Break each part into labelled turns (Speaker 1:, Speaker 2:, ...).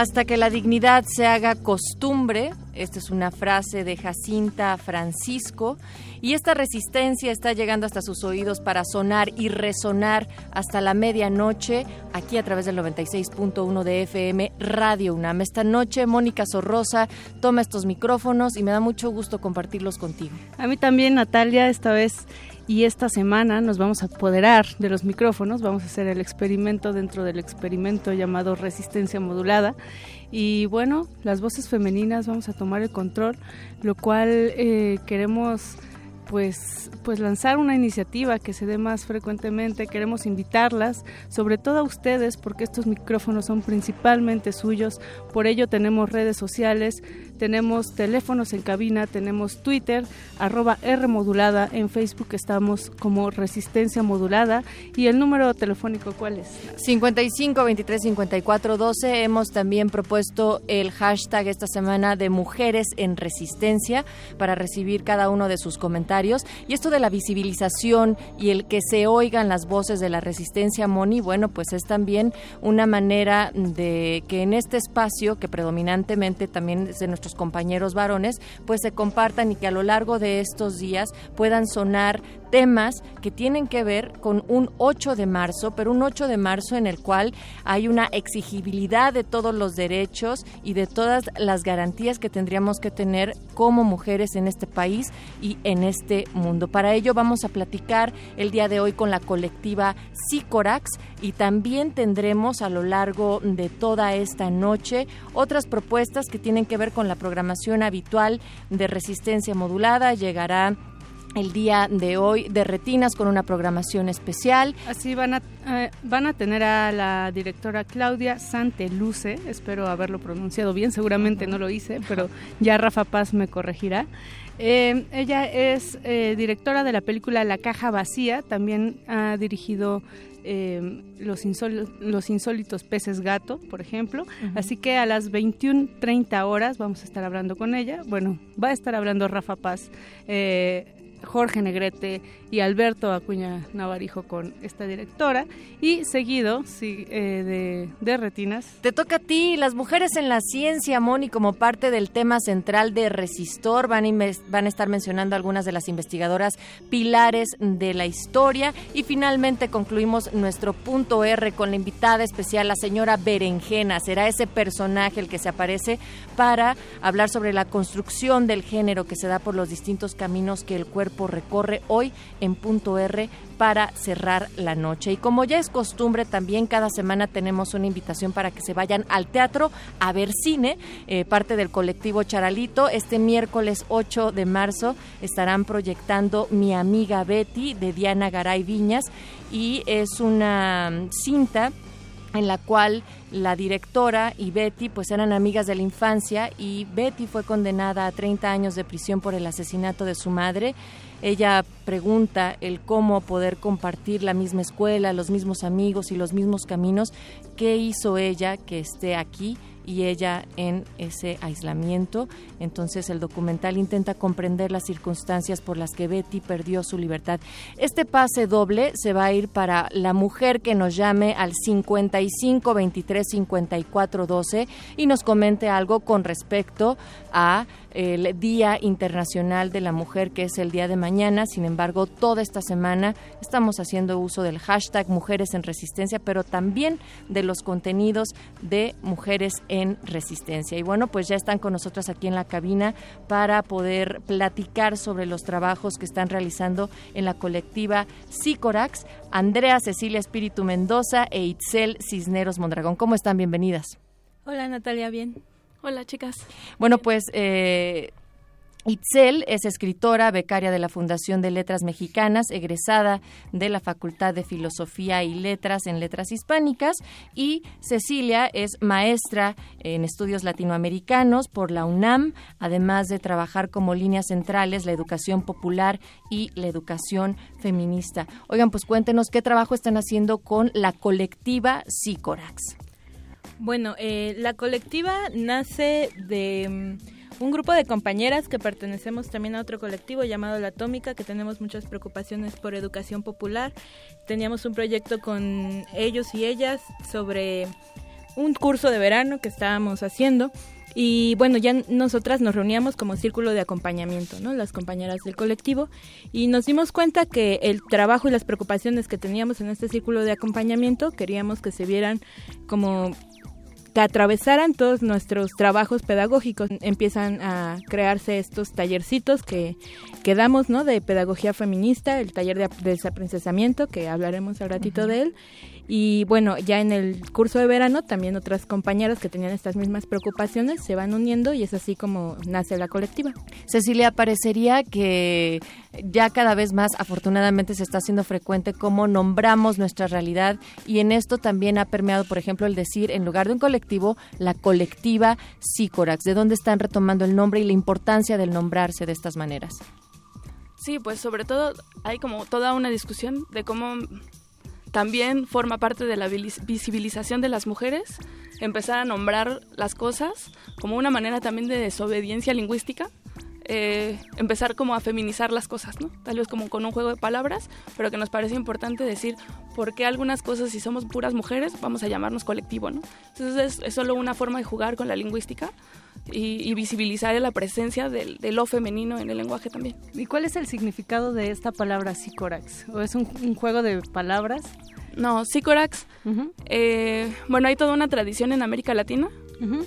Speaker 1: Hasta que la dignidad se haga costumbre, esta es una frase de Jacinta Francisco, y esta resistencia está llegando hasta sus oídos para sonar y resonar hasta la medianoche, aquí a través del 96.1 de FM Radio UNAM. Esta noche Mónica Sorrosa toma estos micrófonos y me da mucho gusto compartirlos contigo.
Speaker 2: A mí también, Natalia, esta vez y esta semana nos vamos a apoderar de los micrófonos, vamos a hacer el experimento dentro del experimento llamado resistencia modulada y bueno, las voces femeninas vamos a tomar el control, lo cual eh, queremos pues, pues lanzar una iniciativa que se dé más frecuentemente. Queremos invitarlas, sobre todo a ustedes, porque estos micrófonos son principalmente suyos. Por ello tenemos redes sociales, tenemos teléfonos en cabina, tenemos Twitter, arroba R en Facebook estamos como Resistencia Modulada. ¿Y el número telefónico cuál es?
Speaker 1: 55 23 54 12. Hemos también propuesto el hashtag esta semana de Mujeres en Resistencia para recibir cada uno de sus comentarios y esto de la visibilización y el que se oigan las voces de la resistencia, Moni, bueno, pues es también una manera de que en este espacio, que predominantemente también es de compañeros varones, pues se compartan y que a lo largo de estos días puedan sonar temas que tienen que ver con un 8 de marzo, pero un 8 de marzo en el cual hay una exigibilidad de todos los derechos y de todas las garantías que tendríamos que tener como mujeres en este país y en este mundo. Para ello vamos a platicar el día de hoy con la colectiva Sicorax y también tendremos a lo largo de toda esta noche otras propuestas que tienen que ver con la programación habitual de resistencia modulada. Llegará el día de hoy de Retinas con una programación especial.
Speaker 2: Así van a, eh, van a tener a la directora Claudia Santeluce, espero haberlo pronunciado bien, seguramente no lo hice, pero ya Rafa Paz me corregirá. Eh, ella es eh, directora de la película La Caja Vacía, también ha dirigido los, los, insólitos peces gato, por ejemplo. Así que a las 21.30 horas vamos a estar hablando con ella. Bueno, va a estar hablando Rafa Paz. Jorge Negrete y Alberto Acuña Navarijo con esta directora. Y seguido eh, de, Retinas.
Speaker 1: Te toca a ti, las mujeres en la ciencia, Moni, como parte del tema central de Resistor, van a, van a estar mencionando algunas de las investigadoras pilares de la historia. Y finalmente concluimos nuestro punto R con la invitada especial, la señora Berenjena, será ese personaje el que se aparece para hablar sobre la construcción del género que se da por los distintos caminos que el cuerpo recorre hoy en punto R para cerrar la noche. Y como ya es costumbre, también cada semana tenemos una invitación para que se vayan al teatro a ver cine, eh, parte del colectivo Charalito. Este miércoles 8 de marzo estarán proyectando Mi amiga Betty de Diana Garay Viñas y es una cinta en la cual la directora y Betty pues eran amigas de la infancia y Betty fue condenada a 30 años de prisión por el asesinato de su madre ella pregunta el cómo poder compartir la misma escuela, los mismos amigos y los mismos caminos. ¿Qué hizo ella que esté aquí? Y ella en ese aislamiento. Entonces el documental intenta comprender las circunstancias por las que Betty perdió su libertad. Este pase doble se va a ir para la mujer que nos llame al 55 23 54 12 y nos comente algo con respecto a el Día Internacional de la Mujer, que es el día de mañana. Sin embargo, toda esta semana estamos haciendo uso del hashtag Mujeres en Resistencia, pero también de los contenidos de Mujeres en Resistencia. Y bueno, pues ya están con nosotros aquí en la cabina para poder platicar sobre los trabajos que están realizando en la colectiva Sicorax, Andrea Cecilia Espíritu Mendoza e Itzel Cisneros Mondragón. ¿Cómo están? Bienvenidas.
Speaker 3: Hola Natalia, bien. Hola chicas.
Speaker 1: Bueno, pues eh, Itzel es escritora, becaria de la Fundación de Letras Mexicanas, egresada de la Facultad de Filosofía y Letras en Letras Hispánicas y Cecilia es maestra en estudios latinoamericanos por la UNAM, además de trabajar como líneas centrales la educación popular y la educación feminista. Oigan, pues cuéntenos qué trabajo están haciendo con la colectiva Sicorax.
Speaker 3: Bueno, eh, la colectiva nace de... Mm, un grupo de compañeras que pertenecemos también a otro colectivo llamado La Atómica, que tenemos muchas preocupaciones por educación popular. Teníamos un proyecto con ellos y ellas sobre un curso de verano que estábamos haciendo. Y bueno, ya nosotras nos reuníamos como círculo de acompañamiento, ¿no? Las compañeras del colectivo. Y nos dimos cuenta que el trabajo y las preocupaciones que teníamos en este círculo de acompañamiento queríamos que se vieran como que atravesaran todos nuestros trabajos pedagógicos. Empiezan a crearse estos tallercitos que, que damos, ¿no? De pedagogía feminista, el taller de desaprincesamiento, que hablaremos al ratito de él, y bueno, ya en el curso de verano también otras compañeras que tenían estas mismas preocupaciones se van uniendo y es así como nace la colectiva.
Speaker 1: Cecilia, parecería que ya cada vez más afortunadamente se está haciendo frecuente cómo nombramos nuestra realidad y en esto también ha permeado, por ejemplo, el decir en lugar de un colectivo, la colectiva Sicorax. ¿De dónde están retomando el nombre y la importancia del nombrarse de estas maneras?
Speaker 4: Sí, pues sobre todo hay como toda una discusión de cómo también forma parte de la visibilización de las mujeres, empezar a nombrar las cosas como una manera también de desobediencia lingüística, eh, empezar como a feminizar las cosas, ¿no? Tal vez como con un juego de palabras, pero que nos parece importante decir por qué algunas cosas, si somos puras mujeres, vamos a llamarnos colectivo, ¿no? Entonces es, solo una forma de jugar con la lingüística y, visibilizar la presencia de lo femenino en el lenguaje también.
Speaker 2: ¿Y cuál es el significado de esta palabra psicorax? ¿O es un, juego de palabras?
Speaker 4: No, psicorax. Eh, bueno, hay toda una tradición en América Latina.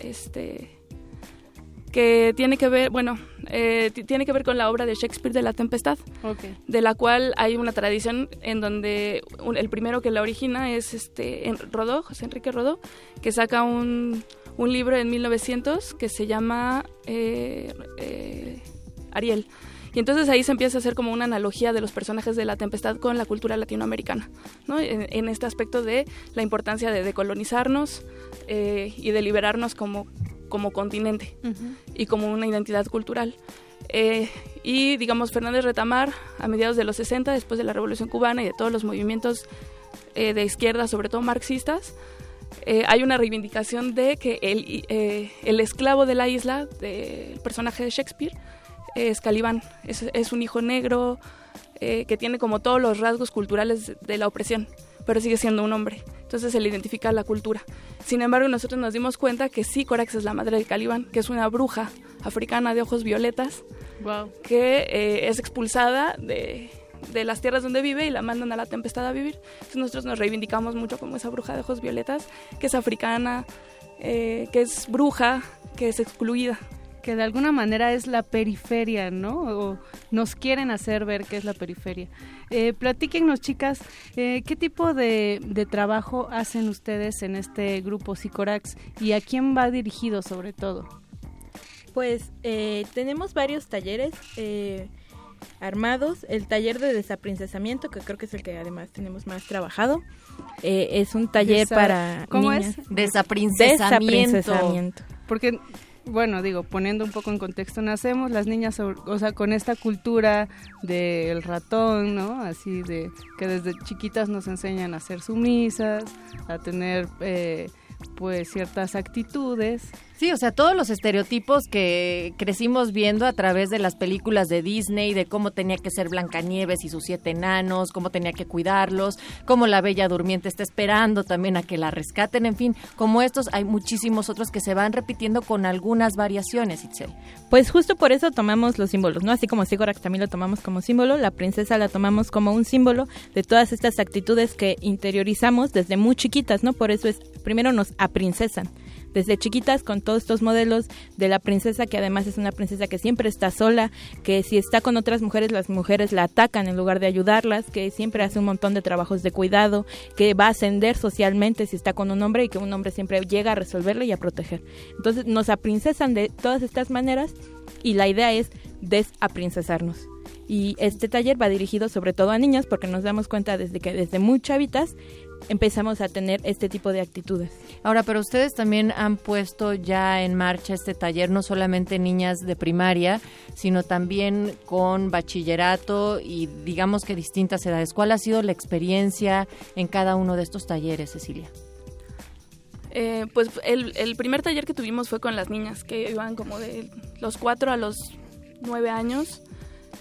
Speaker 4: Este que tiene que ver, bueno, eh, tiene que ver con la obra de Shakespeare de La Tempestad, de la cual hay una tradición en donde el primero que la origina es este Rodó, José Enrique Rodó, que saca un, un libro en 1900 que se llama eh, eh, Ariel. Y entonces ahí se empieza a hacer como una analogía de los personajes de la tempestad con la cultura latinoamericana, ¿no? en, este aspecto de la importancia de decolonizarnos y de liberarnos como como continente y como una identidad cultural. Eh, y digamos, Fernández Retamar, a mediados de los 60, después de la Revolución Cubana y de todos los movimientos eh, de izquierda, sobre todo marxistas, eh, hay una reivindicación de que el, el, esclavo de la isla, del personaje de Shakespeare, es Calibán, es, es un hijo negro que tiene como todos los rasgos culturales de la opresión pero sigue siendo un hombre. Entonces se le identifica la cultura. Sin embargo, nosotros nos dimos cuenta que sí, Corax es la madre de Caliban, que es una bruja africana de ojos violetas, que eh, es expulsada de, de las tierras donde vive y la mandan a la tempestad a vivir. Entonces nosotros nos reivindicamos mucho como esa bruja de ojos violetas, que es africana, eh, que es bruja, que es excluida
Speaker 2: que de alguna manera es la periferia, ¿no? O nos quieren hacer ver que es la periferia. Eh, platíquenos, chicas, eh, ¿qué tipo de, trabajo hacen ustedes en este grupo Sicorax y a quién va dirigido sobre todo?
Speaker 3: Pues eh, tenemos varios talleres eh, armados. El taller de desaprincesamiento, que creo que es el que además tenemos más trabajado, es un taller para
Speaker 1: ¿Cómo es? Desaprincesamiento. desaprincesamiento.
Speaker 2: Porque bueno, digo, poniendo un poco en contexto, nacemos las niñas, o sea, con esta cultura del ratón, ¿no? Así de que desde chiquitas nos enseñan a ser sumisas, a tener, eh, pues, ciertas actitudes
Speaker 1: Sí, o sea, todos los estereotipos que crecimos viendo a través de las películas de Disney, de cómo tenía que ser Blancanieves y sus siete enanos, cómo tenía que cuidarlos, cómo la Bella Durmiente está esperando también a que la rescaten, en fin, como estos hay muchísimos otros que se van repitiendo con algunas variaciones, Itzel.
Speaker 3: Pues justo por eso tomamos los símbolos, ¿no? Así como Sigorax también lo tomamos como símbolo, la princesa la tomamos como un símbolo de todas estas actitudes que interiorizamos desde muy chiquitas, ¿no? Por eso es, primero nos aprincesan desde chiquitas con todos estos modelos de la princesa que además es una princesa que siempre está sola, que si está con otras mujeres las mujeres la atacan en lugar de ayudarlas, que siempre hace un montón de trabajos de cuidado, que va a ascender socialmente si está con un hombre y que un hombre siempre llega a resolverle y a proteger. Entonces nos aprincesan de todas estas maneras y la idea es desaprincesarnos. Y este taller va dirigido sobre todo a niñas porque nos damos cuenta desde que desde muy chavitas empezamos a tener este tipo de actitudes.
Speaker 1: Ahora, pero ustedes también han puesto ya en marcha este taller, no solamente niñas de primaria, sino también con bachillerato y digamos que distintas edades. ¿Cuál ha sido la experiencia en cada uno de estos talleres, Cecilia?
Speaker 4: Eh, pues el, el, primer taller que tuvimos fue con las niñas que iban como de los cuatro a los nueve años.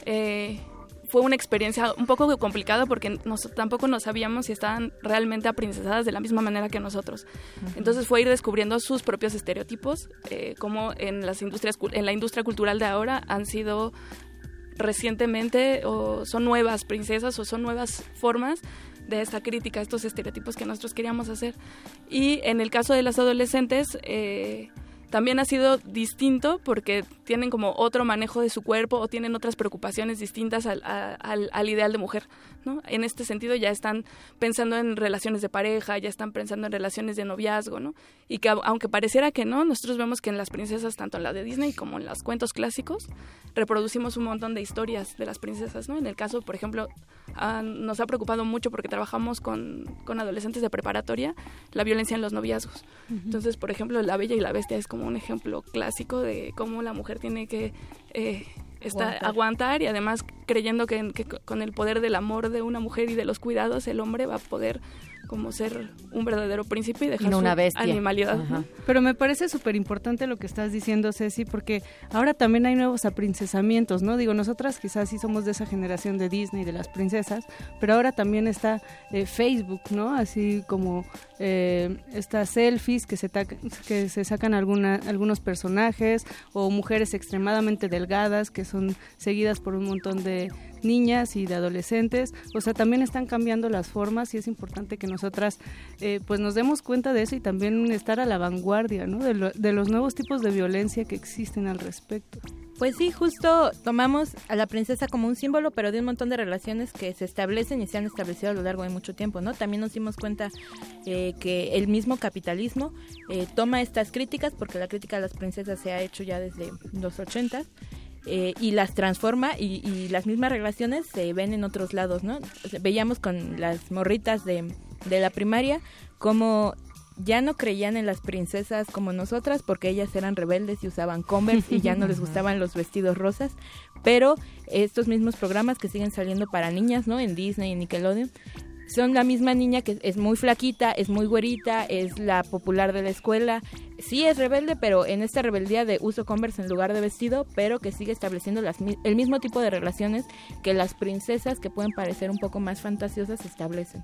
Speaker 4: Eh, fue una experiencia un poco complicada porque tampoco nos sabíamos si estaban realmente aprincesadas de la misma manera que nosotros. Entonces fue ir descubriendo sus propios estereotipos, eh, como en las industrias, en la industria cultural de ahora han sido recientemente o son nuevas princesas o son nuevas formas de esta crítica, estos estereotipos que nosotros queríamos hacer. Y en el caso de las adolescentes, eh, también ha sido distinto porque tienen como otro manejo de su cuerpo o tienen otras preocupaciones distintas al, al, ideal de mujer. ¿no? En este sentido ya están pensando en relaciones de pareja, ya están pensando en relaciones de noviazgo, ¿no? Y que aunque pareciera que no, nosotros vemos que en las princesas, tanto en la de Disney como en los cuentos clásicos, reproducimos un montón de historias de las princesas, ¿no? En el caso, por ejemplo, nos ha preocupado mucho porque trabajamos con, con, adolescentes de preparatoria, la violencia en los noviazgos. Entonces, por ejemplo, La Bella y la Bestia es como un ejemplo clásico de cómo la mujer tiene que eh, aguantar. y además creyendo que, con el poder del amor de una mujer y de los cuidados el hombre va a poder como ser un verdadero príncipe y dejar
Speaker 1: no una bestia.
Speaker 4: animalidad.
Speaker 2: Pero me parece súper importante lo que estás diciendo, Ceci, porque ahora también hay nuevos aprincesamientos, ¿no? Digo, nosotras quizás sí somos de esa generación de Disney, de las princesas, pero ahora también está eh, Facebook, ¿no? Así como eh, estas selfies que se, que se sacan alguna, algunos personajes o mujeres extremadamente delgadas que son seguidas por un montón de niñas y de adolescentes, o sea, también están cambiando las formas y es importante que nosotras eh, pues nos demos cuenta de eso y también estar a la vanguardia, ¿no? De, de los nuevos tipos de violencia que existen al respecto.
Speaker 3: Pues sí, justo tomamos a la princesa como un símbolo, pero de un montón de relaciones que se establecen y se han establecido a lo largo de mucho tiempo, ¿no? También nos dimos cuenta eh, que el mismo capitalismo eh, toma estas críticas, porque la crítica a las princesas se ha hecho ya desde los 80 eh, y las transforma y, las mismas relaciones se ven en otros lados, ¿no? Veíamos con las morritas de, de la primaria como ya no creían en las princesas como nosotras porque ellas eran rebeldes y usaban Converse y ya no les gustaban los vestidos rosas, pero estos mismos programas que siguen saliendo para niñas, ¿no? En Disney y Nickelodeon, son la misma niña que es muy flaquita, es muy güerita, es la popular de la escuela. Sí es rebelde, pero en esta rebeldía de uso Converse en lugar de vestido, pero que sigue estableciendo las, el mismo tipo de relaciones que las princesas que pueden parecer un poco más fantasiosas establecen.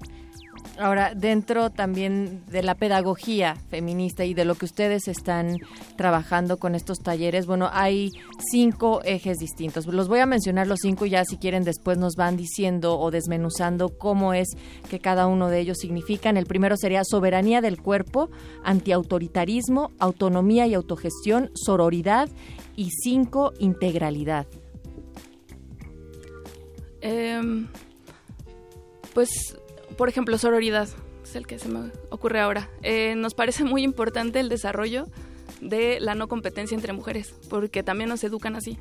Speaker 1: Ahora, dentro también de la pedagogía feminista y de lo que ustedes están trabajando con estos talleres, bueno, hay cinco ejes distintos. Los voy a mencionar los cinco y ya si quieren después nos van diciendo o desmenuzando cómo es que cada uno de ellos significan. El primero sería soberanía del cuerpo, antiautoritarismo, autonomía y autogestión, sororidad y cinco, integralidad.
Speaker 4: Em, pues por ejemplo, sororidad, es el que se me ocurre ahora. Eh, nos parece muy importante el desarrollo de la no competencia entre mujeres, porque también nos educan así.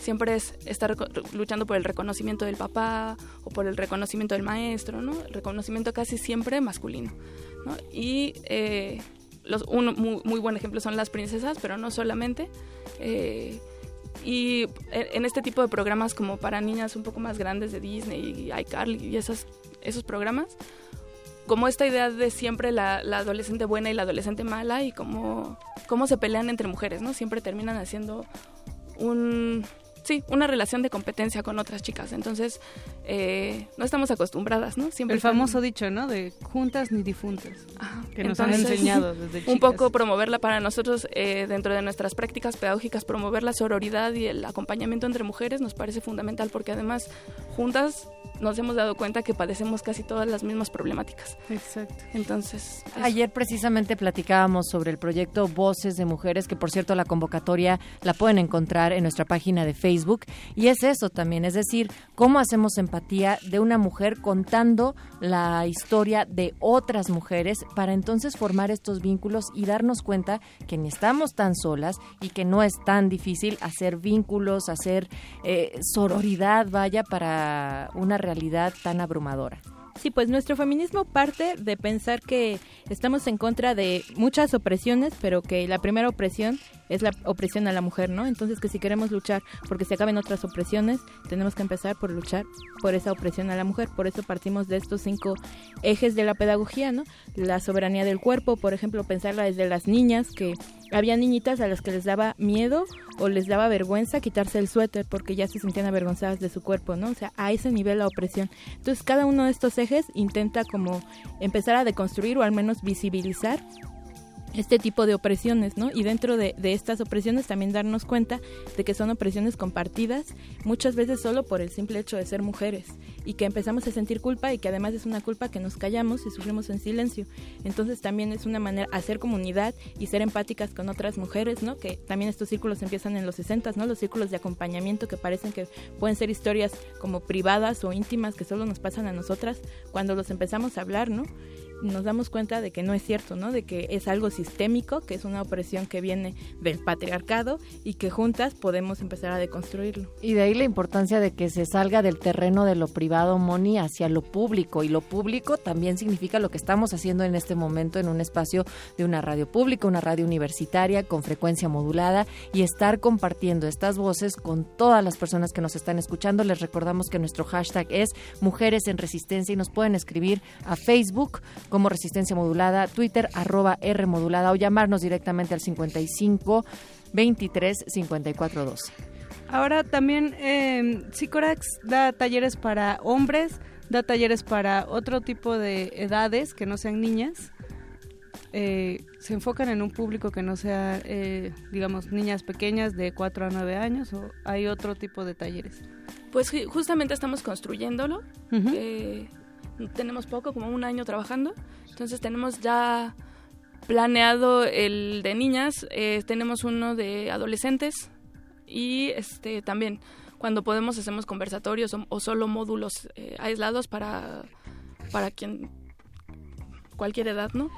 Speaker 4: Siempre es estar luchando por el reconocimiento del papá o por el reconocimiento del maestro, ¿no? El reconocimiento casi siempre masculino. Y eh, los, un muy, buen ejemplo son las princesas, pero no solamente. Eh, y en este tipo de programas como para niñas un poco más grandes de Disney y iCarly y esas esos programas, como esta idea de siempre la, adolescente buena y la adolescente mala y como cómo se pelean entre mujeres, ¿no? Siempre terminan haciendo un sí, una relación de competencia con otras chicas. Entonces, eh, no estamos acostumbradas, ¿no?
Speaker 2: Siempre El famoso dicho, ¿no? De juntas ni difuntas. que nos han enseñado desde chicas.
Speaker 4: Un poco promoverla para nosotros eh, dentro de nuestras prácticas pedagógicas, promover la sororidad y el acompañamiento entre mujeres nos parece fundamental porque además juntas nos hemos dado cuenta que padecemos casi todas las mismas problemáticas.
Speaker 2: Exacto.
Speaker 4: Entonces,
Speaker 1: ayer precisamente platicábamos sobre el proyecto Voces de Mujeres, que por cierto la convocatoria la pueden encontrar en nuestra página de Facebook y es eso también, es decir, cómo hacemos empatía de una mujer contando la historia de otras mujeres para entonces formar estos vínculos y darnos cuenta que ni estamos tan solas y que no es tan difícil hacer vínculos, hacer eh, sororidad, vaya, para una realidad tan abrumadora.
Speaker 3: Sí, pues nuestro feminismo parte de pensar que estamos en contra de muchas opresiones, pero que la primera opresión es la opresión a la mujer, ¿no? Entonces que si queremos luchar porque se acaben otras opresiones, tenemos que empezar por luchar por esa opresión a la mujer. Por eso partimos de estos cinco ejes de la pedagogía, ¿no? La soberanía del cuerpo, por ejemplo, pensarla desde las niñas, que había niñitas a las que les daba miedo o les daba vergüenza quitarse el suéter porque ya se sentían avergonzadas de su cuerpo, ¿no? O sea, a ese nivel la opresión. Entonces, cada uno de estos ejes intenta como empezar a deconstruir o al menos visibilizar este tipo de opresiones, ¿no? Y dentro de, estas opresiones también darnos cuenta de que son opresiones compartidas, muchas veces solo por el simple hecho de ser mujeres, y que empezamos a sentir culpa y que además es una culpa que nos callamos y sufrimos en silencio. Entonces también es una manera hacer comunidad y ser empáticas con otras mujeres, ¿no? Que también estos círculos empiezan en los 60, ¿no? Los círculos de acompañamiento que parecen que pueden ser historias como privadas o íntimas que solo nos pasan a nosotras, cuando los empezamos a hablar, ¿no? Nos damos cuenta de que no es cierto, ¿no? De que es algo sistémico, que es una opresión que viene del patriarcado y que juntas podemos empezar a deconstruirlo.
Speaker 1: Y de ahí la importancia de que se salga del terreno de lo privado, Moni, hacia lo público. Y lo público también significa lo que estamos haciendo en este momento en un espacio de una radio pública, una radio universitaria con frecuencia modulada y estar compartiendo estas voces con todas las personas que nos están escuchando. Les recordamos que nuestro hashtag es Mujeres en Resistencia y nos pueden escribir a Facebook como Resistencia Modulada, Twitter arroba R Modulada o llamarnos directamente al 55 23 54 12.
Speaker 2: Ahora también eh, da talleres para hombres, da talleres para otro tipo de edades que no sean niñas. Eh, se enfocan en un público que no sea, eh, digamos, niñas pequeñas de 4 a 9 años o hay otro tipo de talleres?
Speaker 4: Pues justamente estamos construyéndolo tenemos poco, como un año trabajando, entonces tenemos ya planeado el de niñas, eh, tenemos uno de adolescentes y este también cuando podemos hacemos conversatorios o, solo módulos eh, aislados para para quien cualquier edad, ¿no?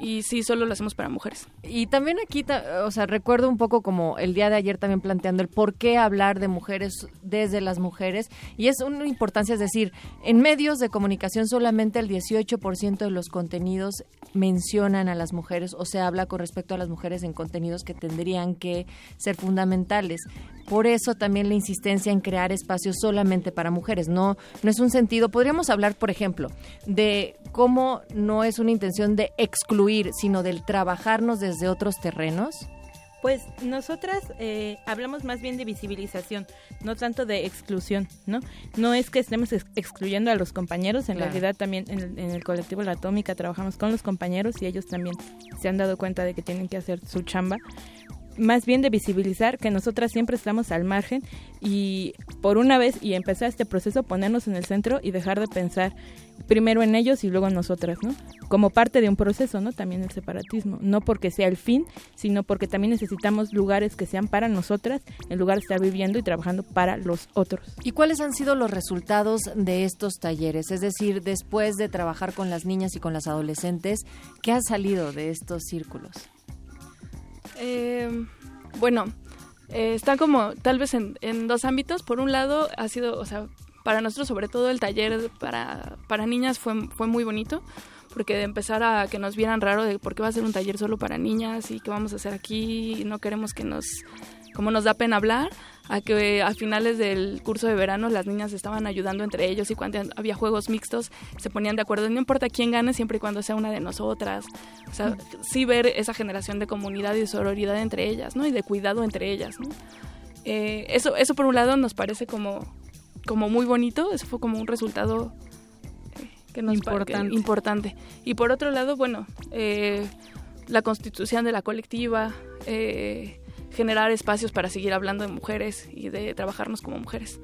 Speaker 4: Y sí, solo lo hacemos para mujeres.
Speaker 1: Y también aquí, o sea, recuerdo un poco como el día de ayer también planteando el por qué hablar de mujeres desde las mujeres y es una importancia, es decir, en medios de comunicación solamente el 18% de los contenidos mencionan a las mujeres o se habla con respecto a las mujeres en contenidos que tendrían que ser fundamentales. Por eso también la insistencia en crear espacios solamente para mujeres. No, no es un sentido. Podríamos hablar, por ejemplo, de cómo no es una intención de excluir, sino del trabajarnos desde otros terrenos.
Speaker 3: Pues nosotras eh, hablamos más bien de visibilización, no tanto de exclusión, ¿no? No es que estemos excluyendo a los compañeros, en realidad también en, en, el colectivo La Atómica trabajamos con los compañeros y ellos también se han dado cuenta de que tienen que hacer su chamba, más bien de visibilizar que nosotras siempre estamos al margen y por una vez y empezar este proceso ponernos en el centro y dejar de pensar primero en ellos y luego en nosotras, ¿no? Como parte de un proceso, ¿no? También el separatismo, no porque sea el fin, sino porque también necesitamos lugares que sean para nosotras en lugar de estar viviendo y trabajando para los otros.
Speaker 1: ¿Y cuáles han sido los resultados de estos talleres? Es decir, después de trabajar con las niñas y con las adolescentes, ¿qué ha salido de estos círculos?
Speaker 4: Eh, bueno, eh, está como tal vez en, dos ámbitos. Por un lado, ha sido, o sea, para nosotros sobre todo el taller para, para niñas fue, fue muy bonito, porque de empezar a que nos vieran raro de por qué va a ser un taller solo para niñas y qué vamos a hacer aquí, no queremos que nos como nos da pena hablar, a que a finales del curso de verano las niñas estaban ayudando entre ellos y cuando había juegos mixtos se ponían de acuerdo, no importa quién gane siempre y cuando sea una de nosotras. O sea, sí ver esa generación de comunidad y sororidad entre ellas, ¿no? Y de cuidado entre ellas, ¿no? Eh, eso, eso por un lado nos parece como, como muy bonito, eso fue como un resultado eh, que nos importante. importante. Y por otro lado, bueno, eh, la constitución de la colectiva, generar espacios para seguir hablando de mujeres y de trabajarnos como mujeres,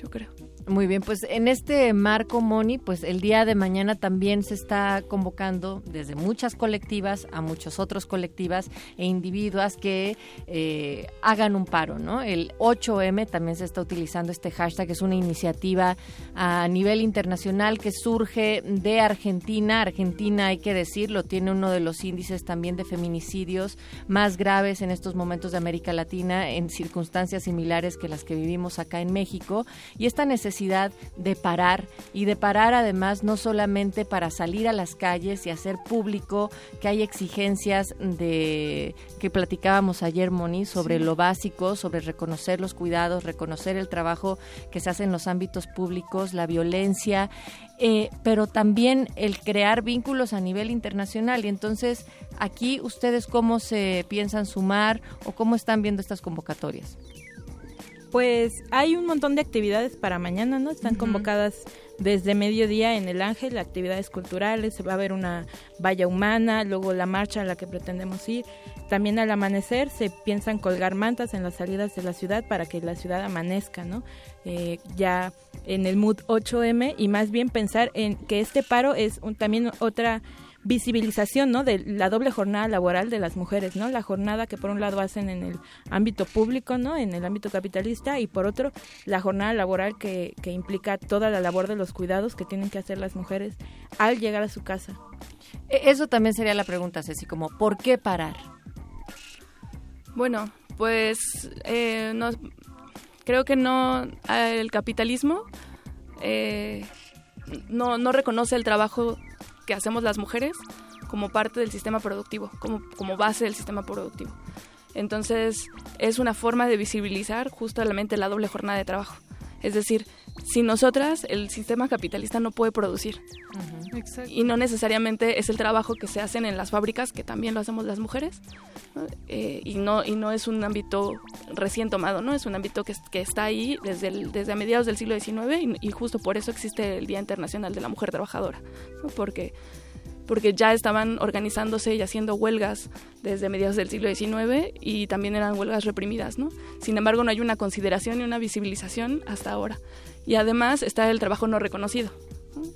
Speaker 4: yo creo.
Speaker 1: Muy bien, pues en este marco, Moni, pues el día de mañana también se está convocando desde muchas colectivas a muchos otros colectivas e individuas que eh, hagan un paro, ¿no? El 8M también se está utilizando este hashtag, es una iniciativa a nivel internacional que surge de Argentina. Argentina, hay que decirlo, tiene uno de los índices también de feminicidios más graves en estos momentos de América Latina en circunstancias similares que las que vivimos acá en México. Y esta necesidad de parar y de parar además no solamente para salir a las calles y hacer público que hay exigencias de que platicábamos ayer Moni sobre lo básico, sobre reconocer los cuidados, reconocer el trabajo que se hace en los ámbitos públicos, la violencia, eh, pero también el crear vínculos a nivel internacional. Y entonces, aquí ustedes cómo se piensan sumar o cómo están viendo estas convocatorias.
Speaker 3: Pues hay un montón de actividades para mañana, ¿no? Están convocadas desde mediodía en el Ángel, actividades culturales, se va a ver una valla humana, luego la marcha a la que pretendemos ir. También al amanecer se piensan colgar mantas en las salidas de la ciudad para que la ciudad amanezca, ¿no? Eh, ya en el mood 8M y más bien pensar en que este paro es también otra visibilización ¿no? de la doble jornada laboral de las mujeres, ¿no? La jornada que por un lado hacen en el ámbito público, ¿no? En el ámbito capitalista y por otro la jornada laboral que, que implica toda la labor de los cuidados que tienen que hacer las mujeres al llegar a su casa.
Speaker 1: E, eso también sería la pregunta, Ceci, como ¿por qué parar?
Speaker 4: Bueno, pues eh, no, creo que no el capitalismo eh, no, no reconoce el trabajo que hacemos las mujeres como parte del sistema productivo, como, como base del sistema productivo. Entonces, es una forma de visibilizar justamente la doble jornada de trabajo. Es decir, sin nosotras el sistema capitalista no puede producir. Y no necesariamente es el trabajo que se hacen en las fábricas, que también lo hacemos las mujeres. Eh, y, no, y no es un ámbito recién tomado, ¿no? Es un ámbito que, que está ahí desde, desde mediados del siglo XIX y, justo por eso existe el Día Internacional de la Mujer Trabajadora. Porque porque ya estaban organizándose y haciendo huelgas desde mediados del siglo XIX y también eran huelgas reprimidas, ¿no? Sin embargo, no hay una consideración y una visibilización hasta ahora. Y además está el trabajo no reconocido.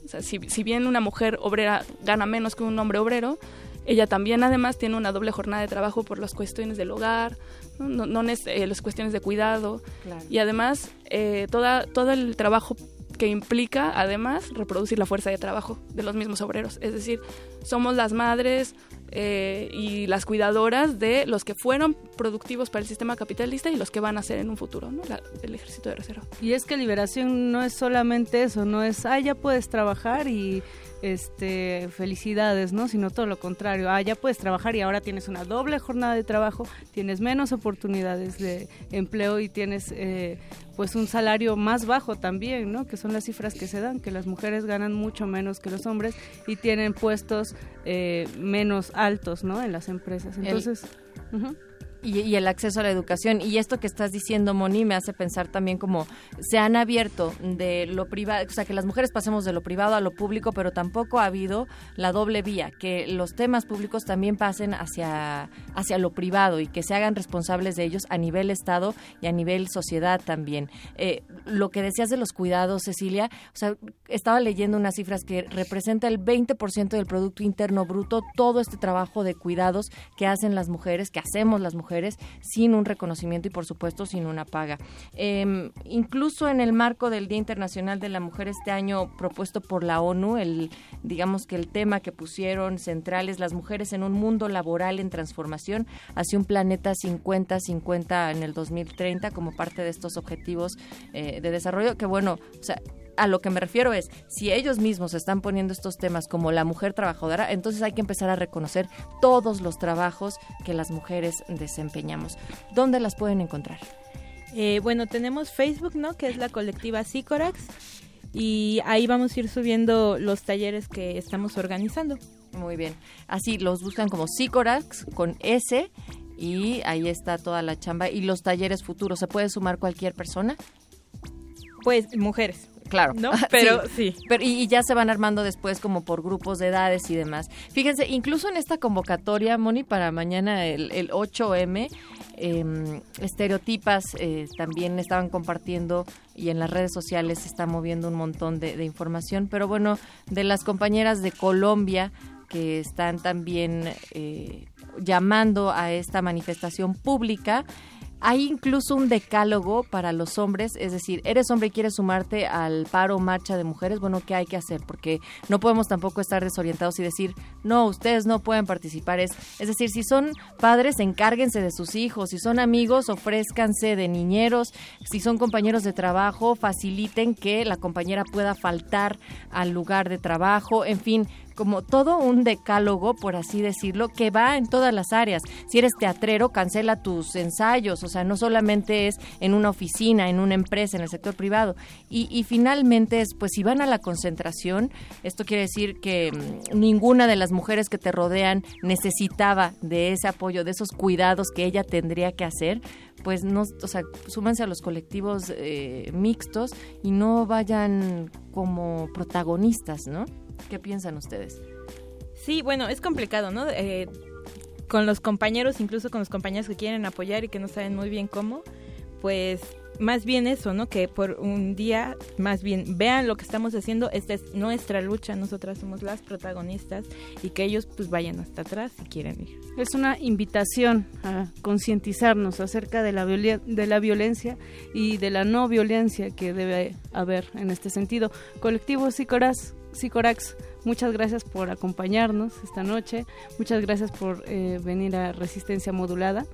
Speaker 4: O sea, si, bien una mujer obrera gana menos que un hombre obrero, ella también además tiene una doble jornada de trabajo por las cuestiones del hogar, no, no, eh, las cuestiones de cuidado y además eh, toda, todo el trabajo que implica además reproducir la fuerza de trabajo de los mismos obreros. Es decir, somos las madres eh, y las cuidadoras de los que fueron productivos para el sistema capitalista y los que van a ser en un futuro, ¿no? el ejército de reserva.
Speaker 2: Y es que liberación no es solamente eso, no es, ah, ya puedes trabajar y este, felicidades, ¿no? Sino todo lo contrario. Ah, ya puedes trabajar y ahora tienes una doble jornada de trabajo, tienes menos oportunidades de empleo y tienes eh, pues un salario más bajo también, ¿no? Que son las cifras que se dan, que las mujeres ganan mucho menos que los hombres y tienen puestos eh, menos altos, ¿no? En las empresas. Entonces...
Speaker 1: Y, el acceso a la educación. Y esto que estás diciendo, Moni, me hace pensar también como se han abierto de lo privado, o sea, que las mujeres pasemos de lo privado a lo público, pero tampoco ha habido la doble vía, que los temas públicos también pasen hacia, hacia lo privado y que se hagan responsables de ellos a nivel Estado y a nivel sociedad también. Eh, lo que decías de los cuidados, Cecilia, o sea, estaba leyendo unas cifras que representa el 20% del Producto Interno Bruto, todo este trabajo de cuidados que hacen las mujeres, que hacemos las mujeres sin un reconocimiento y por supuesto sin una paga. Em, incluso en el marco del Día Internacional de la Mujer este año propuesto por la ONU, el digamos que el tema que pusieron central es las mujeres en un mundo laboral en transformación hacia un planeta 50-50 en el 2030 como parte de estos objetivos eh, de desarrollo que bueno, a lo que me refiero es, si ellos mismos están poniendo estos temas como la mujer trabajadora, entonces hay que empezar a reconocer todos los trabajos que las mujeres desempeñamos. ¿Dónde las pueden encontrar?
Speaker 3: Eh, bueno, tenemos Facebook, ¿no? Que es la colectiva Sicorax. Y ahí vamos a ir subiendo los talleres que estamos organizando.
Speaker 1: Muy bien. Así los buscan como Sicorax con S y ahí está toda la chamba. ¿Y los talleres futuros? ¿Se puede sumar cualquier persona?
Speaker 3: Pues mujeres.
Speaker 1: Claro,
Speaker 3: ¿no? Pero sí.
Speaker 1: Pero, y, ya se van armando después como por grupos de edades y demás. Fíjense, incluso en esta convocatoria, Moni, para mañana el, 8M, em, estereotipas eh, también estaban compartiendo y en las redes sociales se está moviendo un montón de, información. Pero bueno, de las compañeras de Colombia que están también eh, llamando a esta manifestación pública, hay incluso un decálogo para los hombres, es decir, eres hombre y quieres sumarte al paro marcha de mujeres, bueno, ¿qué hay que hacer? Porque no podemos tampoco estar desorientados y decir, no, ustedes no pueden participar. Es, es decir, si son padres, encárguense de sus hijos, si son amigos, ofrézcanse de niñeros, si son compañeros de trabajo, faciliten que la compañera pueda faltar al lugar de trabajo, en fin, como todo un decálogo, por así decirlo, que va en todas las áreas. Si eres teatrero, cancela tus ensayos, o sea, no solamente es en una oficina, en una empresa, en el sector privado. Y, finalmente es, pues si van a la concentración, esto quiere decir que mm, ninguna de las mujeres que te rodean necesitaba de ese apoyo, de esos cuidados que ella tendría que hacer, pues no, o sea, súmanse a los colectivos eh, mixtos y no vayan como protagonistas, ¿no? ¿Qué piensan ustedes?
Speaker 3: Sí, bueno, es complicado, ¿no? Eh, con los compañeros, incluso con los compañeros que quieren apoyar y que no saben muy bien cómo, pues más bien eso, ¿no? Que por un día, más bien vean lo que estamos haciendo, esta es nuestra lucha, nosotras somos las protagonistas y que ellos pues vayan hasta atrás si quieren ir.
Speaker 2: Es una invitación a concientizarnos acerca de la, de la violencia y de la no violencia que debe haber en este sentido. Colectivo Sicoras, Sicorax, muchas gracias por acompañarnos esta noche, muchas gracias por eh, venir a Resistencia Modulada.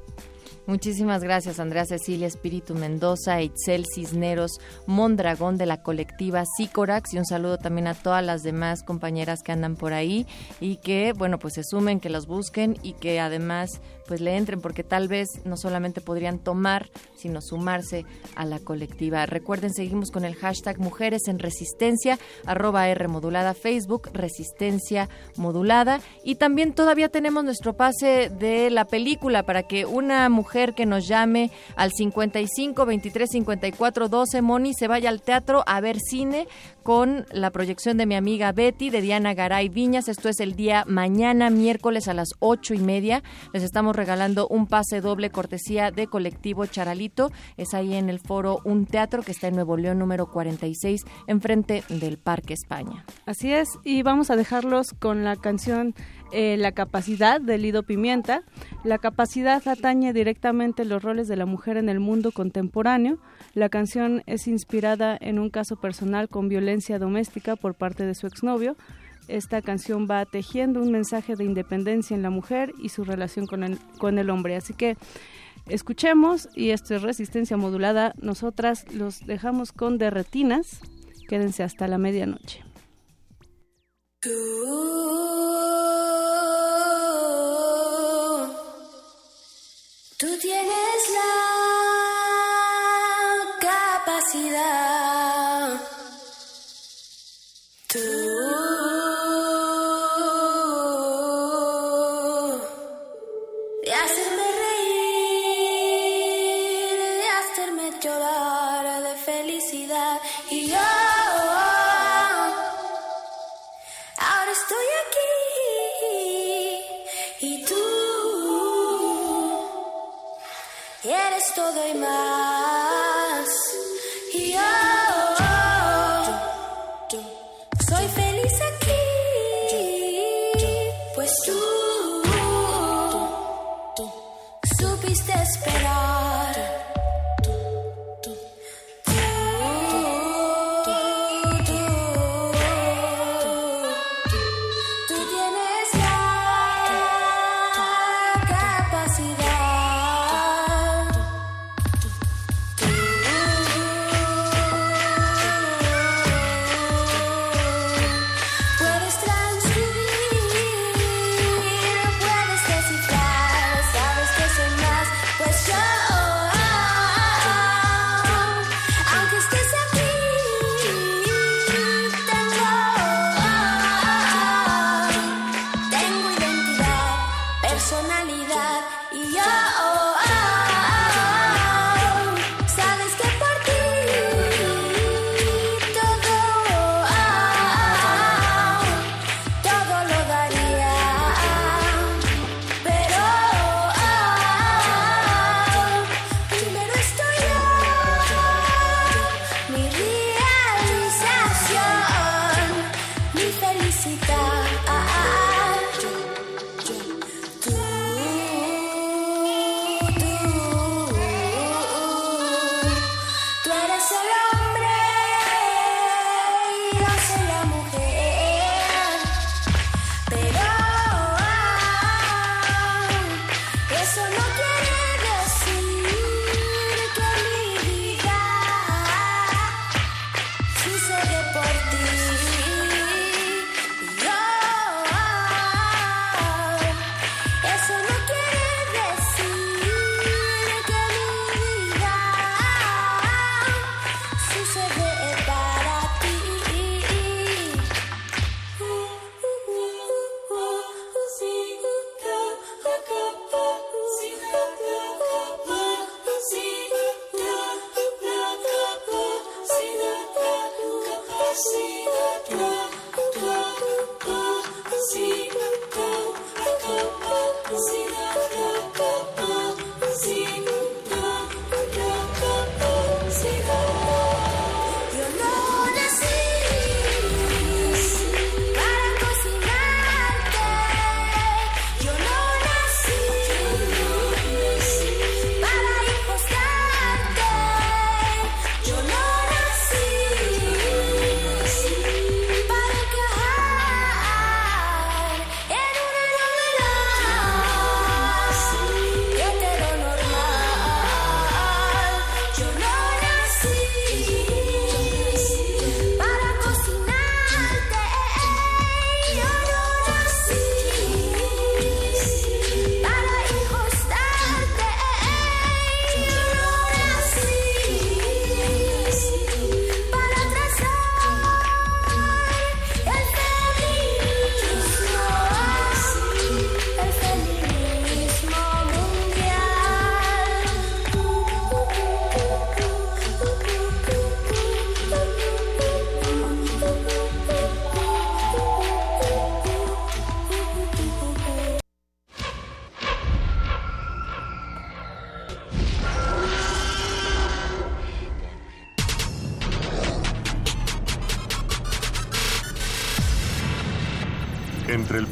Speaker 1: Muchísimas gracias, Andrea Cecilia Espíritu Mendoza, Itzel Cisneros, Mondragón de la colectiva Sicorax y un saludo también a todas las demás compañeras que andan por ahí y que, bueno, pues se sumen, que los busquen y que además pues le entren porque tal vez no solamente podrían tomar, sino sumarse a la colectiva. Recuerden, seguimos con el hashtag Mujeres en Resistencia, arroba R modulada, Facebook, Resistencia modulada. Y también todavía tenemos nuestro pase de la película para que una mujer que nos llame al 55 23 54 12 Moni se vaya al teatro a ver cine con la proyección de mi amiga Betty, de Diana Garay Viñas. Esto es el día mañana, miércoles a las ocho y media. Les estamos regalando un pase doble cortesía de colectivo Charalito. Es ahí en el foro Un Teatro que está en Nuevo León número 46, enfrente del Parque España.
Speaker 2: Así es, y vamos a dejarlos con la canción eh, La capacidad de Lido Pimienta. La capacidad atañe directamente los roles de la mujer en el mundo contemporáneo. La canción es inspirada en un caso personal con violencia doméstica por parte de su exnovio. Esta canción va tejiendo un mensaje de independencia en la mujer y su relación con el, con el hombre. Así que escuchemos y esto es resistencia modulada. Nosotras los dejamos con derretinas. Quédense hasta la medianoche. Tú
Speaker 5: tienes la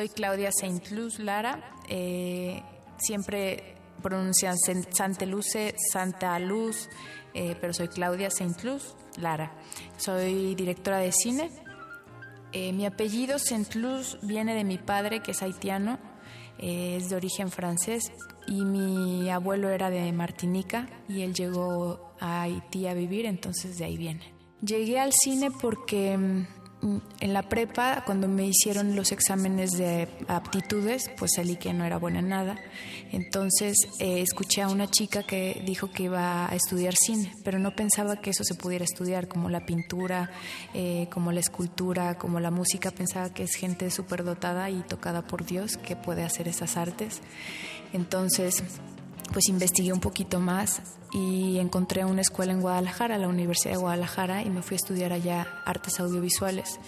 Speaker 6: Soy Claudia Saint Luz Lara. eh, siempre pronuncian Sen- Santa Luce, Santa Luz, eh, pero soy Claudia Saint Luz Lara. Soy directora de cine. Eh, mi apellido Saint Luz viene de mi padre, que es haitiano, eh, es de origen francés, y mi abuelo era de Martinica, y él llegó a Haití a vivir, entonces de ahí viene. Llegué al cine porque mm, en la prepa, cuando me hicieron los exámenes de aptitudes, pues salí que no era buena en nada. Entonces eh, escuché a una chica que dijo que iba a estudiar cine, pero no pensaba que eso se pudiera estudiar, como la pintura, eh, como la escultura, como la música. Pensaba que es gente súper dotada y tocada por Dios que puede hacer esas artes. Entonces, pues investigué un poquito más y encontré una escuela en Guadalajara, la Universidad de Guadalajara, y me fui a estudiar allá artes audiovisuales,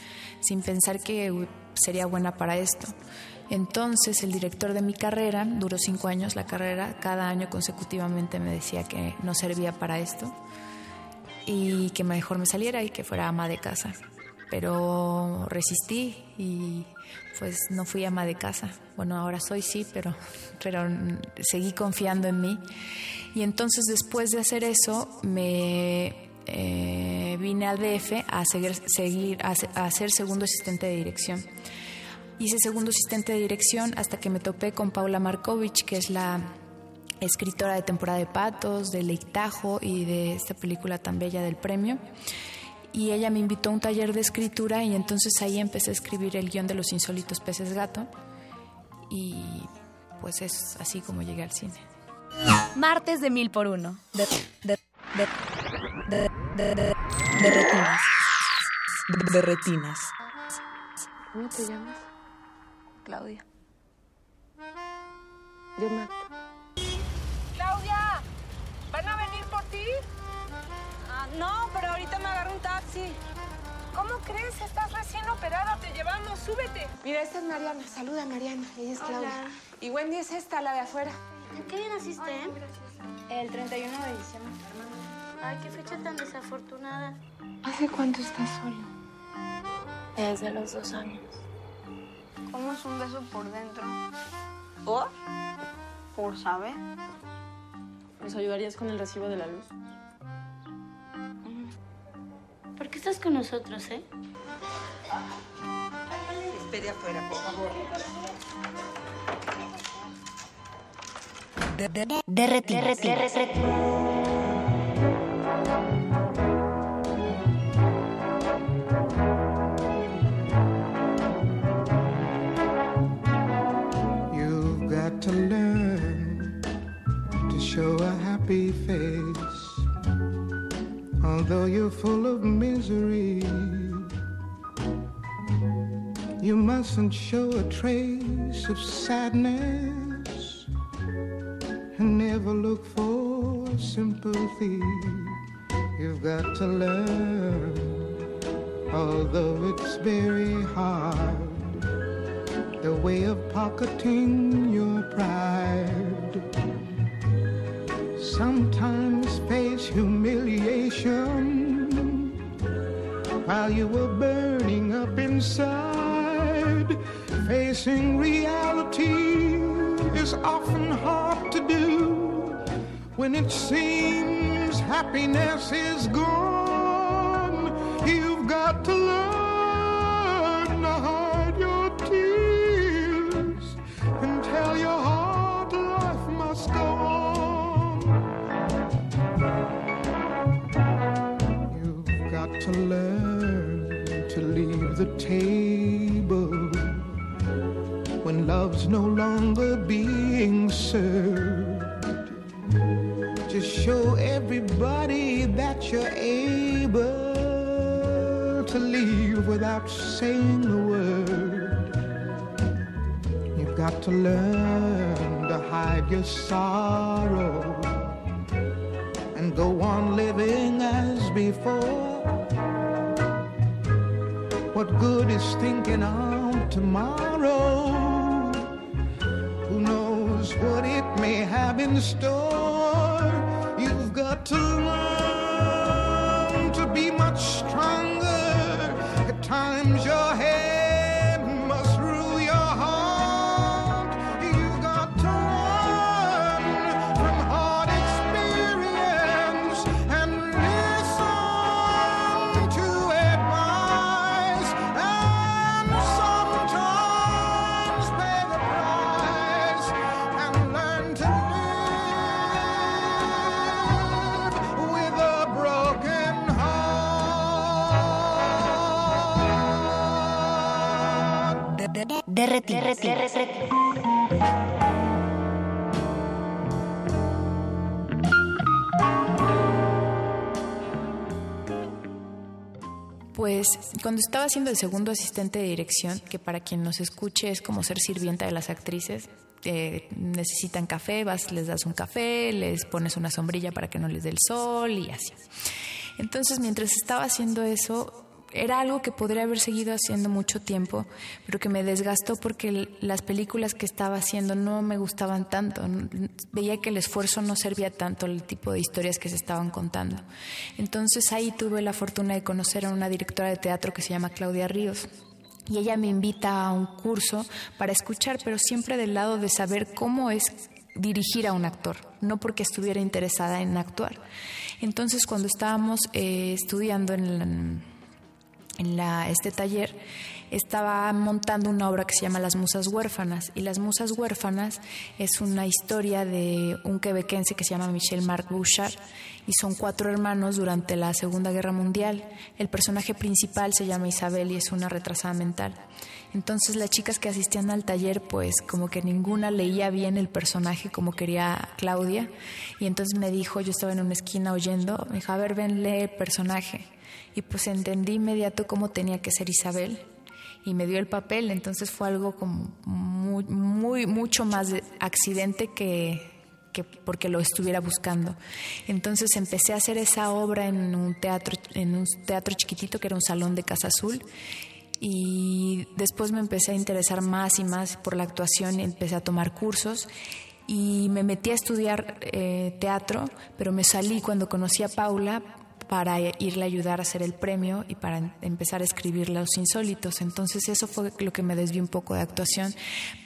Speaker 6: sin pensar que sería buena para esto. Entonces el director de mi carrera, duró cinco años la carrera, cada año consecutivamente me decía que no servía para esto y que mejor me saliera y que fuera ama de casa. Pero resistí y pues no fui ama de casa. Bueno, ahora soy sí, pero, pero seguí confiando en mí. Y entonces después de hacer eso me eh, vine al DF a seguir, seguir a, ser segundo asistente de dirección. Hice segundo asistente de dirección hasta que me topé con Paula Markovich, que es la escritora de Temporada de Patos, de Leitajo y de esta película tan bella del premio. Y ella me invitó a un taller de escritura y entonces ahí empecé a escribir el guion de Los Insólitos Peces Gato. Y pues es así como llegué al cine.
Speaker 7: Martes de mil por uno. De, de, de, de, de, de- de retinas. De, de retinas.
Speaker 8: ¿Cómo te llamas? Claudia. Yo me...
Speaker 9: ¿Cómo crees? Estás recién operada, te llevamos, súbete.
Speaker 10: Mira, esta es Mariana. Saluda, Mariana. Ella es Claudia. Y Wendy es esta, la de afuera.
Speaker 11: ¿En qué día naciste, eh?
Speaker 10: El 31 de diciembre.
Speaker 11: Ay, qué fecha tan desafortunada.
Speaker 10: ¿Hace cuánto estás solo?
Speaker 11: Desde los dos años.
Speaker 10: ¿Cómo es un beso por dentro?
Speaker 11: ¿Por? ¿Por saber?
Speaker 12: ¿Nos ayudarías con el recibo de la luz?
Speaker 11: ¿Por qué estás con nosotros, eh?
Speaker 8: Espere afuera, por favor. De, de,
Speaker 7: De retinas.
Speaker 11: De retinas.
Speaker 13: You've got to learn to show a happy face. Although you're full of misery, you mustn't show a trace of sadness and never look for sympathy. You've got to learn, although it's very hard the way of pocketing your pride. Sometimes face humiliation while you were burning up inside. Facing reality is often hard to do when it seems happiness is gone. You've got to learn learn to leave the table when love's no longer being served. Just show everybody that you're able to leave without saying a word. You've got to learn to hide your sorrow and go on living as before. What good is thinking of tomorrow? Who knows what it may have in store? You've got to learn to be much stronger.
Speaker 6: Pues cuando estaba siendo el segundo asistente de dirección, que para quien nos escuche es como ser sirvienta de las actrices, eh, necesitan café, vas, les das un café, les pones una sombrilla para que no les dé el sol y así. Entonces, mientras estaba haciendo eso, era algo que podría haber seguido haciendo mucho tiempo, pero que me desgastó porque las películas que estaba haciendo no me gustaban tanto. Veía que el esfuerzo no servía tanto el tipo de historias que se estaban contando. Entonces ahí tuve la fortuna de conocer a una directora de teatro que se llama Claudia Ríos. Y ella me invita a un curso para escuchar, pero siempre del lado de saber cómo es dirigir a un actor, no porque estuviera interesada en actuar. Entonces, cuando estábamos eh, estudiando en la- en la, este taller estaba montando una obra que se llama Las Musas Huérfanas. Y Las Musas Huérfanas es una historia de un quebequense que se llama Michel Marc Bouchard. Y son cuatro hermanos durante la Segunda Guerra Mundial. El personaje principal se llama Isabel y es una retrasada mental. Entonces las chicas que asistían al taller, pues como que ninguna leía bien el personaje como quería Claudia. Y entonces me dijo, yo estaba en una esquina oyendo, me dijo, a ver, ven, lee el personaje. Y pues entendí inmediato cómo tenía que ser Isabel. Y me dio el papel, entonces fue algo como muy, mucho más de accidente que, que porque lo estuviera buscando. Entonces empecé a hacer esa obra en un teatro, en un teatro chiquitito que era un salón de Casa Azul. Y después me empecé a interesar más y más por la actuación empecé a tomar cursos. Y me metí a estudiar eh, teatro, pero me salí cuando conocí a Paula para irle a ayudar a hacer el premio y para em- empezar a escribir Los Insólitos. Entonces eso fue lo que me desvió un poco de actuación,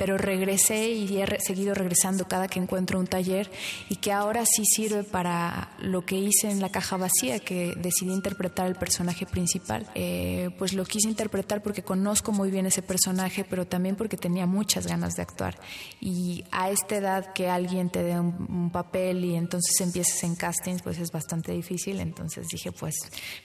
Speaker 6: pero regresé y he seguido regresando cada que encuentro un taller y que ahora sí sirve para lo que hice en La Caja Vacía, que decidí interpretar el personaje principal. Eh, pues lo quise interpretar porque conozco muy bien ese personaje, pero también porque tenía muchas ganas de actuar. Y a esta edad que alguien te dé un, un papel y entonces empieces en castings, pues es bastante difícil. Entonces dije, pues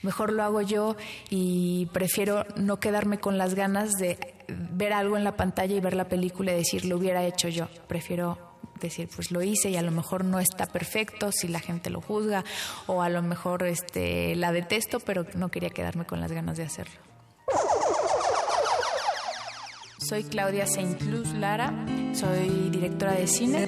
Speaker 6: mejor lo hago yo y prefiero no quedarme con las ganas de ver algo en la pantalla y ver la película y decir, lo hubiera hecho yo. Prefiero decir, pues lo hice y a lo mejor no está perfecto si la gente lo juzga o a lo mejor este, la detesto, pero no quería quedarme con las ganas de hacerlo. Soy Claudia Saint Luz Lara, soy directora de cine.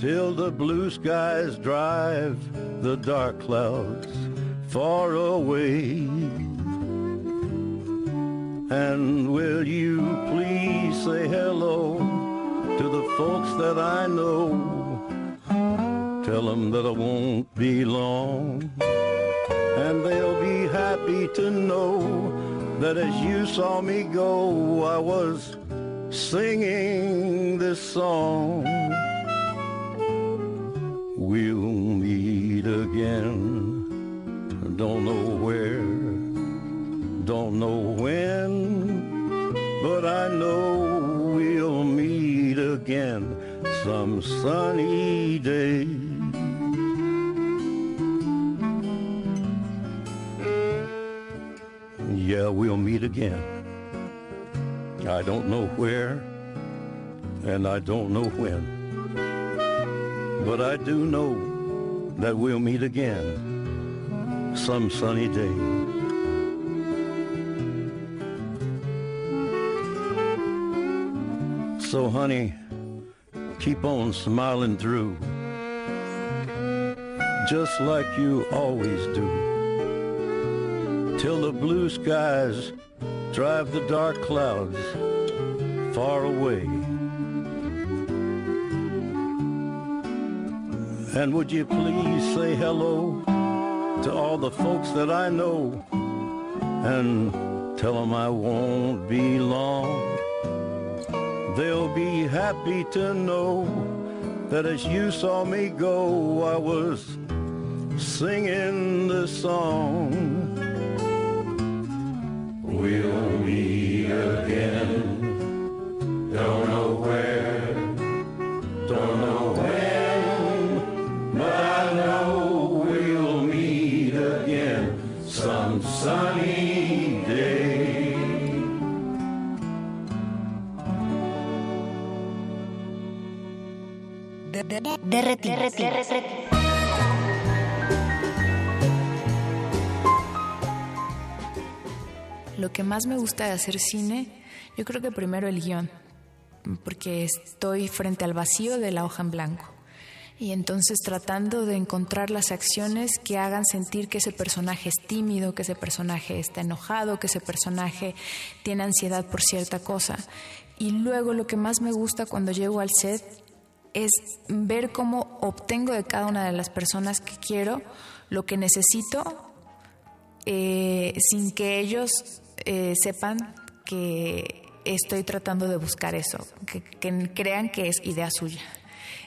Speaker 14: till the blue skies drive the dark clouds far away. And will you please say hello to the folks that I know? Tell them that I won't be long. And they'll be happy to know that as you saw me go, I was singing this song. We'll meet again. Don't know where, don't know when, but I know we'll meet again some sunny day. Yeah, we'll meet again. I don't know where, and I don't know when, but I do know that we'll meet again some sunny day. So, honey, keep on smiling through, just like you always do, till the blue skies drive the dark clouds far away. And would you please say hello to all the folks that I know and tell them I won't be long. They'll be happy to know that as you saw me go, I was singing this song. We'll meet again.
Speaker 6: Lo que más me gusta de hacer cine, yo creo que primero el guion, porque estoy frente al vacío de la hoja en blanco. Y entonces tratando de encontrar las acciones que hagan sentir que ese personaje es tímido, que ese personaje está enojado, que ese personaje tiene ansiedad por cierta cosa. Y luego lo que más me gusta cuando llego al set es ver cómo obtengo de cada una de las personas que quiero lo que necesito eh, sin que ellos eh, sepan que estoy tratando de buscar eso, que, que crean que es idea suya.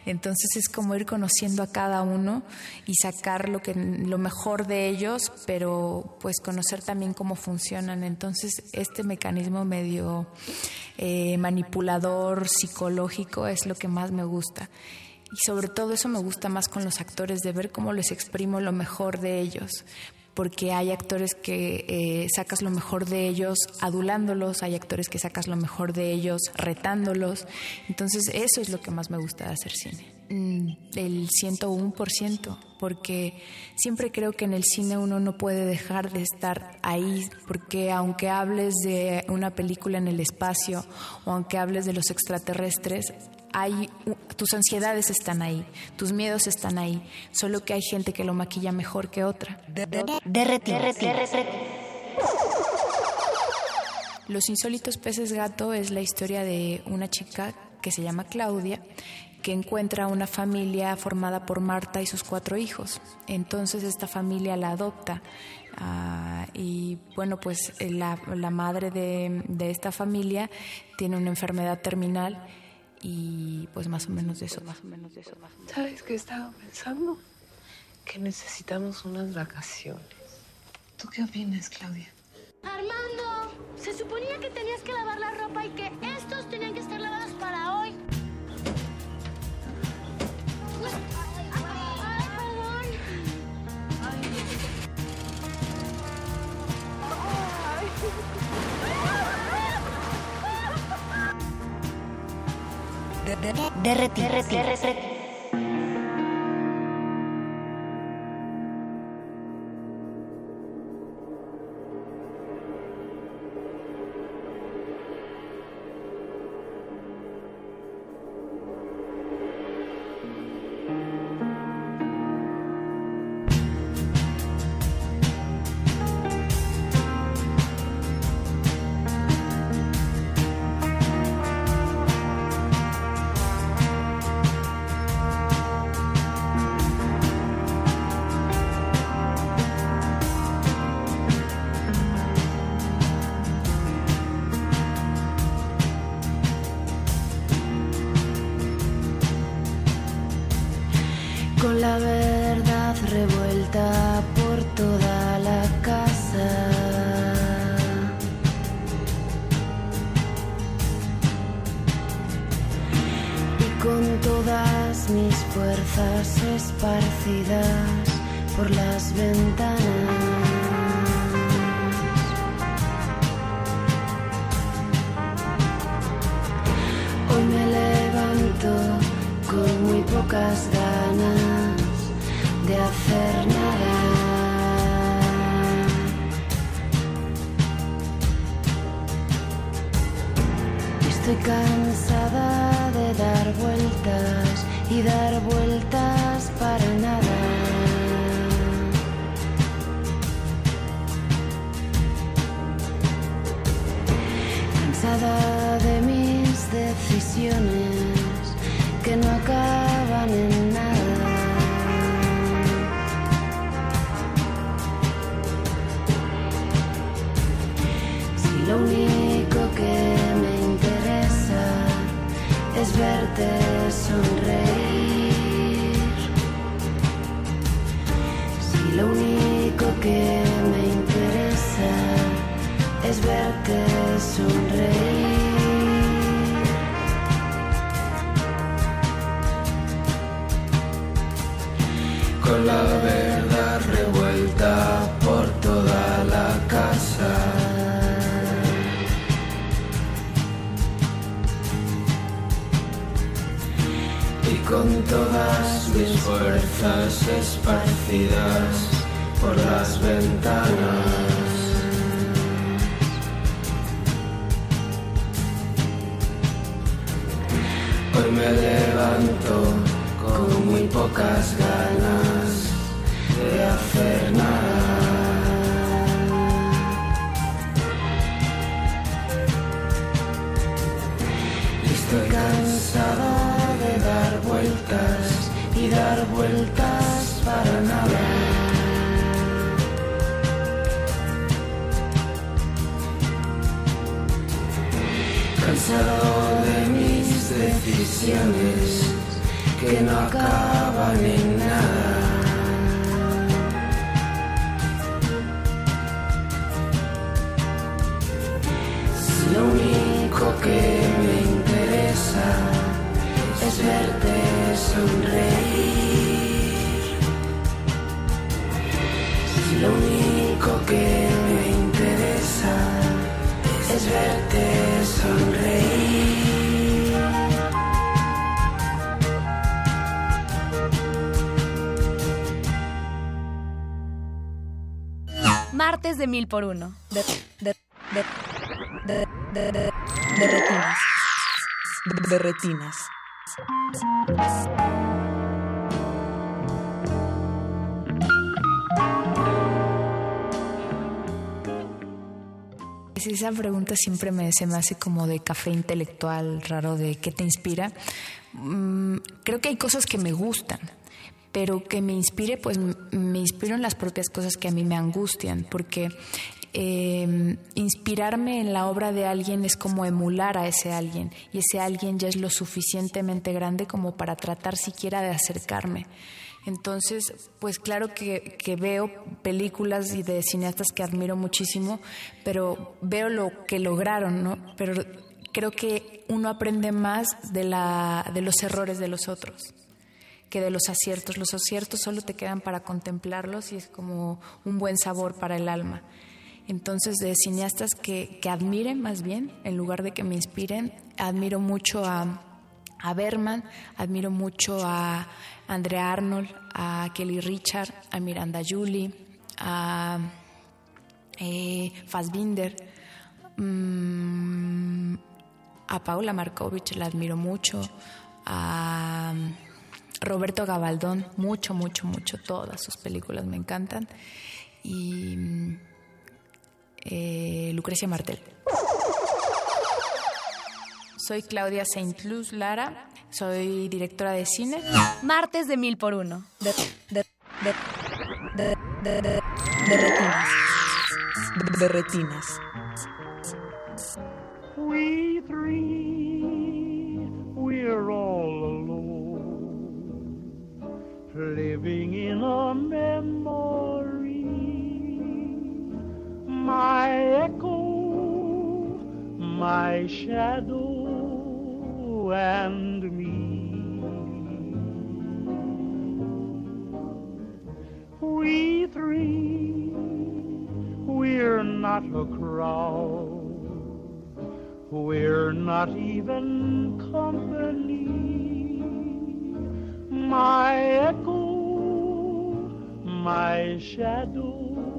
Speaker 6: Entonces es como ir conociendo a cada uno y sacar lo que lo mejor de ellos, pero pues conocer también cómo funcionan. Entonces este mecanismo medio eh, manipulador psicológico es lo que más me gusta. Y sobre todo eso me gusta más con los actores, de ver cómo les exprimo lo mejor de ellos, porque hay actores que eh, sacas lo mejor de ellos adulándolos, hay actores que sacas lo mejor de ellos retándolos. Entonces eso es lo que más me gusta de hacer cine. Mm, El 101%, porque siempre creo que en el cine uno no puede dejar de estar ahí, porque aunque hables de una película en el espacio o aunque hables de los extraterrestres, hay, tus ansiedades están ahí, tus miedos están ahí, solo que hay gente que lo maquilla mejor que otra. Los insólitos peces gato es la historia de una chica que se llama Claudia que encuentra una familia formada por Marta y sus cuatro hijos. Entonces esta familia la adopta ah, y bueno, pues la, la madre de, de esta familia tiene una enfermedad terminal y pues más o menos de eso, más o menos de eso. Más o menos.
Speaker 10: ¿Sabes qué estaba pensando? Que necesitamos unas vacaciones. ¿Tú qué opinas, Claudia?
Speaker 5: Armando, se suponía que tenías que lavar la ropa y que estos tenían que estar lavados para hoy. Ay, perdón.
Speaker 15: Con con todas mis fuerzas esparcidas por las ventanas. Hoy me levanto con muy pocas ganas de hacer nada. Estoy cansada dar vueltas y dar vueltas para nada. Cansado de mis decisiones que no acaban en nada. Si lo único que es verte sonreír. Si lo único que me interesa es verte sonreír.
Speaker 7: Martes de mil por uno. De, de, de, de, de, de, de retinas. De retinas.
Speaker 6: Esa pregunta siempre me, se me hace como de café intelectual raro, de qué te inspira. Mm, creo que hay cosas que me gustan, pero que me inspire, pues me inspiro en las propias cosas que a mí me angustian, porque eh, inspirarme en la obra de alguien es como emular a ese alguien, y ese alguien ya es lo suficientemente grande como para tratar siquiera de acercarme. Entonces, pues claro que, que veo películas y de cineastas que admiro muchísimo, pero veo lo que lograron, ¿no? Pero creo que uno aprende más de, la, de los errores de los otros que de los aciertos. Los aciertos solo te quedan para contemplarlos y es como un buen sabor para el alma. Entonces, de cineastas que, que admiren más bien, en lugar de que me inspiren, admiro mucho a, a Berman, admiro mucho a Andrea Arnold, a Kelly Richard, a Miranda Julie, a eh, Fassbinder, mm, a Paula Markovich, la admiro mucho, a Roberto Gabaldón, mucho, mucho, mucho, todas sus películas me encantan, y eh, Lucrecia Martel. Soy Claudia Saint Luz Lara, soy directora de cine.
Speaker 7: Martes de mil por uno. De, de, de, de, de, de, de retinas. De retinas.
Speaker 13: We three, we're all alone.
Speaker 16: living in a memory. My echo, my shadow, and me. We three, we're not a crowd. We're not even company. My echo, my shadow,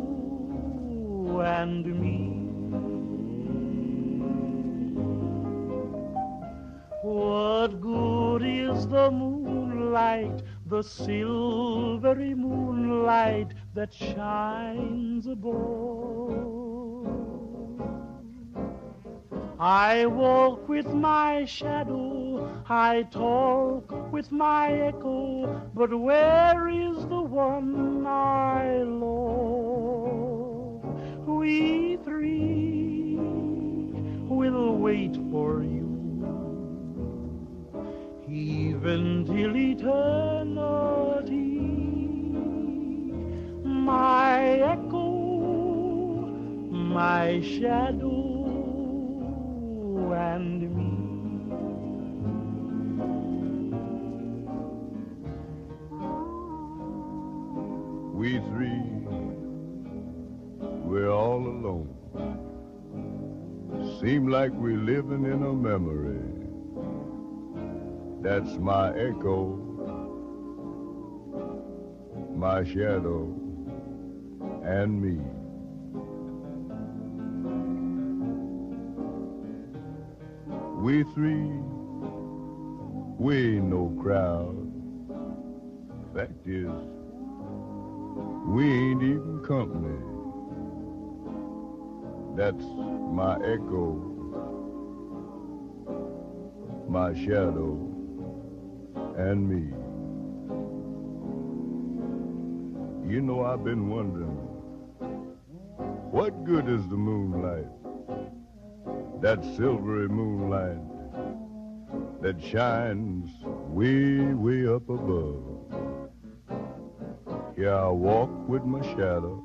Speaker 16: and me. What good is the moonlight, the silvery moonlight that shines above? I walk with my shadow, I talk with my echo, but where is the one I love? We three will wait for you, even till eternity. My echo, my shadow and me.
Speaker 17: We three, we're all alone. Seem like we're living in a memory. That's my echo, my shadow, and me. We three, we ain't no crowd. Fact is, we ain't even company. That's my echo, my shadow, and me. You know, I've been wondering, what good is the moonlight? That silvery moonlight that shines way, way up above. Here I walk with my shadow.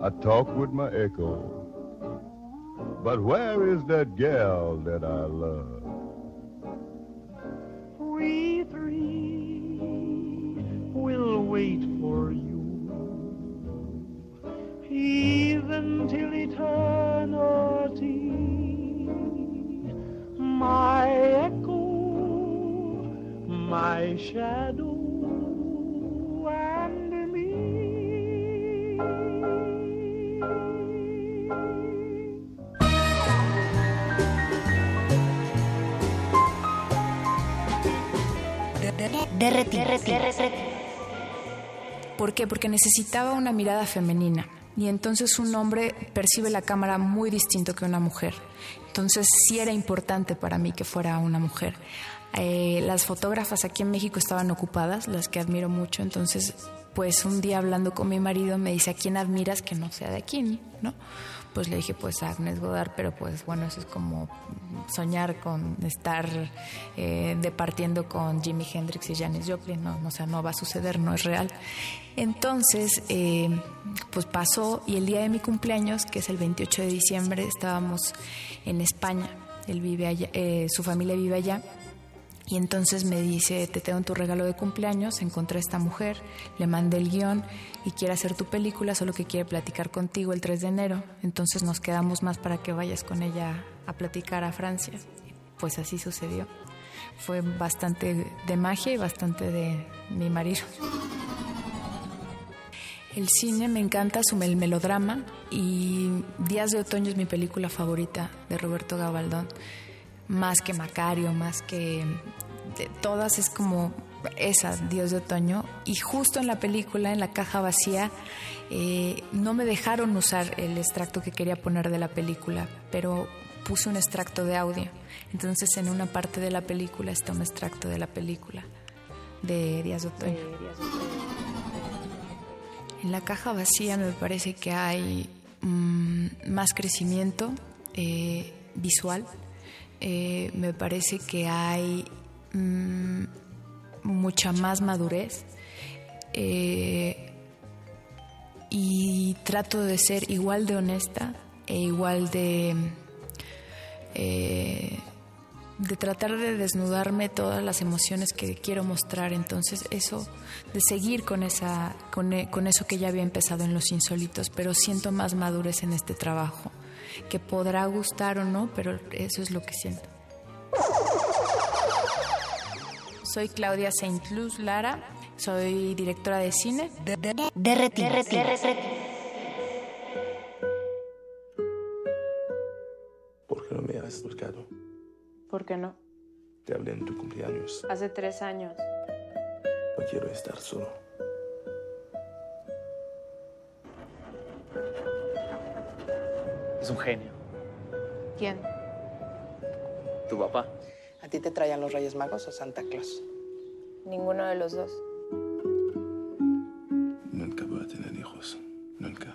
Speaker 17: I talk with my echo. But where is that gal that I love?
Speaker 6: Necesitaba una mirada femenina. Y entonces un hombre percibe la cámara muy distinto que una mujer. Entonces sí era importante para mí que fuera una mujer. Eh, las fotógrafas aquí en México estaban ocupadas, las que admiro mucho. Entonces, pues un día hablando con mi marido me dice, ¿a quién admiras que no sea de aquí? ¿no? Pues le dije, pues a Agnes Godard, pero pues bueno, eso es como soñar con estar eh, departiendo con Jimi Hendrix y Janis Joplin, no, o sea, no va a suceder, no es real. Entonces, eh, pues pasó y el día de mi cumpleaños, que es el 28 de diciembre, estábamos en España, él vive allá, eh, su familia vive allá. Y entonces me dice, te tengo tu regalo de cumpleaños, encontré a esta mujer, le mandé el guion y quiere hacer tu película, solo que quiere platicar contigo el 3 de enero. Entonces nos quedamos más para que vayas con ella a platicar a Francia. Pues así sucedió. Fue bastante de magia y bastante de mi marido. El cine me encanta, su el melodrama y Días de Otoño es mi película favorita de Roberto Gabaldón. Más que Macario, más que todas es como esa, Dios de Otoño. Y justo en la película, en la caja vacía, eh, no me dejaron usar el extracto que quería poner de la película, pero puse un extracto de audio. Entonces en una parte de la película está un extracto de la película de Días de Otoño. En la caja vacía me parece que hay mm, más crecimiento eh, visual. Eh, me parece que hay mm, mucha más madurez. Eh, y trato de ser igual de honesta e igual de eh, de tratar de desnudarme todas las emociones que quiero mostrar entonces eso de seguir con esa con, e- con eso que ya había empezado en los insólitos pero siento más madurez en este trabajo que podrá gustar o no pero eso es lo que siento soy Claudia Saint Luz Lara soy directora de cine
Speaker 18: De retinas. De retinas.
Speaker 19: ¿Por qué no me has buscado?
Speaker 20: ¿Por qué no?
Speaker 19: Te hablé en tu cumpleaños.
Speaker 20: Hace tres años.
Speaker 19: No quiero estar solo.
Speaker 21: Es un genio.
Speaker 20: ¿Quién?
Speaker 21: Tu papá.
Speaker 22: ¿A ti te traían los Reyes Magos o Santa Claus?
Speaker 20: Ninguno de los dos.
Speaker 19: Nunca voy a tener hijos. Nunca.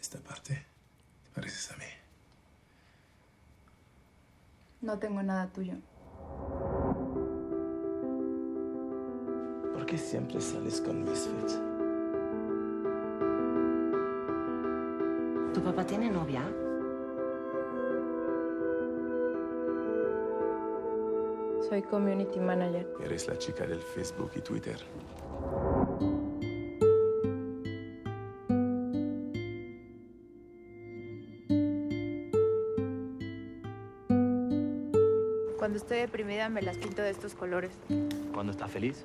Speaker 19: Esta parte te pareces a mí.
Speaker 20: No tengo nada tuyo.
Speaker 19: ¿Por qué siempre sales con Misfits?
Speaker 18: ¿Tu papá tiene novia?
Speaker 20: Soy community manager.
Speaker 19: Eres la chica del Facebook y Twitter.
Speaker 20: Cuando estoy deprimida me las pinto de estos colores.
Speaker 21: Cuando está feliz.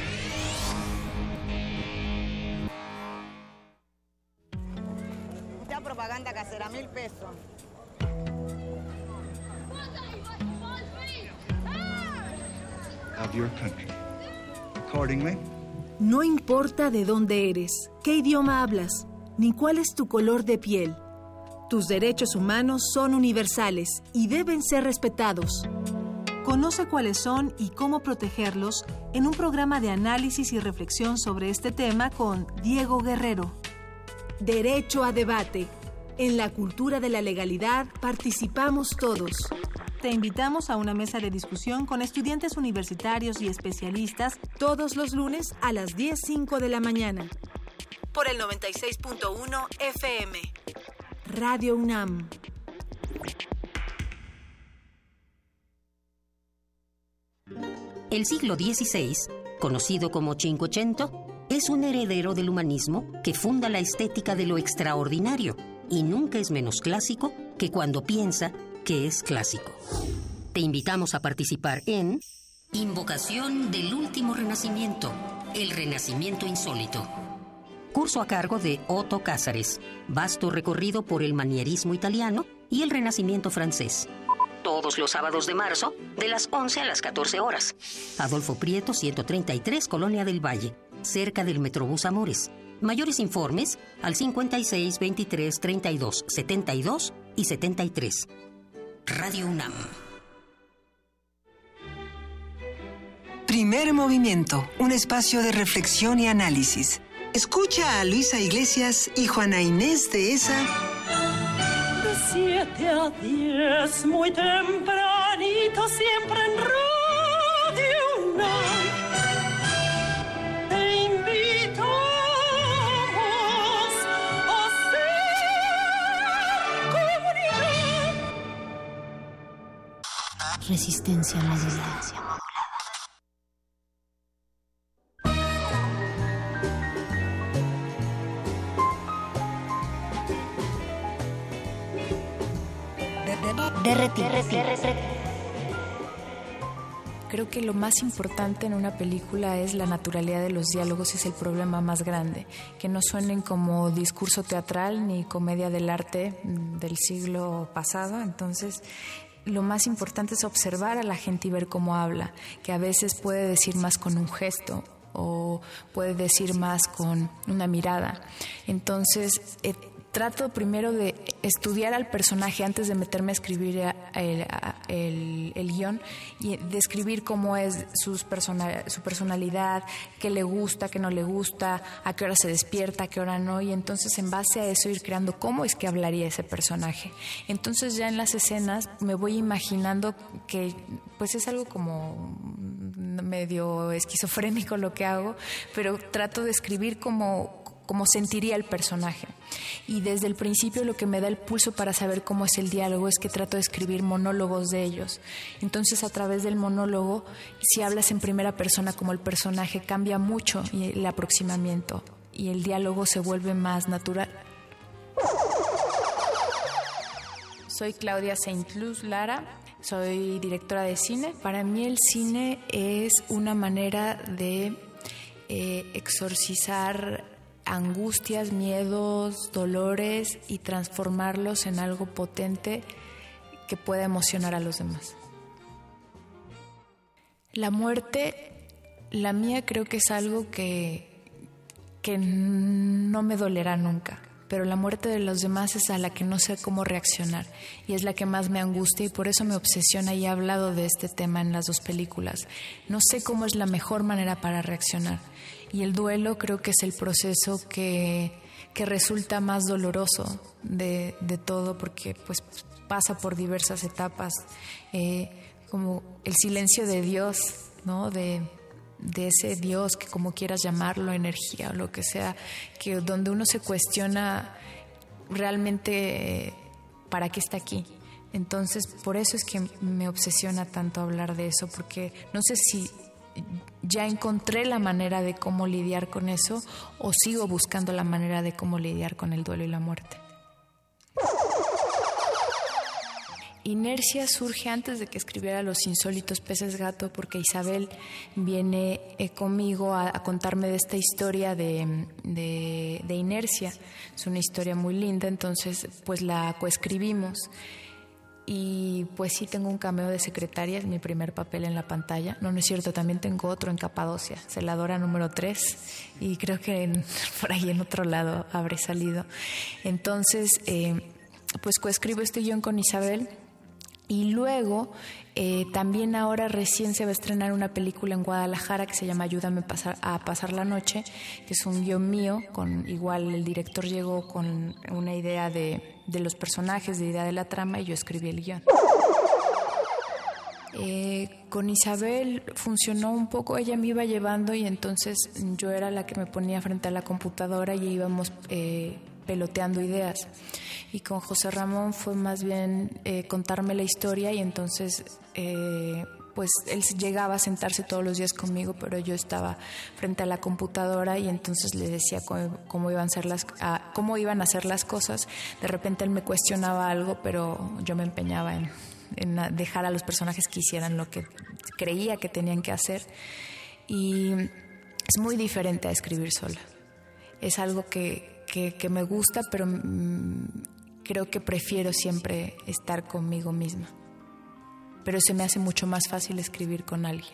Speaker 23: Pesos.
Speaker 24: of your country. Accordingly,
Speaker 25: No importa de dónde eres, qué idioma hablas, ni cuál es tu color de piel. Tus derechos humanos son universales y deben ser respetados. Conoce cuáles son y cómo protegerlos en un programa de análisis y reflexión sobre este tema con Diego Guerrero. Derecho a debate. En la cultura de la legalidad participamos todos. Te invitamos a una mesa de discusión con estudiantes universitarios y especialistas todos los lunes a las 10.05 de la mañana. Por el 96.1 FM. Radio UNAM.
Speaker 26: El siglo XVI, conocido como Cinquecento, es un heredero del humanismo que funda la estética de lo extraordinario y nunca es menos clásico que cuando piensa que es clásico. Te invitamos a participar en Invocación del Último Renacimiento, el Renacimiento Insólito. Curso a cargo de Otto Cázares, vasto recorrido por el manierismo italiano y el Renacimiento francés. Todos los sábados de marzo, de las 11 a las 14 horas. Adolfo Prieto, 133, Colonia del Valle, cerca del Metrobús Amores.
Speaker 27: Mayores informes al 56 23 32 72 y 73. Radio UNAM.
Speaker 28: Primer movimiento, un espacio de reflexión y análisis. Escucha a Luisa Iglesias y Juana Inés de esa.
Speaker 16: De 7 a 10, muy tempranito, siempre en Radio UNAM.
Speaker 27: Resistencia modulada.
Speaker 6: Creo que lo más importante en una película es la naturalidad de los diálogos, es el problema más grande, que no suenen como discurso teatral ni comedia del arte mm, del siglo pasado, entonces lo más importante es observar a la gente y ver cómo habla, que a veces puede decir más con un gesto o puede decir más con una mirada. Entonces, eh, trato primero de estudiar al personaje antes de meterme a escribir el, el, el guion y describir cómo es sus su personalidad, qué le gusta, qué no le gusta, a qué hora se despierta, a qué hora no, y entonces en base a eso ir creando cómo es que hablaría ese personaje. Entonces ya en las escenas me voy imaginando que pues es algo como medio esquizofrénico lo que hago, pero trato de escribir como como sentiría el personaje. Y desde el principio lo que me da el pulso para saber cómo es el diálogo es que trato de escribir monólogos de ellos. Entonces a través del monólogo, si hablas en primera persona como el personaje, cambia mucho el aproximamiento y el diálogo se vuelve más natural. Soy Claudia Saint Luz Lara, soy directora de cine. Para mí el cine es una manera de eh, exorcizar angustias, miedos, dolores y transformarlos en algo potente que pueda emocionar a los demás. La muerte, la mía creo que es algo que, que no me dolerá nunca, pero la muerte de los demás es a la que no sé cómo reaccionar y es la que más me angustia y por eso me obsesiona y he hablado de este tema en las dos películas. No sé cómo es la mejor manera para reaccionar y el duelo creo que es el proceso que, que resulta más doloroso de, de, todo porque pues pasa por diversas etapas, eh, como el silencio de Dios, ¿no? De, de ese Dios que como quieras llamarlo, energía o lo que sea, que donde uno se cuestiona realmente para qué está aquí. Entonces, por eso es que me obsesiona tanto hablar de eso, porque no sé si ya encontré la manera de cómo lidiar con eso o sigo buscando la manera de cómo lidiar con el duelo y la muerte. Inercia surge antes de que escribiera Los insólitos peces gato porque Isabel viene eh, conmigo a, contarme de esta historia de, de, de, inercia. Es una historia muy linda, entonces pues la coescribimos. Y pues sí tengo un cameo de secretaria, es mi primer papel en la pantalla. No, no es cierto, también tengo otro en Capadocia, celadora número 3, y creo que en, por ahí en otro lado habré salido. Entonces, eh, pues coescribo este guion con Isabel. Y luego, eh, también ahora recién se va a estrenar una película en Guadalajara que se llama Ayúdame pasar, a pasar la noche, que es un guion mío, con igual el director llegó con una idea de, de los personajes, de idea de la trama, y yo escribí el guion. Eh, con Isabel funcionó un poco, ella me iba llevando y entonces yo era la que me ponía frente a la computadora y íbamos eh, peloteando ideas. Y con José Ramón fue más bien eh, contarme la historia y entonces eh, pues él llegaba a sentarse todos los días conmigo, pero yo estaba frente a la computadora y entonces le decía cómo, cómo iban, a ser las, a, cómo iban a hacer las cosas. De repente él me cuestionaba algo, pero yo me empeñaba en, en dejar a los personajes que hicieran lo que creía que tenían que hacer. Y es muy diferente a escribir sola. Es algo que, que, me gusta, pero mmm, creo que prefiero siempre estar conmigo misma. Pero se me hace mucho más fácil escribir con alguien,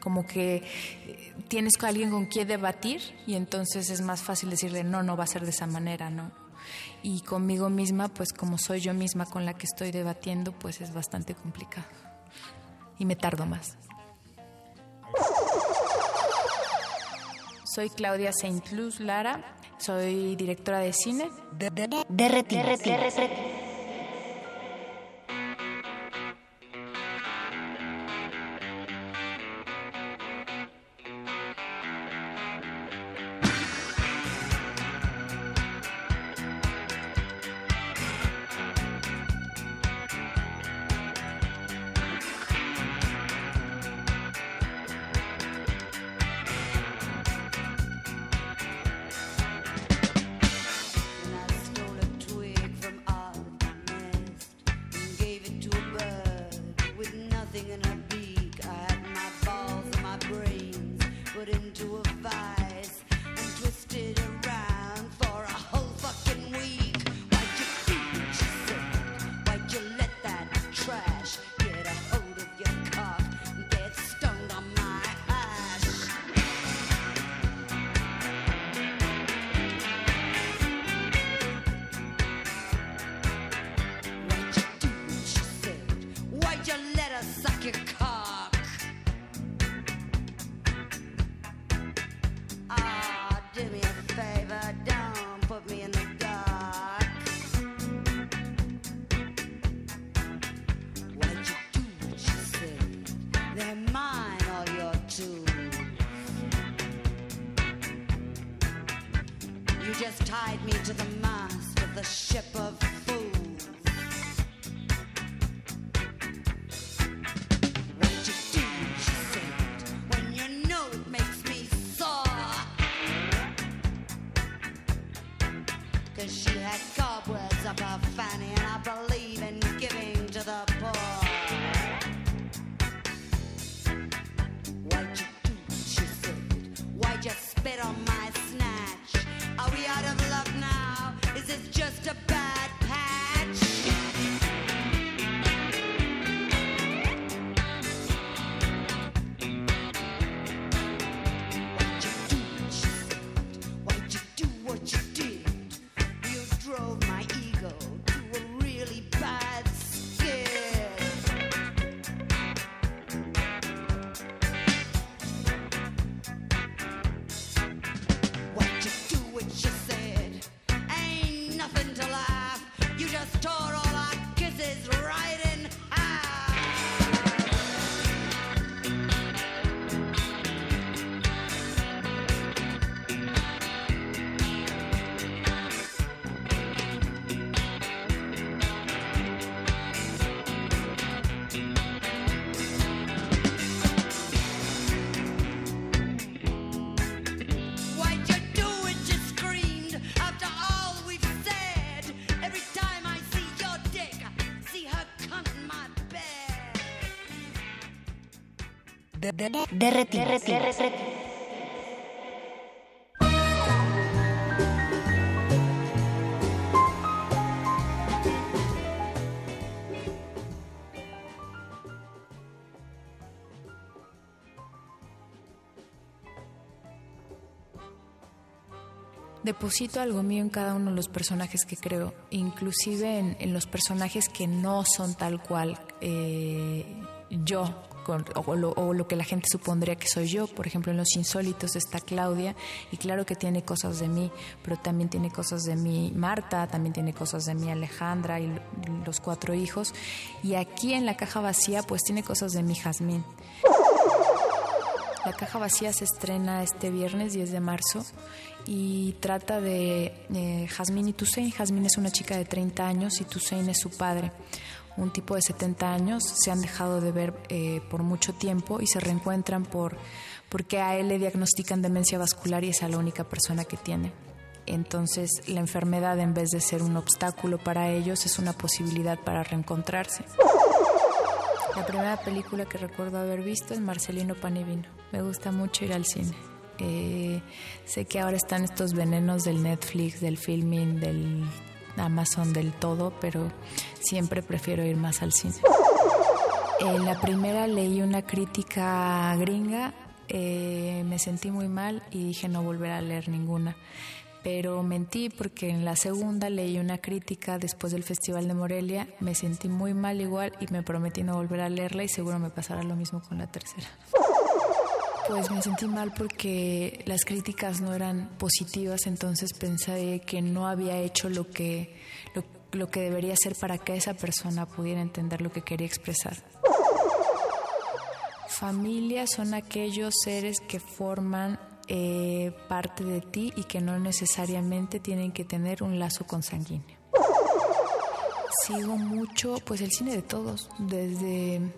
Speaker 6: como que eh, tienes con alguien con quien debatir y entonces es más fácil decirle no, no va a ser de esa manera, ¿no? Y conmigo misma, pues como soy yo misma con la que estoy debatiendo, pues es bastante complicado. Y me tardo más. Soy Claudia Saint Luz Lara, soy directora de cine.
Speaker 27: De, De, de, de retinas.
Speaker 6: Deposito algo mío en cada uno de los personajes que creo, inclusive en, en los personajes que no son tal cual eh, yo, con- o, lo, o lo que la gente supondría que soy yo. Por ejemplo, en Los Insólitos está Claudia, y claro que tiene cosas de mí, pero también tiene cosas de mí Marta, también tiene cosas de mí Alejandra y los cuatro hijos. Y aquí en la caja vacía, pues tiene cosas de mí Jazmín. La caja vacía se estrena este viernes 10 de marzo y trata de eh, Jazmín y Tusein. Jazmín es una chica de 30 años y Tusein es su padre, un tipo de 70 años. Se han dejado de ver eh, por mucho tiempo y se reencuentran por, porque a él le diagnostican demencia vascular y es la única persona que tiene. Entonces la enfermedad en vez de ser un obstáculo para ellos es una posibilidad para reencontrarse. La primera película que recuerdo haber visto es Marcelino Pan y Vino. Me gusta mucho ir al cine. Eh, sé que ahora están estos venenos del Netflix, del filming, del Amazon, del todo, pero siempre prefiero ir más al cine. En la primera leí una crítica gringa, eh, me sentí muy mal y dije no volver a leer ninguna. Pero mentí porque en la segunda leí una crítica después del Festival de Morelia, me sentí muy mal igual y me prometí no volver a leerla y seguro me pasará lo mismo con la tercera. Pues me sentí mal porque las críticas no eran positivas, entonces pensé que no había hecho lo que, lo, lo que debería hacer para que esa persona pudiera entender lo que quería expresar. Familia son aquellos seres que forman eh, parte de ti y que no necesariamente tienen que tener un lazo consanguíneo. Sigo mucho pues el cine de todos, desde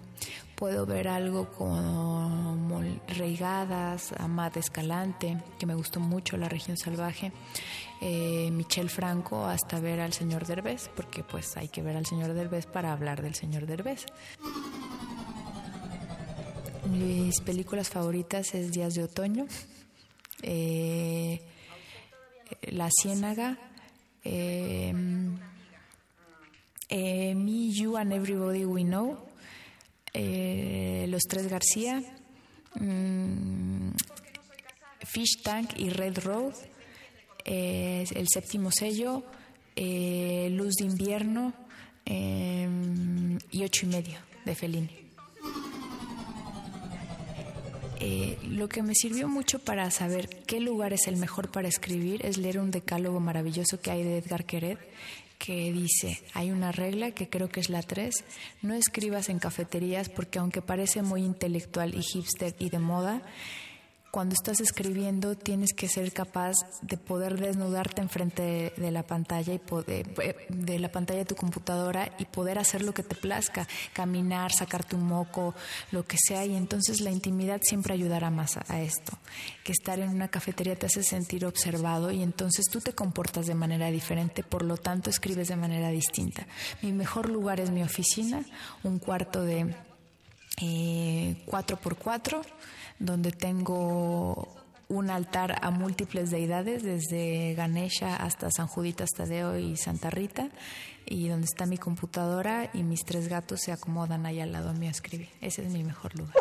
Speaker 6: puedo ver algo como Reigadas, Amad Escalante, que me gustó mucho, La región salvaje, eh, Michel Franco, hasta ver al señor Derbez, porque pues hay que ver al señor Derbez para hablar del señor Derbez. Mis películas favoritas es Días de Otoño, eh, La Ciénaga, eh, eh, Me, You and Everybody We Know, eh, Los Tres García, mm, Fish Tank y Red Road, eh, El Séptimo Sello, eh, Luz de Invierno y Ocho y Medio de Fellini. Lo que me sirvió mucho para saber qué lugar es el mejor para escribir es leer un decálogo maravilloso que hay de Edgar Queret que dice, hay una regla que creo que es la 3, no escribas en cafeterías porque aunque parece muy intelectual y hipster y de moda, cuando estás escribiendo tienes que ser capaz de poder desnudarte enfrente de, de la pantalla y poder, eh, de la pantalla de tu computadora y poder hacer lo que te plazca, caminar, sacarte un moco, lo que sea y entonces la intimidad siempre ayudará más a, a esto, que estar en una cafetería te hace sentir observado y entonces tú te comportas de manera diferente, por lo tanto escribes de manera distinta. Mi mejor lugar es mi oficina, un cuarto de eh, 4x4 donde tengo un altar a múltiples deidades, desde Ganesha hasta San Juditas Tadeo y Santa Rita, y donde está mi computadora y mis tres gatos se acomodan ahí al lado mío a escribir. Ese es mi mejor lugar.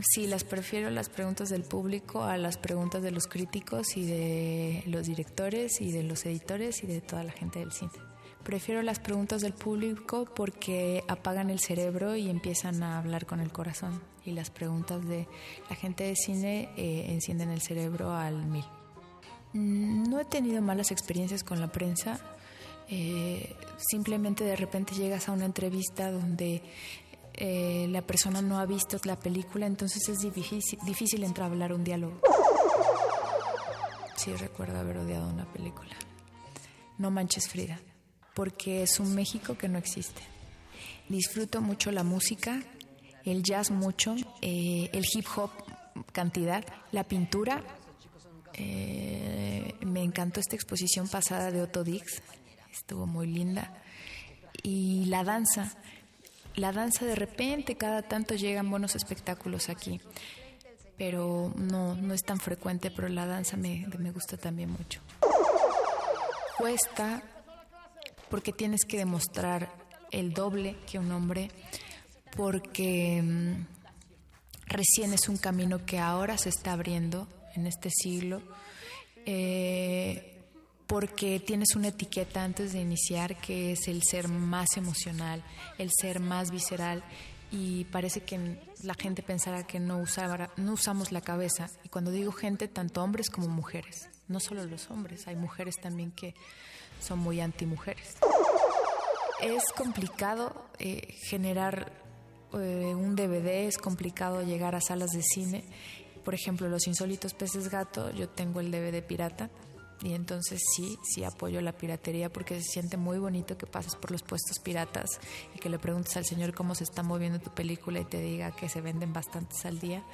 Speaker 6: Sí, las prefiero las preguntas del público a las preguntas de los críticos y de los directores y de los editores y de toda la gente del cine. Prefiero las preguntas del público porque apagan el cerebro y empiezan a hablar con el corazón. Y las preguntas de la gente de cine eh, encienden el cerebro al mil. Mm, No he tenido malas experiencias con la prensa. Eh, simplemente de repente llegas a una entrevista donde eh, la persona no ha visto la película, entonces es difícil, difícil entrar a hablar un diálogo. Sí, recuerdo haber odiado una película. No manches Frida porque es un México que no existe. Disfruto mucho la música, el jazz mucho, eh, el hip hop cantidad, la pintura. Eh, me encantó esta exposición pasada de Otto Dix, estuvo muy linda. Y la danza, la danza de repente, cada tanto llegan buenos espectáculos aquí, pero no, no es tan frecuente, pero la danza me, me gusta también mucho. Cuesta porque tienes que demostrar el doble que un hombre, porque mm, recién es un camino que ahora se está abriendo en este siglo, eh, porque tienes una etiqueta antes de iniciar que es el ser más emocional, el ser más visceral y parece que la gente pensará que no, usara, no usamos la cabeza. Y cuando digo gente, tanto hombres como mujeres, no solo los hombres, hay mujeres también que son muy antimujeres. Es complicado eh, generar eh, un DVD, es complicado llegar a salas de cine. Por ejemplo, Los Insólitos Peces Gato, yo tengo el DVD pirata y entonces sí, sí apoyo la piratería porque se siente muy bonito que pases por los puestos piratas y que le preguntes al señor cómo se está moviendo tu película y te diga que se venden bastantes al día.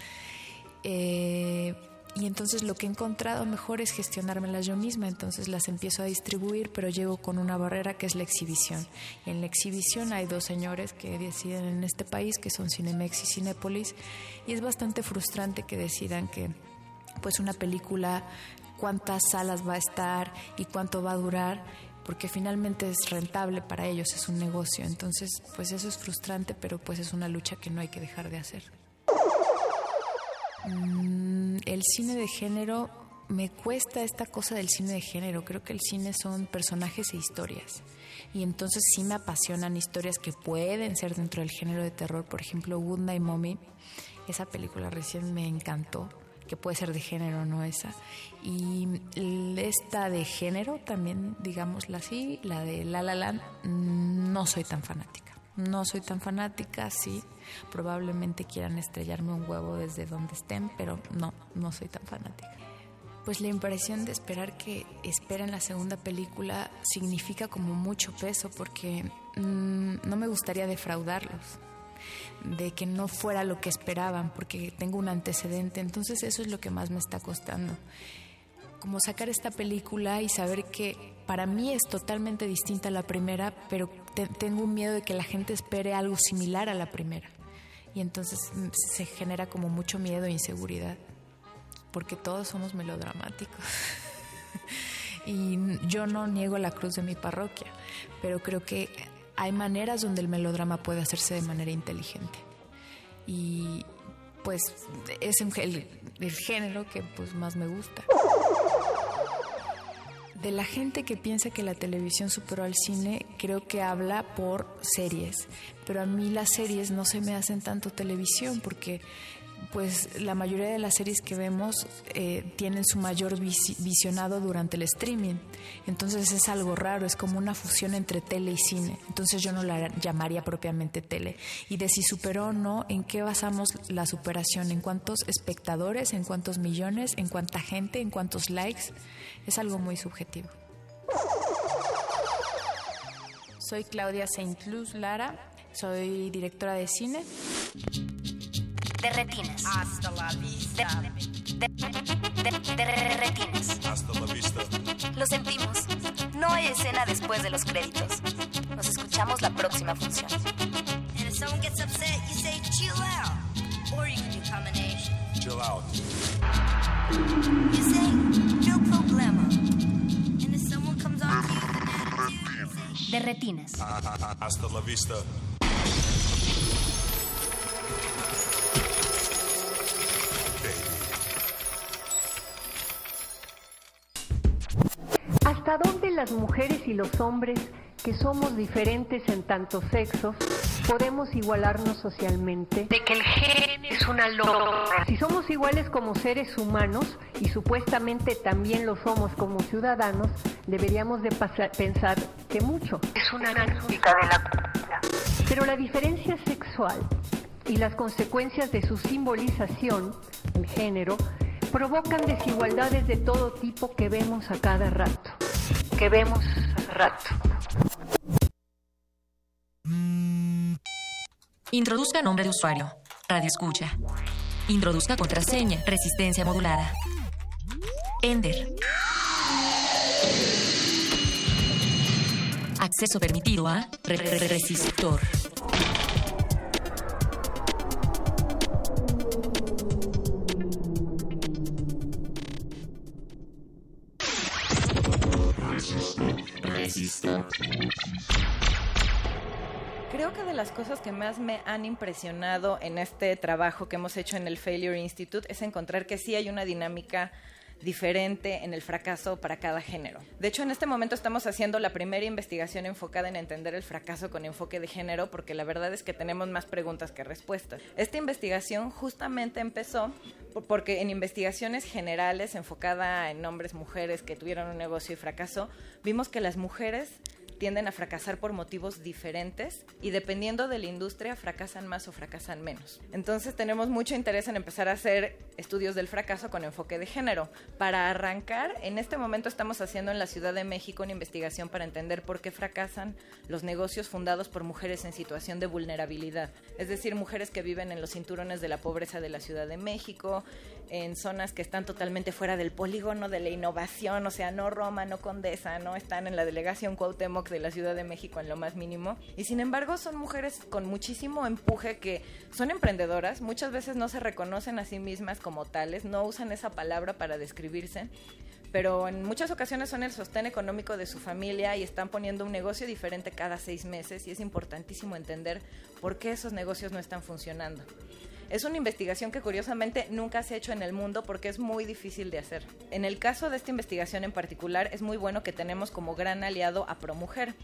Speaker 6: Eh, y entonces lo que he encontrado mejor es gestionármelas yo misma, entonces las empiezo a distribuir, pero llego con una barrera que es la exhibición. Y en la exhibición hay dos señores que deciden en este país, que son Cinemex y Cinépolis, y es bastante frustrante que decidan que pues una película cuántas salas va a estar y cuánto va a durar porque finalmente es rentable para ellos, es un negocio. Entonces, pues eso es frustrante, pero pues es una lucha que no hay que dejar de hacer. Mm, el cine de género, me cuesta esta cosa del cine de género. Creo que el cine son personajes e historias. Y entonces sí me apasionan historias que pueden ser dentro del género de terror. Por ejemplo, Good Night Mommy. Esa película recién me encantó que puede ser de género, no esa. Y esta de género también, digámosla así, la de La La Land, no soy tan fanática. No soy tan fanática, sí. Probablemente quieran estrellarme un huevo desde donde estén, pero no, no soy tan fanática. Pues la impresión de esperar que esperen la segunda película significa como mucho peso porque mmm, no me gustaría defraudarlos de que no fuera lo que esperaban, porque tengo un antecedente. Entonces eso es lo que más me está costando. Como sacar esta película y saber que para mí es totalmente distinta a la primera, pero te, tengo un miedo de que la gente espere algo similar a la primera. Y entonces se genera como mucho miedo e inseguridad, porque todos somos melodramáticos. y yo no niego la cruz de mi parroquia, pero creo que hay maneras donde el melodrama puede hacerse de manera inteligente. Y pues es el, el género que pues más me gusta. De la gente que piensa que la televisión superó al cine, creo que habla por series, pero a mí las series no se me hacen tanto televisión porque pues la mayoría de las series que vemos eh, tienen su mayor vis visionado durante el streaming. Entonces es algo raro, es como una fusión entre tele y cine. Entonces yo no la llamaría propiamente tele. Y de si superó o no, ¿en qué basamos la superación? ¿En cuántos espectadores? ¿En cuántos millones? ¿En cuánta gente? ¿En cuántos likes? Es algo muy subjetivo. Soy Claudia Saint Luz Lara, soy directora de cine
Speaker 29: de retinas.
Speaker 16: Hasta la vista.
Speaker 29: De, de, de, de, retinas.
Speaker 30: Hasta la vista.
Speaker 29: Lo sentimos. No hay escena después de los créditos. Nos escuchamos la próxima función.
Speaker 16: And if someone gets upset, you say chill out. Or you can do combination.
Speaker 30: Chill out.
Speaker 29: De retinas.
Speaker 30: Hasta la vista.
Speaker 31: ¿Hasta dónde las mujeres y los hombres, que somos diferentes en tantos sexos, podemos igualarnos socialmente?
Speaker 32: De que el gen es una locura.
Speaker 31: Si somos iguales como seres humanos y supuestamente también lo somos como ciudadanos, deberíamos de pensar que mucho.
Speaker 32: Es una lógica de la cultura.
Speaker 31: Pero la diferencia sexual y las consecuencias de su simbolización, el género, provocan desigualdades de todo tipo que vemos a cada rato.
Speaker 32: Que vemos a rato.
Speaker 33: Introduzca nombre de usuario. Radio escucha. Introduzca contraseña. Resistencia modulada. Ender. Acceso permitido a re re resistor.
Speaker 34: Creo que de las cosas que más me han impresionado en este trabajo que hemos hecho en el Failure Institute es encontrar que sí hay una dinámica diferente en el fracaso para cada género. De hecho, en este momento estamos haciendo la primera investigación enfocada en entender el fracaso con enfoque de género, porque la verdad es que tenemos más preguntas que respuestas. Esta investigación justamente empezó porque en investigaciones generales enfocada en hombres, mujeres que tuvieron un negocio y fracasó, vimos que las mujeres tienden a fracasar por motivos diferentes y dependiendo de la industria fracasan más o fracasan menos. Entonces tenemos mucho interés en empezar a hacer estudios del fracaso con enfoque de género. Para arrancar, en este momento estamos haciendo en la Ciudad de México una investigación para entender por qué fracasan los negocios fundados por mujeres en situación de vulnerabilidad, es decir, mujeres que viven en los cinturones de la pobreza de la Ciudad de México, en zonas que están totalmente fuera del polígono de la innovación, o sea, no Roma, no Condesa, no están en la delegación Cuauhtémoc de la Ciudad de México en lo más mínimo. Y sin embargo son mujeres con muchísimo empuje que son emprendedoras, muchas veces no se reconocen a sí mismas como tales, no usan esa palabra para describirse, pero en muchas ocasiones son el sostén económico de su familia y están poniendo un negocio diferente cada seis meses y es importantísimo entender por qué esos negocios no están funcionando. Es una investigación que curiosamente nunca se ha hecho en el mundo porque es muy difícil de hacer. En el caso de esta investigación en particular es muy bueno que tenemos como gran aliado a ProMujer,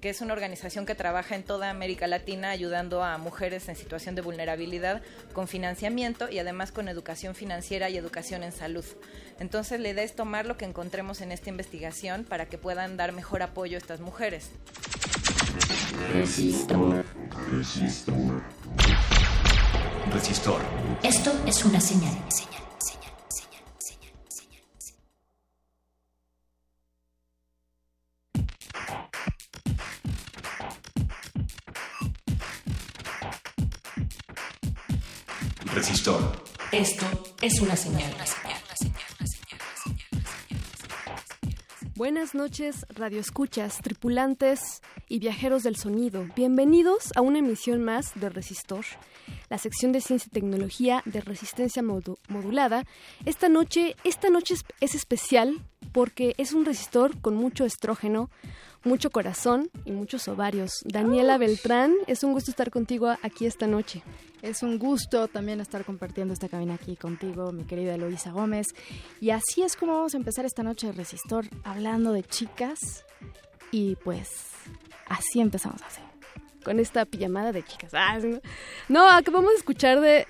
Speaker 34: que es una organización que trabaja en toda América Latina ayudando a mujeres en situación de vulnerabilidad con financiamiento y además con educación financiera y educación en salud. Entonces la idea es tomar lo que encontremos en esta investigación para que puedan dar mejor apoyo a estas mujeres.
Speaker 35: Resistor.
Speaker 33: Esto es una señal. señal.
Speaker 35: Resistor.
Speaker 33: Esto es una señal.
Speaker 36: Buenas noches, radioescuchas, tripulantes y viajeros del sonido. Bienvenidos a una emisión más de Resistor, la sección de ciencia y tecnología de resistencia modu modulada. Esta noche, esta noche es, es especial porque es un resistor con mucho estrógeno, mucho corazón y muchos ovarios. Daniela Beltrán, es un gusto estar contigo aquí esta noche.
Speaker 37: Es un gusto también estar compartiendo esta cabina aquí contigo, mi querida Eloisa Gómez. Y así es como vamos a empezar esta noche de Resistor, hablando de chicas. Y pues así empezamos así.
Speaker 36: Con esta pijamada de chicas. Ah, no, acabamos de escuchar de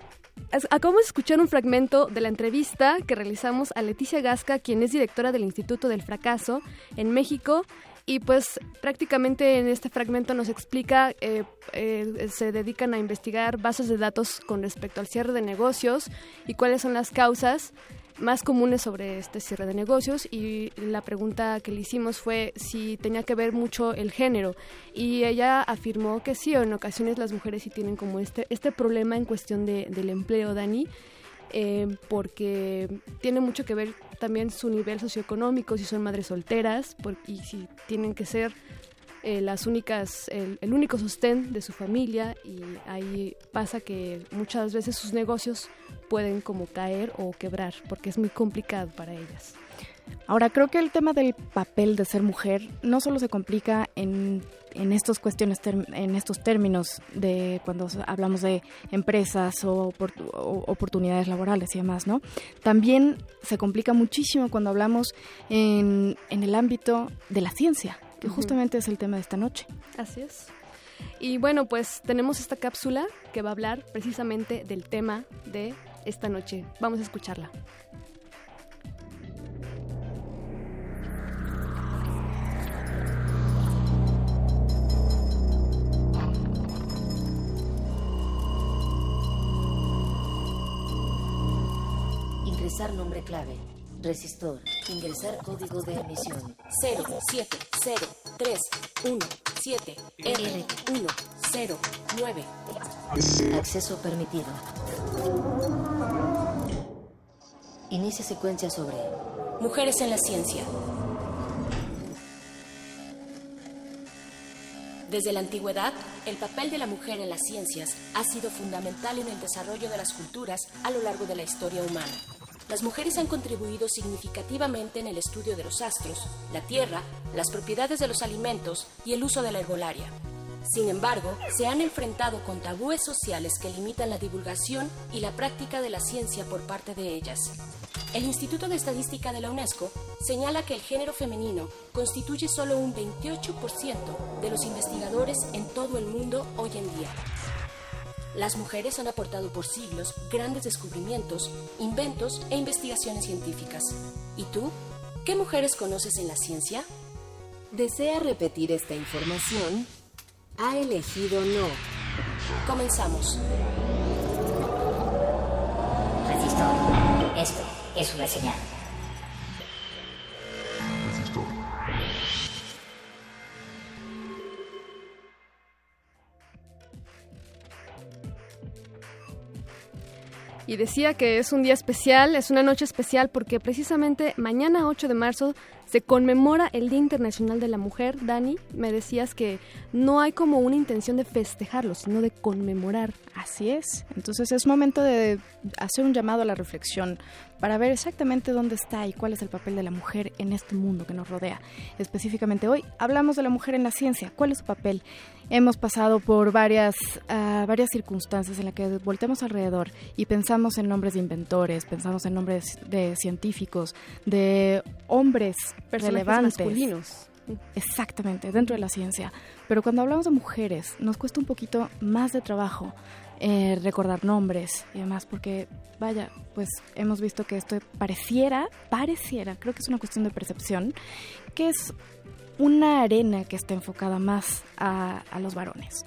Speaker 36: Acabamos de escuchar un fragmento de la entrevista que realizamos a Leticia Gasca, quien es directora del Instituto del Fracaso en México. Y pues prácticamente en este fragmento nos explica, eh, eh, se dedican a investigar bases de datos con respecto al cierre de negocios y cuáles son las causas más comunes sobre este cierre de negocios y la pregunta que le hicimos fue si tenía que ver mucho el género. Y ella afirmó que sí, en ocasiones las mujeres sí tienen como este, este problema en cuestión de, del empleo, Dani, eh, porque tiene mucho que ver también su nivel socioeconómico, si son madres solteras y si tienen que ser eh, las únicas, el, único sostén de su familia y ahí pasa que muchas veces sus negocios pueden como caer o quebrar porque es muy complicado para ellas.
Speaker 37: Ahora, creo que el tema del papel de ser mujer no solo se complica en, en estos cuestiones, en estos términos de cuando hablamos de empresas o, o, oportunidades laborales y demás, ¿no? También se complica muchísimo cuando hablamos en, en el ámbito de la ciencia, que justamente es el tema de esta noche.
Speaker 36: Así es. Y bueno, pues tenemos esta cápsula que va a hablar precisamente del tema de esta noche. Vamos a escucharla.
Speaker 38: Ingresar nombre clave. Resistor. Ingresar código de emisión.
Speaker 39: 0703117 R109.
Speaker 38: Acceso permitido. Inicia secuencia sobre
Speaker 39: Mujeres en la ciencia. Desde la antigüedad, el papel de la mujer en las ciencias ha sido fundamental en el desarrollo de las culturas a lo largo de la historia humana. Las mujeres han contribuido significativamente en el estudio de los astros, la tierra, las propiedades de los alimentos y el uso de la herbolaria. Sin embargo, se han enfrentado con tabúes sociales que limitan la divulgación y la práctica de la ciencia por parte de ellas. El Instituto de Estadística de la UNESCO señala que el género femenino constituye solo un 28% de los investigadores en todo el mundo hoy en día. Las mujeres han aportado por siglos grandes descubrimientos, inventos e investigaciones científicas. ¿Y tú? ¿Qué mujeres conoces en la ciencia?
Speaker 38: ¿Desea repetir esta información? Ha elegido no.
Speaker 39: Comenzamos.
Speaker 38: Resistor. Esto es una señal.
Speaker 36: Y decía que es un día especial, es una noche especial porque precisamente mañana 8 de marzo se conmemora el Día Internacional de la Mujer. Dani, me decías que no hay como una intención de festejarlo, sino de conmemorar.
Speaker 37: Así es. Entonces es momento de hacer un llamado a la reflexión para ver exactamente dónde está y cuál es el papel de la mujer en este mundo que nos rodea. Específicamente hoy hablamos de la mujer en la ciencia. ¿Cuál es su papel? Hemos pasado por varias, uh, varias circunstancias en las que volteamos alrededor y pensamos en nombres de inventores, pensamos en nombres de científicos, de hombres relevantes.
Speaker 36: masculinos.
Speaker 37: Exactamente, dentro de la ciencia. Pero cuando hablamos de mujeres, nos cuesta un poquito más de trabajo eh, recordar nombres y demás, porque vaya, pues hemos visto que esto pareciera, pareciera, creo que es una cuestión de percepción, que es una arena que está enfocada más a, a los varones.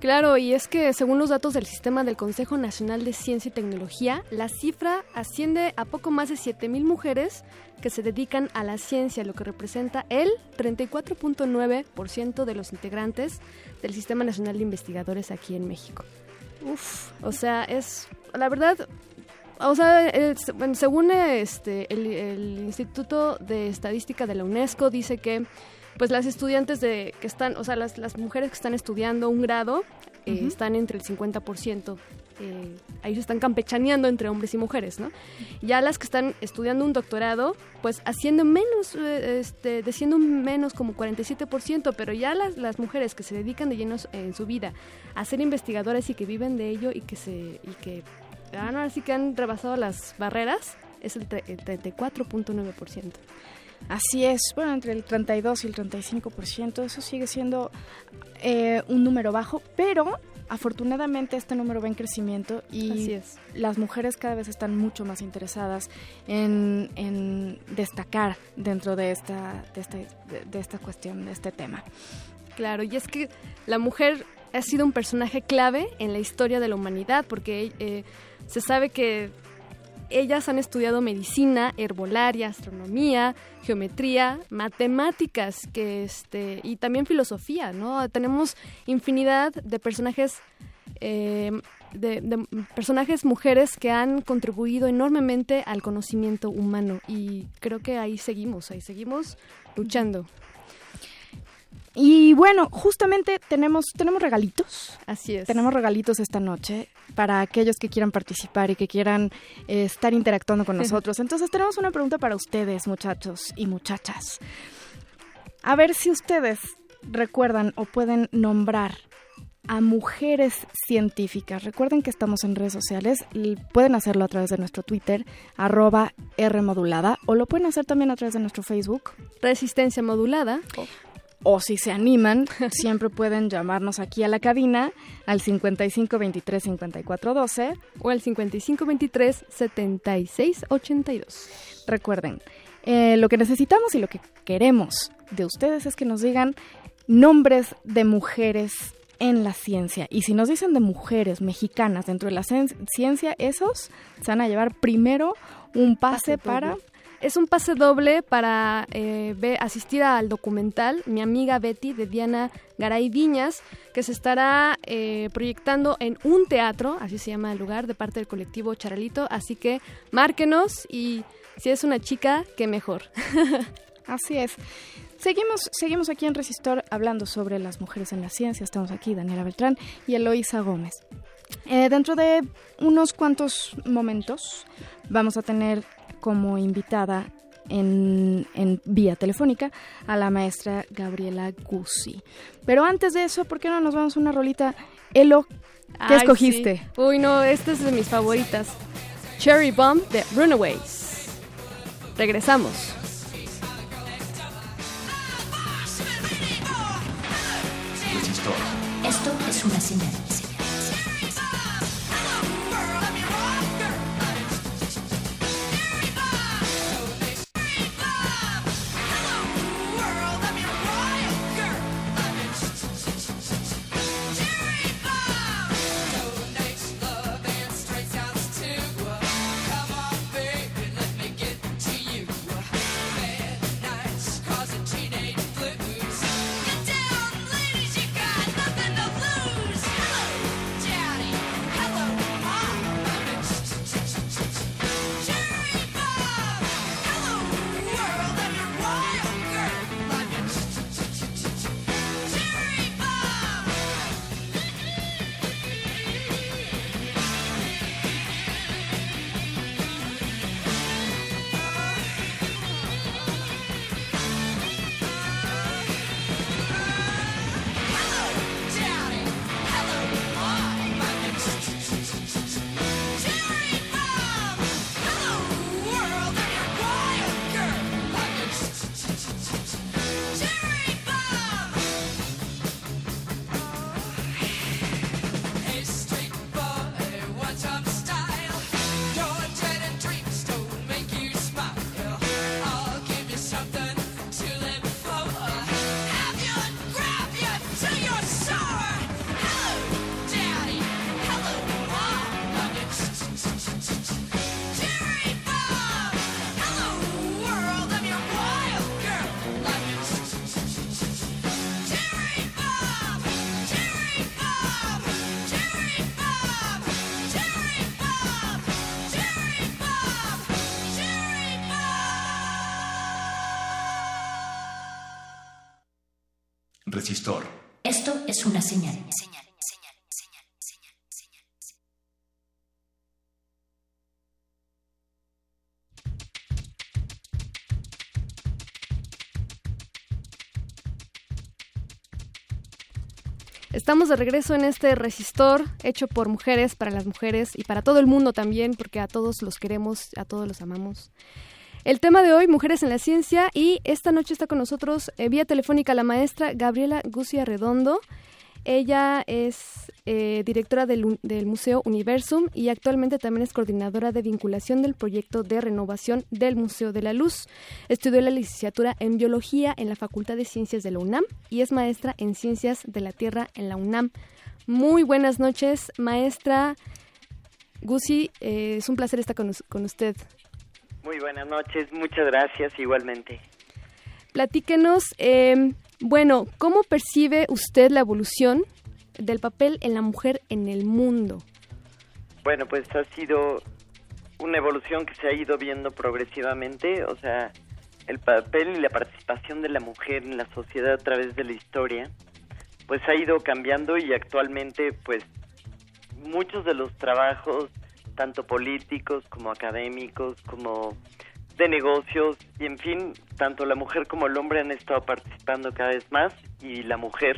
Speaker 36: Claro, y es que según los datos del sistema del Consejo Nacional de Ciencia y Tecnología, la cifra asciende a poco más de 7.000 mujeres que se dedican a la ciencia, lo que representa el 34.9% de los integrantes del Sistema Nacional de Investigadores aquí en México. Uf, o sea, es, la verdad, o sea, es, bueno, según este, el, el Instituto de Estadística de la UNESCO dice que pues las estudiantes de que están, o sea, las, las mujeres que están estudiando un grado eh, están entre el 50%. Eh, ahí se están campechaneando entre hombres y mujeres, ¿no? Ya las que están estudiando un doctorado, pues haciendo menos, eh, este, menos como 47%, pero ya las, las mujeres que se dedican de llenos en su vida a ser investigadoras y que viven de ello y que se y que ah, no, así que han rebasado las barreras, es el 34.9%.
Speaker 37: Así es, bueno, entre el 32 y el 35%, eso sigue siendo eh, un número bajo, pero afortunadamente este número va en crecimiento y las mujeres cada vez están mucho más interesadas en, en destacar dentro de esta, de, de- de esta cuestión, de este tema.
Speaker 36: Claro, y es que la mujer ha sido un personaje clave en la historia de la humanidad, porque eh, se sabe que ellas han estudiado medicina, herbolaria, astronomía, geometría, matemáticas, que este y también filosofía, ¿no? Tenemos infinidad de personajes eh, de, de personajes mujeres que han contribuido enormemente al conocimiento humano y creo que ahí seguimos, ahí seguimos luchando.
Speaker 37: Y bueno, justamente tenemos, tenemos regalitos.
Speaker 36: Así es.
Speaker 37: Tenemos regalitos esta noche para aquellos que quieran participar y que quieran eh, estar interactuando con nosotros. Entonces tenemos una pregunta para ustedes, muchachos y muchachas. A ver si ustedes recuerdan o pueden nombrar a mujeres científicas. Recuerden que estamos en redes sociales. y Pueden hacerlo a través de nuestro Twitter, arroba Rmodulada, o lo pueden hacer también a través de nuestro Facebook.
Speaker 36: Resistencia modulada.
Speaker 37: O si se animan, siempre pueden llamarnos aquí a la cabina al 55 23 54 12
Speaker 36: o al 55 23 76 82.
Speaker 37: Recuerden, eh, lo que necesitamos y lo que queremos de ustedes es que nos digan nombres de mujeres en la ciencia. Y si nos dicen de mujeres mexicanas dentro de la cien- ciencia, esos se van a llevar primero un pase,
Speaker 36: Pase
Speaker 37: para...
Speaker 36: Es un pase doble para eh, asistir al documental Mi amiga Betty de Diana Garay Viñas, que se estará eh, proyectando en un teatro, así se llama el lugar, de parte del colectivo Charalito. Así que márquenos y si es una chica, qué mejor.
Speaker 37: Así es. Seguimos, seguimos aquí en Resistor hablando sobre las mujeres en la ciencia. Estamos aquí, Daniela Beltrán y Eloísa Gómez. Eh, dentro de unos cuantos momentos vamos a tener como invitada en, en vía telefónica a la maestra Gabriela Guzzi. Pero antes de eso, ¿por qué no nos vamos a una rolita? Elo, ¿qué
Speaker 36: Ay,
Speaker 37: escogiste?
Speaker 36: sí. Uy, no, esta es de mis favoritas. Cherry Bomb de Runaways. Regresamos.
Speaker 33: Esto es una señal.
Speaker 36: Estamos de regreso en este resistor hecho por mujeres, para las mujeres y para todo el mundo también, porque a todos los queremos, a todos los amamos. El tema de hoy, Mujeres en la Ciencia, y esta noche está con nosotros eh, vía telefónica la maestra Gabriela Gucia Redondo. Ella es eh, directora del, del, Museo Universum y actualmente también es coordinadora de vinculación del proyecto de renovación del Museo de la Luz. Estudió la licenciatura en Biología en la Facultad de Ciencias de la UNAM y es maestra en Ciencias de la Tierra en la UNAM. Muy buenas noches, maestra Gusi. Eh, es un placer estar con, con usted.
Speaker 40: Muy buenas noches, muchas gracias igualmente.
Speaker 36: Platíquenos, eh, bueno, ¿cómo percibe usted la evolución del papel en la mujer en el mundo?
Speaker 40: Bueno, pues ha sido una evolución que se ha ido viendo progresivamente, o sea, el papel y la participación de la mujer en la sociedad a través de la historia, pues ha ido cambiando y actualmente, pues, muchos de los trabajos tanto políticos como académicos, como de negocios, y en fin, tanto la mujer como el hombre han estado participando cada vez más y la mujer,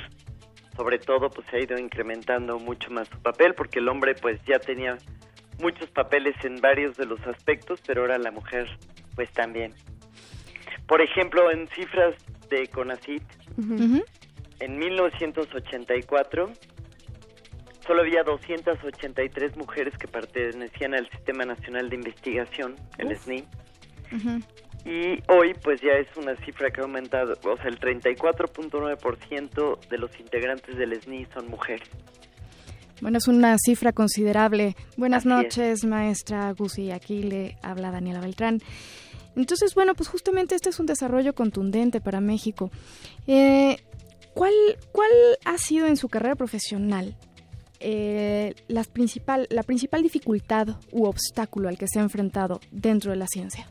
Speaker 40: sobre todo, pues se ha ido incrementando mucho más su papel, porque el hombre pues ya tenía muchos papeles en varios de los aspectos, pero ahora la mujer pues también. Por ejemplo, en cifras de CONACIT, uh -huh. en 1984 solo había 283 mujeres que pertenecían al Sistema Nacional de Investigación, el. SNI. Uh -huh. Y hoy pues ya es una cifra que ha aumentado, o sea, el 34.9% de los integrantes del SNI son mujeres.
Speaker 37: Bueno, es una cifra considerable. Buenas Así noches, es. maestra Gusi. Aquí le habla Daniela Beltrán. Entonces, bueno, pues justamente este es un desarrollo contundente para México. Eh, ¿cuál, ¿Cuál ha sido en su carrera profesional eh, principal, la principal dificultad u obstáculo al que se ha enfrentado dentro de la ciencia?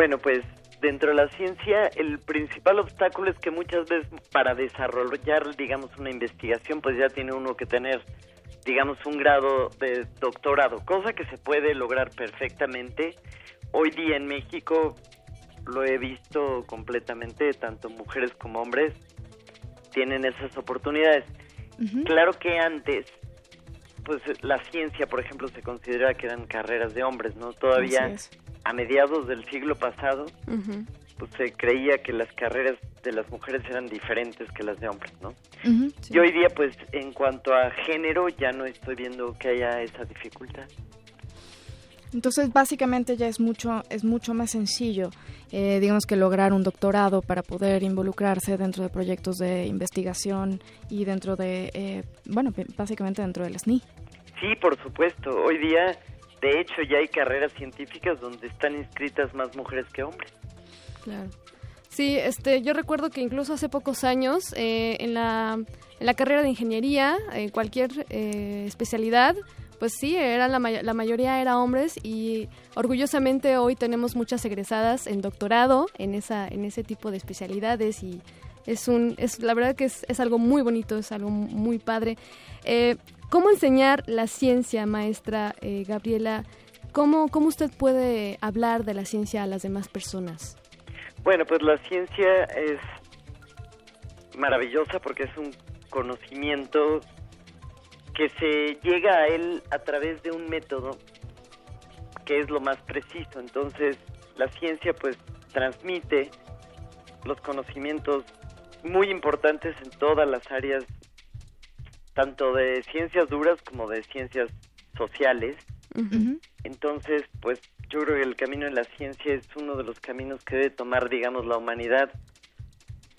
Speaker 40: Bueno, pues dentro de la ciencia el principal obstáculo es que muchas veces para desarrollar, digamos, una investigación, pues ya tiene uno que tener, digamos, un grado de doctorado, cosa que se puede lograr perfectamente. Hoy día en México lo he visto completamente, tanto mujeres como hombres tienen esas oportunidades. Uh -huh. Claro que antes, pues la ciencia, por ejemplo, se considera que eran carreras de hombres, ¿no? Todavía a mediados del siglo pasado, uh -huh. pues se creía que las carreras de las mujeres eran diferentes que las de hombres, ¿no? Uh -huh, sí. Y hoy día, pues en cuanto a género, ya no estoy viendo que haya esa dificultad.
Speaker 37: Entonces, básicamente ya es mucho, es mucho más sencillo, eh, digamos que lograr un doctorado para poder involucrarse dentro de proyectos de investigación y dentro de, eh, bueno, básicamente dentro del SNI.
Speaker 40: Sí, por supuesto. Hoy día, de hecho, ya hay carreras científicas donde están inscritas más mujeres que hombres.
Speaker 36: Claro. Sí, este, yo recuerdo que incluso hace pocos años eh, en, la, en la carrera de ingeniería, en cualquier especialidad, pues sí, era la, la, mayoría era hombres y orgullosamente hoy tenemos muchas egresadas en doctorado en esa en ese tipo de especialidades y es un es la verdad que es, es algo muy bonito, es algo muy padre. Eh, ¿Cómo enseñar la ciencia, maestra eh, Gabriela? ¿Cómo, ¿Cómo usted puede hablar de la ciencia a las demás personas?
Speaker 40: Bueno, pues la ciencia es maravillosa porque es un conocimiento que se llega a él a través de un método que es lo más preciso. Entonces, la ciencia pues transmite los conocimientos muy importantes en todas las áreas, tanto de ciencias duras como de ciencias sociales. Uh -huh. Entonces, pues yo creo que el camino en la ciencia es uno de los caminos que debe tomar, digamos, la humanidad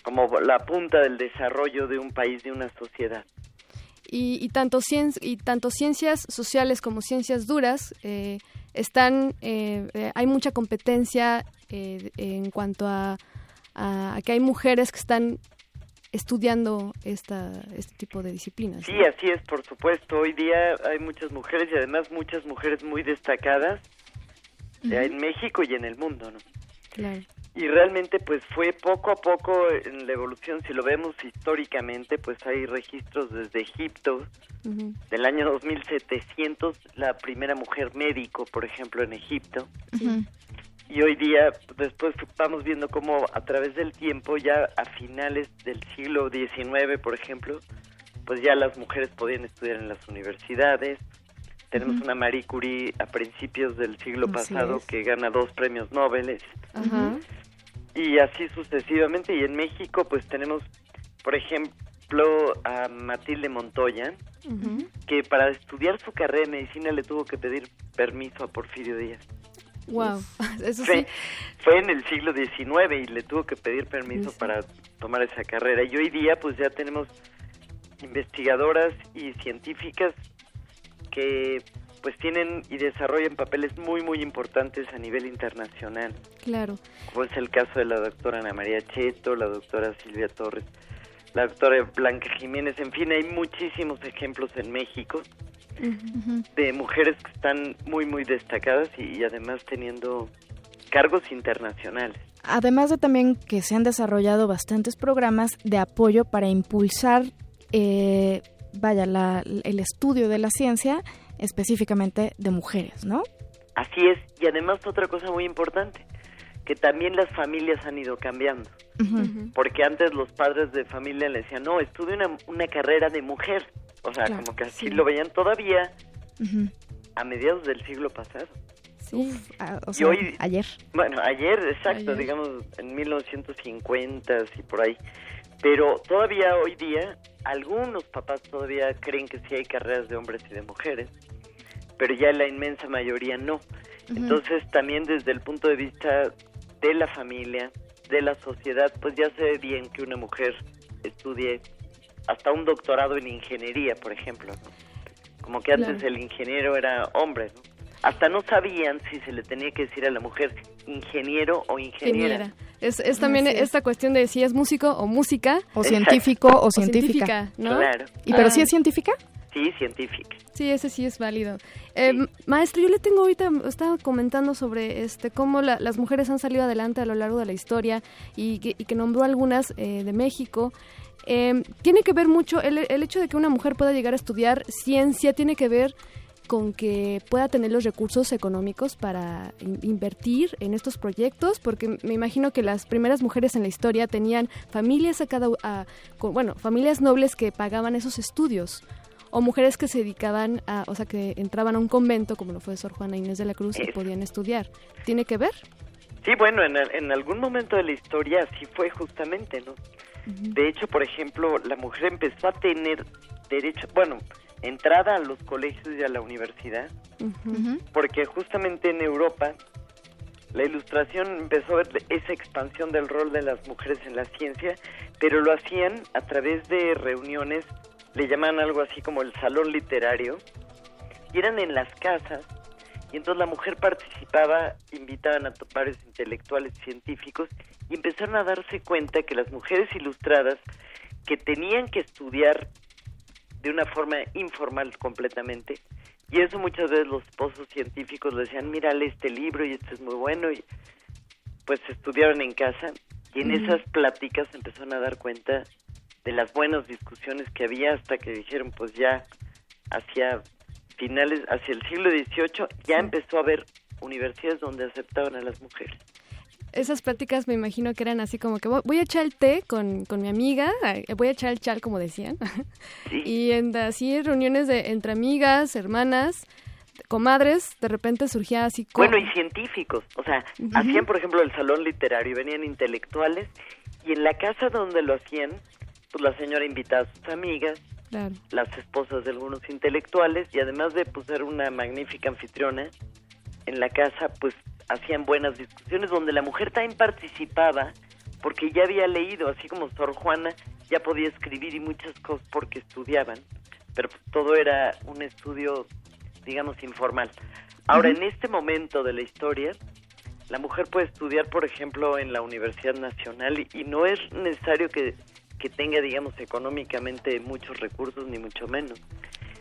Speaker 40: como la punta del desarrollo de un país, de una sociedad.
Speaker 36: Y, y, tanto, cien, y tanto ciencias sociales como ciencias duras eh, están, eh, eh, hay mucha competencia en cuanto a, a, a, que hay mujeres que están estudiando esta, este tipo de disciplinas.
Speaker 40: Sí, así es, por supuesto. Hoy día hay muchas mujeres y además muchas mujeres muy destacadas uh -huh. en México y en el mundo, ¿no?
Speaker 36: Claro.
Speaker 40: Y realmente pues fue poco a poco en la evolución, si lo vemos históricamente, pues hay registros desde Egipto, del año 2700, la primera mujer médico, por ejemplo, en Egipto. Y hoy día, después vamos viendo cómo a través del tiempo, ya a finales del siglo XIX, por ejemplo, pues ya las mujeres podían estudiar en las universidades. Tenemos
Speaker 36: Ujú.
Speaker 40: una Marie Curie a principios del siglo
Speaker 36: Así
Speaker 40: pasado
Speaker 36: es.
Speaker 40: que gana dos premios Nobel. Y así sucesivamente. Y en México, pues tenemos, por ejemplo, a Matilde Montoya, que para estudiar su carrera de medicina le tuvo que pedir permiso a Porfirio Díaz.
Speaker 36: Wow, eso
Speaker 40: Fue,
Speaker 36: sí.
Speaker 40: fue en el siglo XIX y le tuvo que pedir permiso para tomar esa carrera. Y hoy día, pues ya tenemos investigadoras y científicas que pues tienen y desarrollan papeles muy muy importantes a nivel internacional
Speaker 36: Claro.
Speaker 40: como es el caso de la doctora Ana María Cheto, la doctora Silvia Torres, la doctora Blanca Jiménez, en fin, hay muchísimos ejemplos en México de mujeres que están muy, muy destacadas y, y además teniendo cargos internacionales.
Speaker 37: Además de también que se han desarrollado bastantes programas de apoyo para impulsar, eh, vaya, la- el estudio de la ciencia específicamente de mujeres, ¿no?
Speaker 40: Así es, y además otra cosa muy importante, que también las familias han ido cambiando, porque antes los padres de familia le decían, no, estudie una, una carrera de mujer, o sea,
Speaker 37: Claro,
Speaker 40: como que así
Speaker 37: sí.
Speaker 40: lo veían todavía a mediados del siglo pasado.
Speaker 37: Uf, ah, o
Speaker 40: Y
Speaker 37: sea,
Speaker 40: hoy-
Speaker 37: ayer.
Speaker 40: Bueno, ayer, exacto,
Speaker 37: Ayer.
Speaker 40: digamos en 1950 y por ahí. Pero todavía hoy día, algunos papás todavía creen que sí hay carreras de hombres y de mujeres, pero ya la inmensa mayoría no. Entonces también desde el punto de vista de la familia, de la sociedad, pues ya se ve bien que una mujer estudie hasta un doctorado en ingeniería, por ejemplo. ¿no? Como que antes
Speaker 36: Claro.
Speaker 40: el ingeniero era hombre, ¿no? Hasta no sabían si se le tenía que decir a la mujer ingeniero o ingeniera.
Speaker 36: Ingeniera. Es, es también
Speaker 40: Así es.
Speaker 36: esta cuestión de si es músico o música.
Speaker 37: O científico o científica.
Speaker 36: ¿no?
Speaker 40: Claro.
Speaker 37: ¿Y pero
Speaker 36: Ah.
Speaker 37: sí es científica?
Speaker 40: Sí, científica.
Speaker 36: Sí, ese sí es válido. Eh, Maestro, yo le tengo ahorita, estaba comentando sobre este cómo la- las mujeres han salido adelante a lo largo de la historia y que, y que nombró algunas eh, de México. Eh, tiene que ver mucho, el, el hecho de que una mujer pueda llegar a estudiar ciencia tiene que ver con que pueda tener los recursos económicos para in- invertir en estos proyectos, porque me imagino que las primeras mujeres en la historia tenían familias a cada, a- con- bueno, familias nobles que pagaban esos estudios o mujeres que se dedicaban a, o sea, que entraban a un convento, como lo fue Sor Juana Inés de la Cruz, y podían estudiar. ¿Tiene que ver?
Speaker 40: Sí, bueno, en, en algún momento de la historia así fue justamente, ¿no? De hecho, por ejemplo, la mujer empezó a tener derecho, bueno, entrada a los colegios y a la universidad, porque justamente en Europa la ilustración empezó a ver esa expansión del rol de las mujeres en la ciencia, pero lo hacían a través de reuniones, le llaman algo así como el salón literario, y eran en las casas, y entonces la mujer participaba, invitaban a varios intelectuales científicos, y empezaron a darse cuenta que las mujeres ilustradas que tenían que estudiar de una forma informal completamente, y eso muchas veces los esposos científicos le decían, mira, lee este libro y este es muy bueno, y pues estudiaron en casa, y en esas pláticas empezaron a dar cuenta de las buenas discusiones que había hasta que dijeron, pues ya hacia finales, hacia el siglo XVIII, ya empezó a haber universidades donde aceptaban a las mujeres.
Speaker 36: Esas pláticas me imagino que eran así como que voy a echar el té con, con mi amiga, voy a echar el chal como decían. y en así reuniones de entre amigas, hermanas, comadres, de repente surgía así como...
Speaker 40: Bueno, y científicos, o sea, hacían, por ejemplo, el salón literario y venían intelectuales, y en la casa donde lo hacían, pues la señora invitaba a sus amigas,
Speaker 36: Claro.
Speaker 40: las esposas de algunos intelectuales, y además de pues, ser una magnífica anfitriona, en la casa, pues hacían buenas discusiones donde la mujer también participaba, porque ya había leído, así como Sor Juana, ya podía escribir y muchas cosas porque estudiaban, pero todo era un estudio, digamos, informal. Ahora, en este momento de la historia, la mujer puede estudiar, por ejemplo, en la Universidad Nacional y, y no es necesario que, que tenga, digamos, económicamente muchos recursos, ni mucho menos.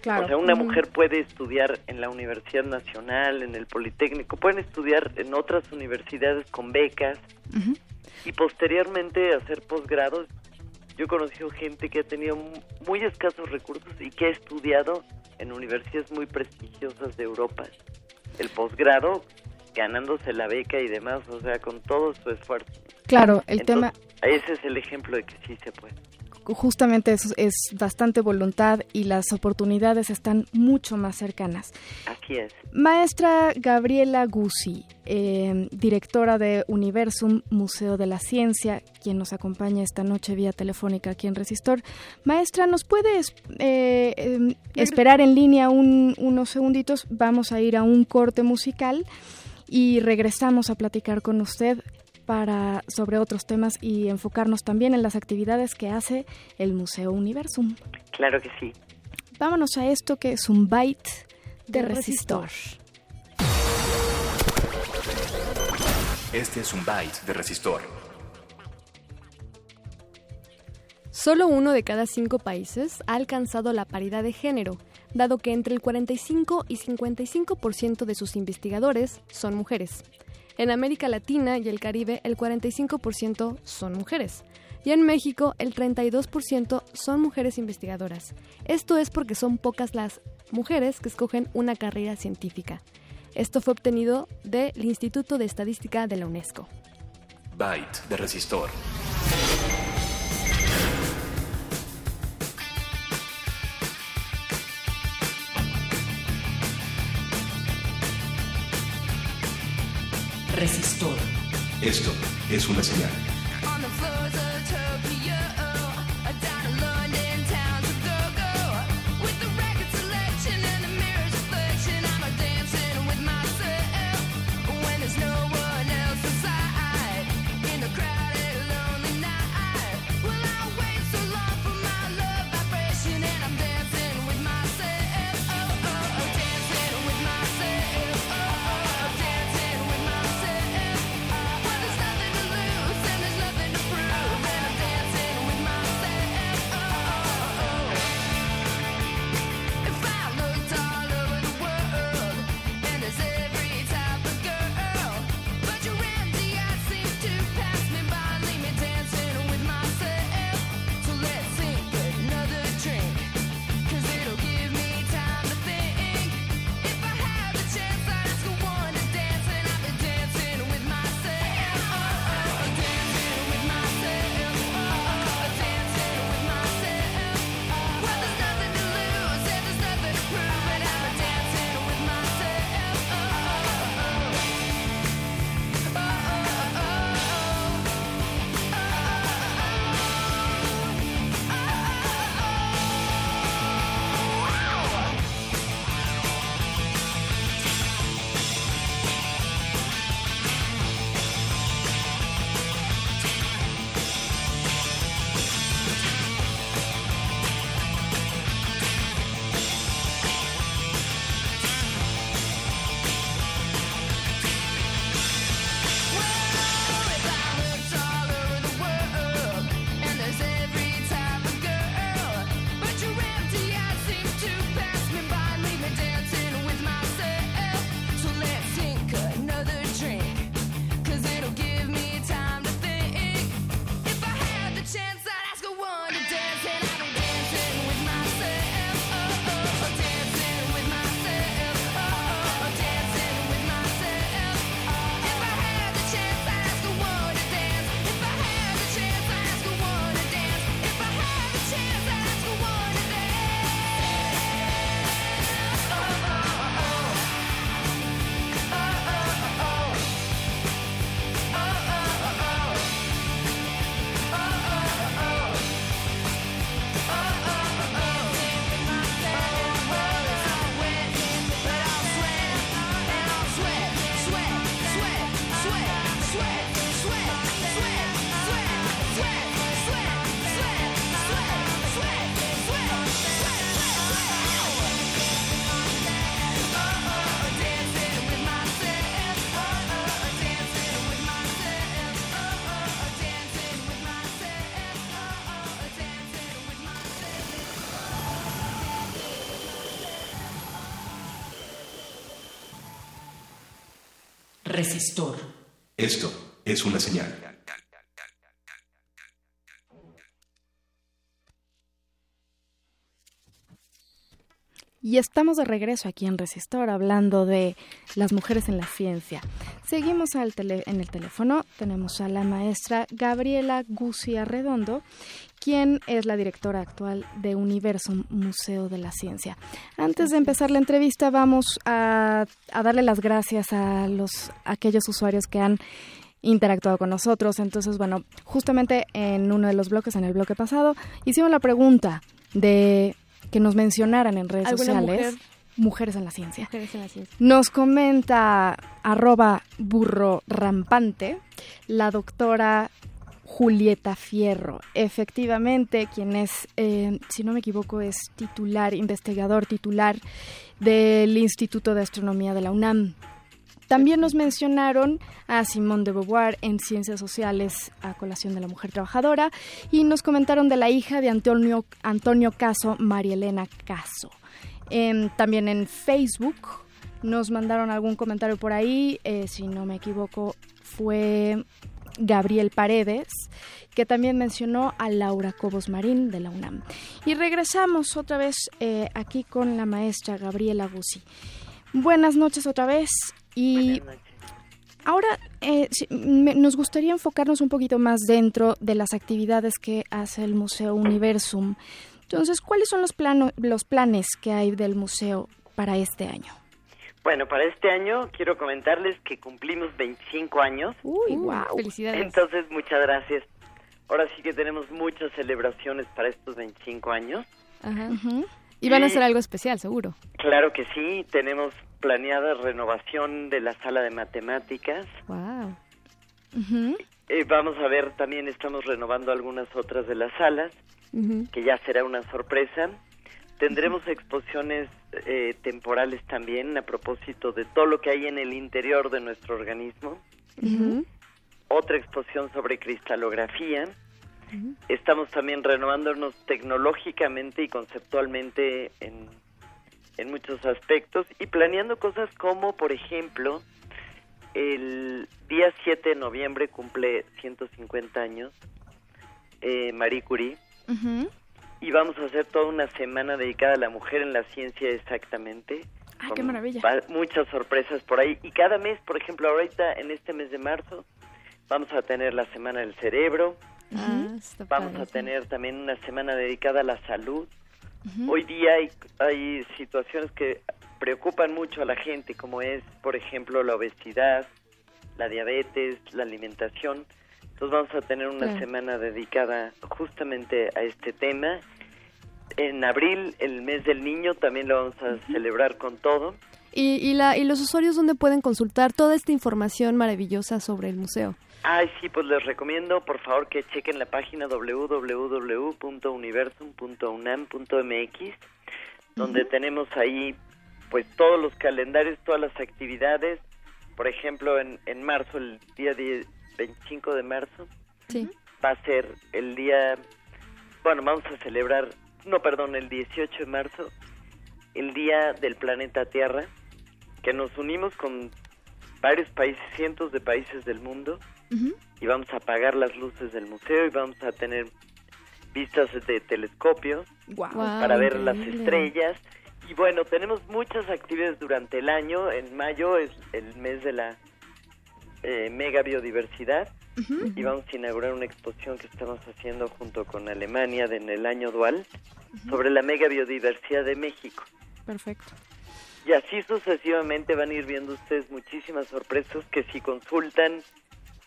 Speaker 37: Claro.
Speaker 40: O sea, una mujer puede estudiar en la Universidad Nacional, en el Politécnico, pueden estudiar en otras universidades con becas y posteriormente hacer posgrados. Yo he conocido gente que ha tenido mu- muy escasos recursos y que ha estudiado en universidades muy prestigiosas de Europa. El posgrado ganándose la beca y demás, o sea, con todo su esfuerzo.
Speaker 37: Claro, el tema
Speaker 40: Ese es el ejemplo de que sí se puede.
Speaker 37: Justamente es, es bastante voluntad y las oportunidades están mucho más cercanas.
Speaker 40: Así es.
Speaker 37: Maestra Gabriela Guzzi, eh, directora de Universum Museo de la Ciencia, quien nos acompaña esta noche vía telefónica aquí en Resistor. Maestra, ¿nos puedes eh, eh, esperar en línea un- unos segunditos? Vamos a ir a un corte musical y regresamos a platicar con usted para sobre otros temas y enfocarnos también en las actividades que hace el Museo Universum.
Speaker 40: Claro que sí.
Speaker 37: Vámonos a esto que es un byte de
Speaker 36: De
Speaker 37: resistor.
Speaker 35: Este es un byte de resistor.
Speaker 36: Solo uno de cada cinco países ha alcanzado la paridad de género, dado que entre el 45 y 55% de sus investigadores son mujeres. En América Latina y el Caribe el 45% son mujeres. Y en México el 32% son mujeres investigadoras. Esto es porque son pocas las mujeres que escogen una carrera científica. Esto fue obtenido del Instituto de Estadística de la UNESCO.
Speaker 35: Byte de resistor. Esto es una señal.
Speaker 33: Resistor.
Speaker 35: Esto es una señal.
Speaker 37: Y estamos de regreso aquí en Resistor hablando de las mujeres en la ciencia. Seguimos al tele- en el teléfono, tenemos a la maestra Gabriela Gucia Redondo, quien es la directora actual de Universo Museo de la Ciencia. Antes de empezar la entrevista vamos a, a darle las gracias a los a aquellos usuarios que han interactuado con nosotros. Entonces, bueno, justamente en uno de los bloques, en el bloque pasado, hicimos la pregunta de que nos mencionaran en redes
Speaker 36: ¿Alguna
Speaker 37: sociales.
Speaker 36: mujer?
Speaker 37: Mujeres en la ciencia.
Speaker 36: Mujeres en la ciencia.
Speaker 37: Nos comenta arroba burro rampante la doctora Julieta Fierro. Efectivamente, quien es, eh, si no me equivoco, es titular, investigador titular del Instituto de Astronomía de la UNAM. También nos mencionaron a Simone de Beauvoir en Ciencias Sociales a colación de la mujer trabajadora y nos comentaron de la hija de Antonio, Antonio Caso, María Elena Caso. Em, también en Facebook nos mandaron algún comentario por ahí, eh, si no me equivoco, fue Gabriel Paredes, que también mencionó a Laura Cobos Marín de la UNAM. Y regresamos otra vez eh, aquí con la maestra Gabriela Guzzi. Buenas noches otra vez y ahora eh, nos gustaría enfocarnos un poquito más dentro de las actividades que hace el Museo Universum. Entonces, ¿cuáles son los, plano- los planes que hay del museo para este año?
Speaker 40: Bueno, para este año quiero comentarles que cumplimos 25 años.
Speaker 37: Uy, wow.
Speaker 36: Felicidades.
Speaker 40: Entonces, muchas gracias. Ahora sí que tenemos muchas celebraciones para estos 25 años.
Speaker 36: Ajá. Y van a hacer algo especial, seguro.
Speaker 40: Claro que sí, tenemos planeada renovación de la sala de matemáticas.
Speaker 36: Wow.
Speaker 40: Eh, vamos a ver, también estamos renovando algunas otras de las salas, que ya será una sorpresa. Tendremos exposiciones eh, temporales también a propósito de todo lo que hay en el interior de nuestro organismo. Otra exposición sobre cristalografía. Estamos también renovándonos tecnológicamente y conceptualmente en, en muchos aspectos y planeando cosas como, por ejemplo, el día 7 de noviembre cumple 150 años eh, Marie Curie y vamos a hacer toda una semana dedicada a la mujer en la ciencia exactamente.
Speaker 37: ¡Ay,
Speaker 40: con
Speaker 37: qué maravilla!
Speaker 40: Muchas sorpresas por ahí. Y cada mes, por ejemplo, ahorita en este mes de marzo, vamos a tener la Semana del Cerebro.
Speaker 36: Ah,
Speaker 40: Vamos a tener también una semana dedicada a la salud. Hoy día hay, hay situaciones que preocupan mucho a la gente, como es, por ejemplo, la obesidad, la diabetes, la alimentación. Entonces vamos a tener una semana dedicada justamente a este tema. En abril, el mes del niño, también lo vamos a celebrar con todo.
Speaker 36: ¿Y, y, la, ¿Y los usuarios dónde pueden consultar toda esta información maravillosa sobre el museo?
Speaker 40: Ay, sí, pues les recomiendo, por favor, que chequen la página www.universum.unam.mx, donde tenemos ahí, pues, todos los calendarios, todas las actividades. Por ejemplo, en, en marzo, el día 10 25 de marzo,
Speaker 36: Sí.
Speaker 40: va a ser el día, bueno, vamos a celebrar, no, perdón, el 18 de marzo, el Día del Planeta Tierra, que nos unimos con varios países, cientos de países del mundo, y vamos a apagar las luces del museo y vamos a tener vistas de telescopio para ver las estrellas. Y bueno, tenemos muchas actividades durante el año. En mayo es el mes de la eh, mega biodiversidad y vamos a inaugurar una exposición que estamos haciendo junto con Alemania de- en el año dual sobre la mega biodiversidad de México.
Speaker 36: Perfecto.
Speaker 40: Y así sucesivamente van a ir viendo ustedes muchísimas sorpresas que si consultan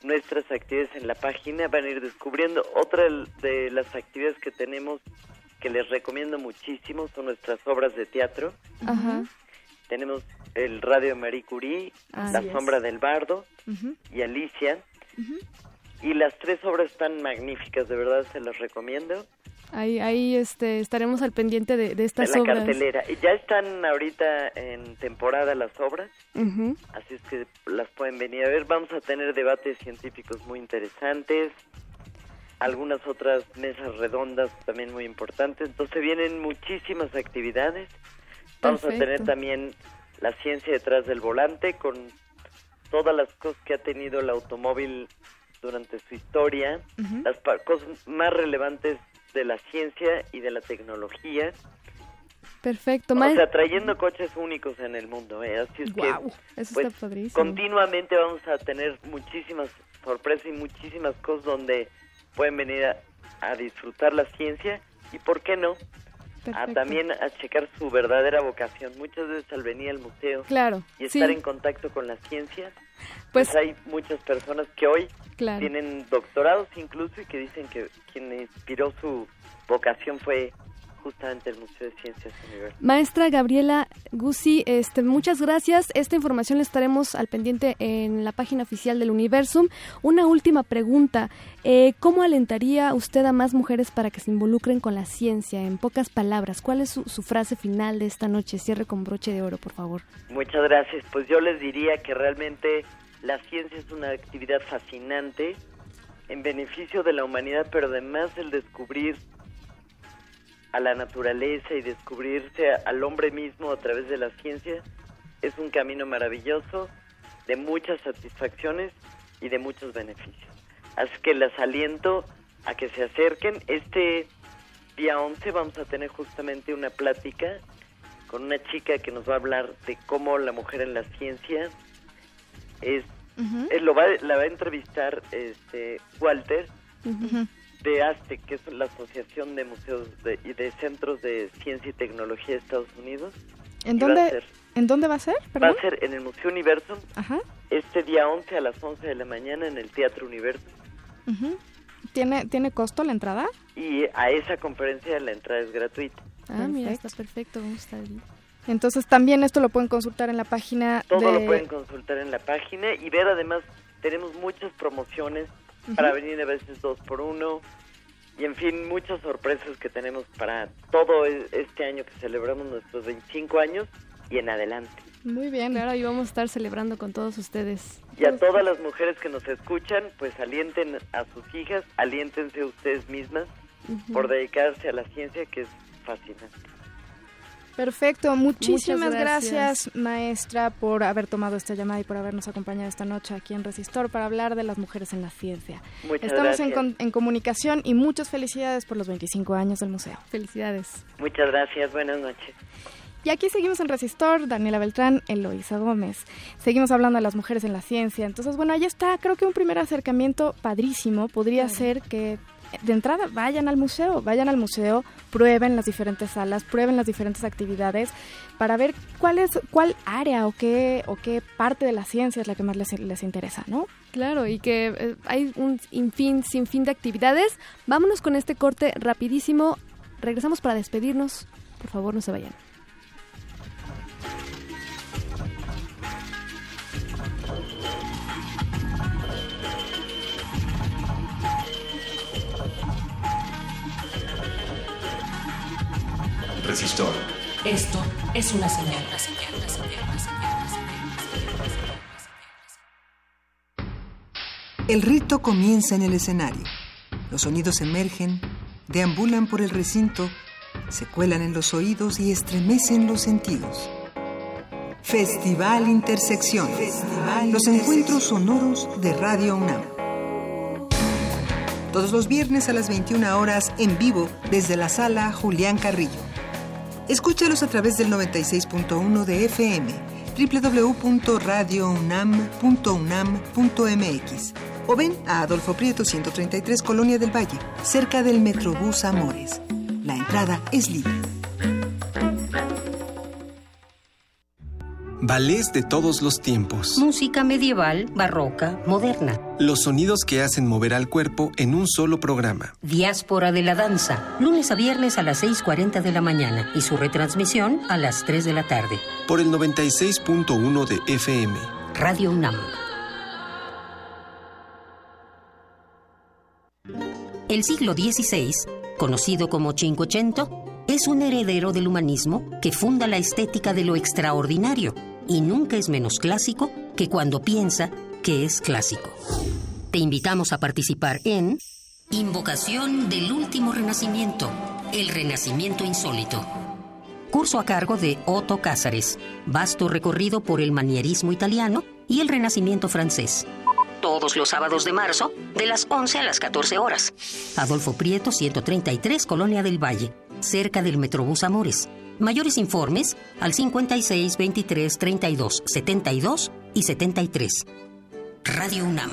Speaker 40: nuestras actividades en la página van a ir descubriendo. Otra de las actividades que tenemos que les recomiendo muchísimo son nuestras obras de teatro.
Speaker 36: Ajá.
Speaker 40: Tenemos el Radio Marie Curie, La
Speaker 36: es.
Speaker 40: Sombra del Bardo y Alicia. Y las tres obras están magníficas, de verdad se las recomiendo.
Speaker 36: Ahí, ahí este, estaremos al pendiente de, de estas
Speaker 40: la
Speaker 36: obras.
Speaker 40: cartelera. Y ya están ahorita en temporada las obras. Así es que las pueden venir a ver. Vamos a tener debates científicos muy interesantes, algunas otras mesas redondas también muy importantes. Entonces vienen muchísimas actividades. Vamos a tener también la ciencia detrás del volante con todas las cosas que ha tenido el automóvil durante su historia, las cosas más relevantes de la ciencia y de la tecnología.
Speaker 36: Perfecto,
Speaker 40: O sea, trayendo coches únicos en el mundo. ¿eh? Así es
Speaker 36: Guau,
Speaker 40: que
Speaker 36: eso
Speaker 40: pues,
Speaker 36: está padrísimo.
Speaker 40: continuamente vamos a tener muchísimas sorpresas y muchísimas cosas donde pueden venir a, a disfrutar la ciencia y, ¿por qué no? A también a checar su verdadera vocación. Muchas veces al venir al museo
Speaker 36: Claro,
Speaker 40: y estar
Speaker 36: sí.
Speaker 40: en contacto con la ciencia,
Speaker 36: Pues-
Speaker 40: pues, hay muchas personas que hoy
Speaker 36: Claro.
Speaker 40: tienen doctorados incluso y que dicen que quien inspiró su vocación fue justamente el Museo de Ciencias.
Speaker 36: Maestra Gabriela Guzzi, este, muchas gracias. Esta información la estaremos al pendiente en la página oficial del Universum. Una última pregunta. Eh, ¿Cómo alentaría usted a más mujeres para que se involucren con la ciencia? En pocas palabras, ¿cuál es su, su frase final de esta noche? Cierre con broche de oro, por favor.
Speaker 40: Muchas gracias. Pues yo les diría que realmente la ciencia es una actividad fascinante en beneficio de la humanidad, pero además el descubrir a la naturaleza y descubrirse al hombre mismo a través de la ciencia es un camino maravilloso de muchas satisfacciones y de muchos beneficios. Así que las aliento a que se acerquen. Este día 11 vamos a tener justamente una plática con una chica que nos va a hablar de cómo la mujer en la ciencia es, lo va, la va a entrevistar este Walter de ASTE, que es la Asociación de Museos de- y de Centros de Ciencia y Tecnología de Estados Unidos.
Speaker 37: ¿En
Speaker 40: va
Speaker 37: dónde,
Speaker 40: ser-
Speaker 37: ¿En dónde va a ser?
Speaker 40: Va
Speaker 37: Perdón.
Speaker 40: a ser en el Museo Universum
Speaker 37: Ajá.
Speaker 40: este día 11 a las 11 de la mañana en el Teatro Universum.
Speaker 37: ujú. ¿Tiene, ¿Tiene costo la entrada?
Speaker 40: Y a esa conferencia la entrada es gratuita.
Speaker 36: Ah, mira,
Speaker 37: Perfecto.
Speaker 36: está perfecto. Vamos a estar ahí.
Speaker 37: Entonces también esto lo pueden consultar en la página
Speaker 40: Todo
Speaker 37: de...
Speaker 40: lo pueden consultar en la página y ver además, tenemos muchas promociones para venir a veces dos por uno y en fin, muchas sorpresas que tenemos para todo e- este año que celebramos nuestros 25 años y en adelante.
Speaker 36: Muy bien. Claro, y vamos a estar celebrando con todos ustedes.
Speaker 40: Y a todas las mujeres que nos escuchan, pues alienten a sus hijas, aliéntense ustedes mismas por dedicarse a la ciencia que es fascinante.
Speaker 37: Perfecto, muchísimas gracias.
Speaker 36: gracias.
Speaker 37: maestra por haber tomado esta llamada y por habernos acompañado esta noche aquí en Resistor para hablar de las mujeres en la ciencia.
Speaker 40: Muchas
Speaker 37: Estamos en,
Speaker 40: gracias.
Speaker 37: en comunicación y muchas felicidades por los 25 años del museo.
Speaker 36: Felicidades.
Speaker 40: Muchas gracias, buenas noches.
Speaker 37: Y aquí seguimos en Resistor, Daniela Beltrán, Eloisa Gómez. Seguimos hablando de las mujeres en la ciencia. Entonces, bueno, ahí está. Creo que un primer acercamiento padrísimo podría ser que de entrada vayan al museo, vayan al museo, prueben las diferentes salas, prueben las diferentes actividades para ver cuál es cuál área o qué o qué parte de la ciencia es la que más les, les interesa, ¿no?
Speaker 36: Claro, y que eh, hay un infin, sinfín de actividades. Vámonos con este corte rapidísimo. Regresamos para despedirnos. Por favor, no se vayan.
Speaker 41: Resistor.
Speaker 25: Esto es una señal. Una señal, una señal, una señal.
Speaker 28: El rito comienza en el escenario. Los sonidos emergen, deambulan por el recinto, se cuelan en los oídos y estremecen los sentidos. Festival Intersección. los encuentros sonoros de Radio UNAM. Todos los viernes a las 21 horas en vivo desde la sala Julián Carrillo. Escúchalos a través del 96.1 de FM, www.radiounam.unam.mx o ven a Adolfo Prieto 133 Colonia del Valle, cerca del Metrobús Amores. La entrada es libre.
Speaker 42: Ballets de todos los tiempos.
Speaker 26: Música medieval, barroca, moderna.
Speaker 42: Los sonidos que hacen mover al cuerpo en un solo programa.
Speaker 26: Diáspora de la danza, lunes a viernes a las 6.40 de la mañana y su retransmisión a las 3 de la tarde.
Speaker 42: Por el 96.1 de FM.
Speaker 26: Radio UNAM. El siglo XVI, conocido como Cinquecento, es un heredero del humanismo que funda la estética de lo extraordinario y nunca es menos clásico que cuando piensa que es clásico. Te invitamos a participar en Invocación del Último Renacimiento, el Renacimiento Insólito. Curso a cargo de Otto Cázares. Vasto recorrido por el manierismo italiano
Speaker 27: y el Renacimiento francés. Todos los sábados de marzo, de las 11 a las 14 horas. Adolfo Prieto, 133, Colonia del Valle, cerca del Metrobús Amores. Mayores informes al 56 23 32 72 y 73. Radio UNAM.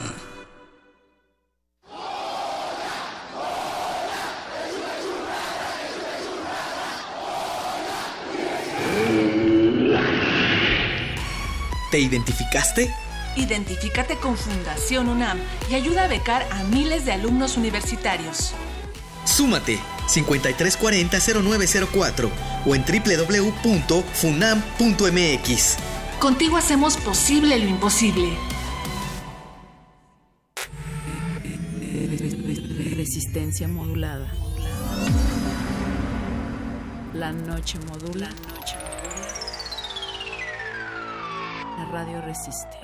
Speaker 42: ¿Te identificaste?
Speaker 43: Identifícate con Fundación UNAM y ayuda a becar a miles de alumnos universitarios.
Speaker 42: Súmate 5340-0904 o en www.funam.mx.
Speaker 43: Contigo hacemos posible lo imposible.
Speaker 44: Resistencia modulada. La noche modula. La radio resiste.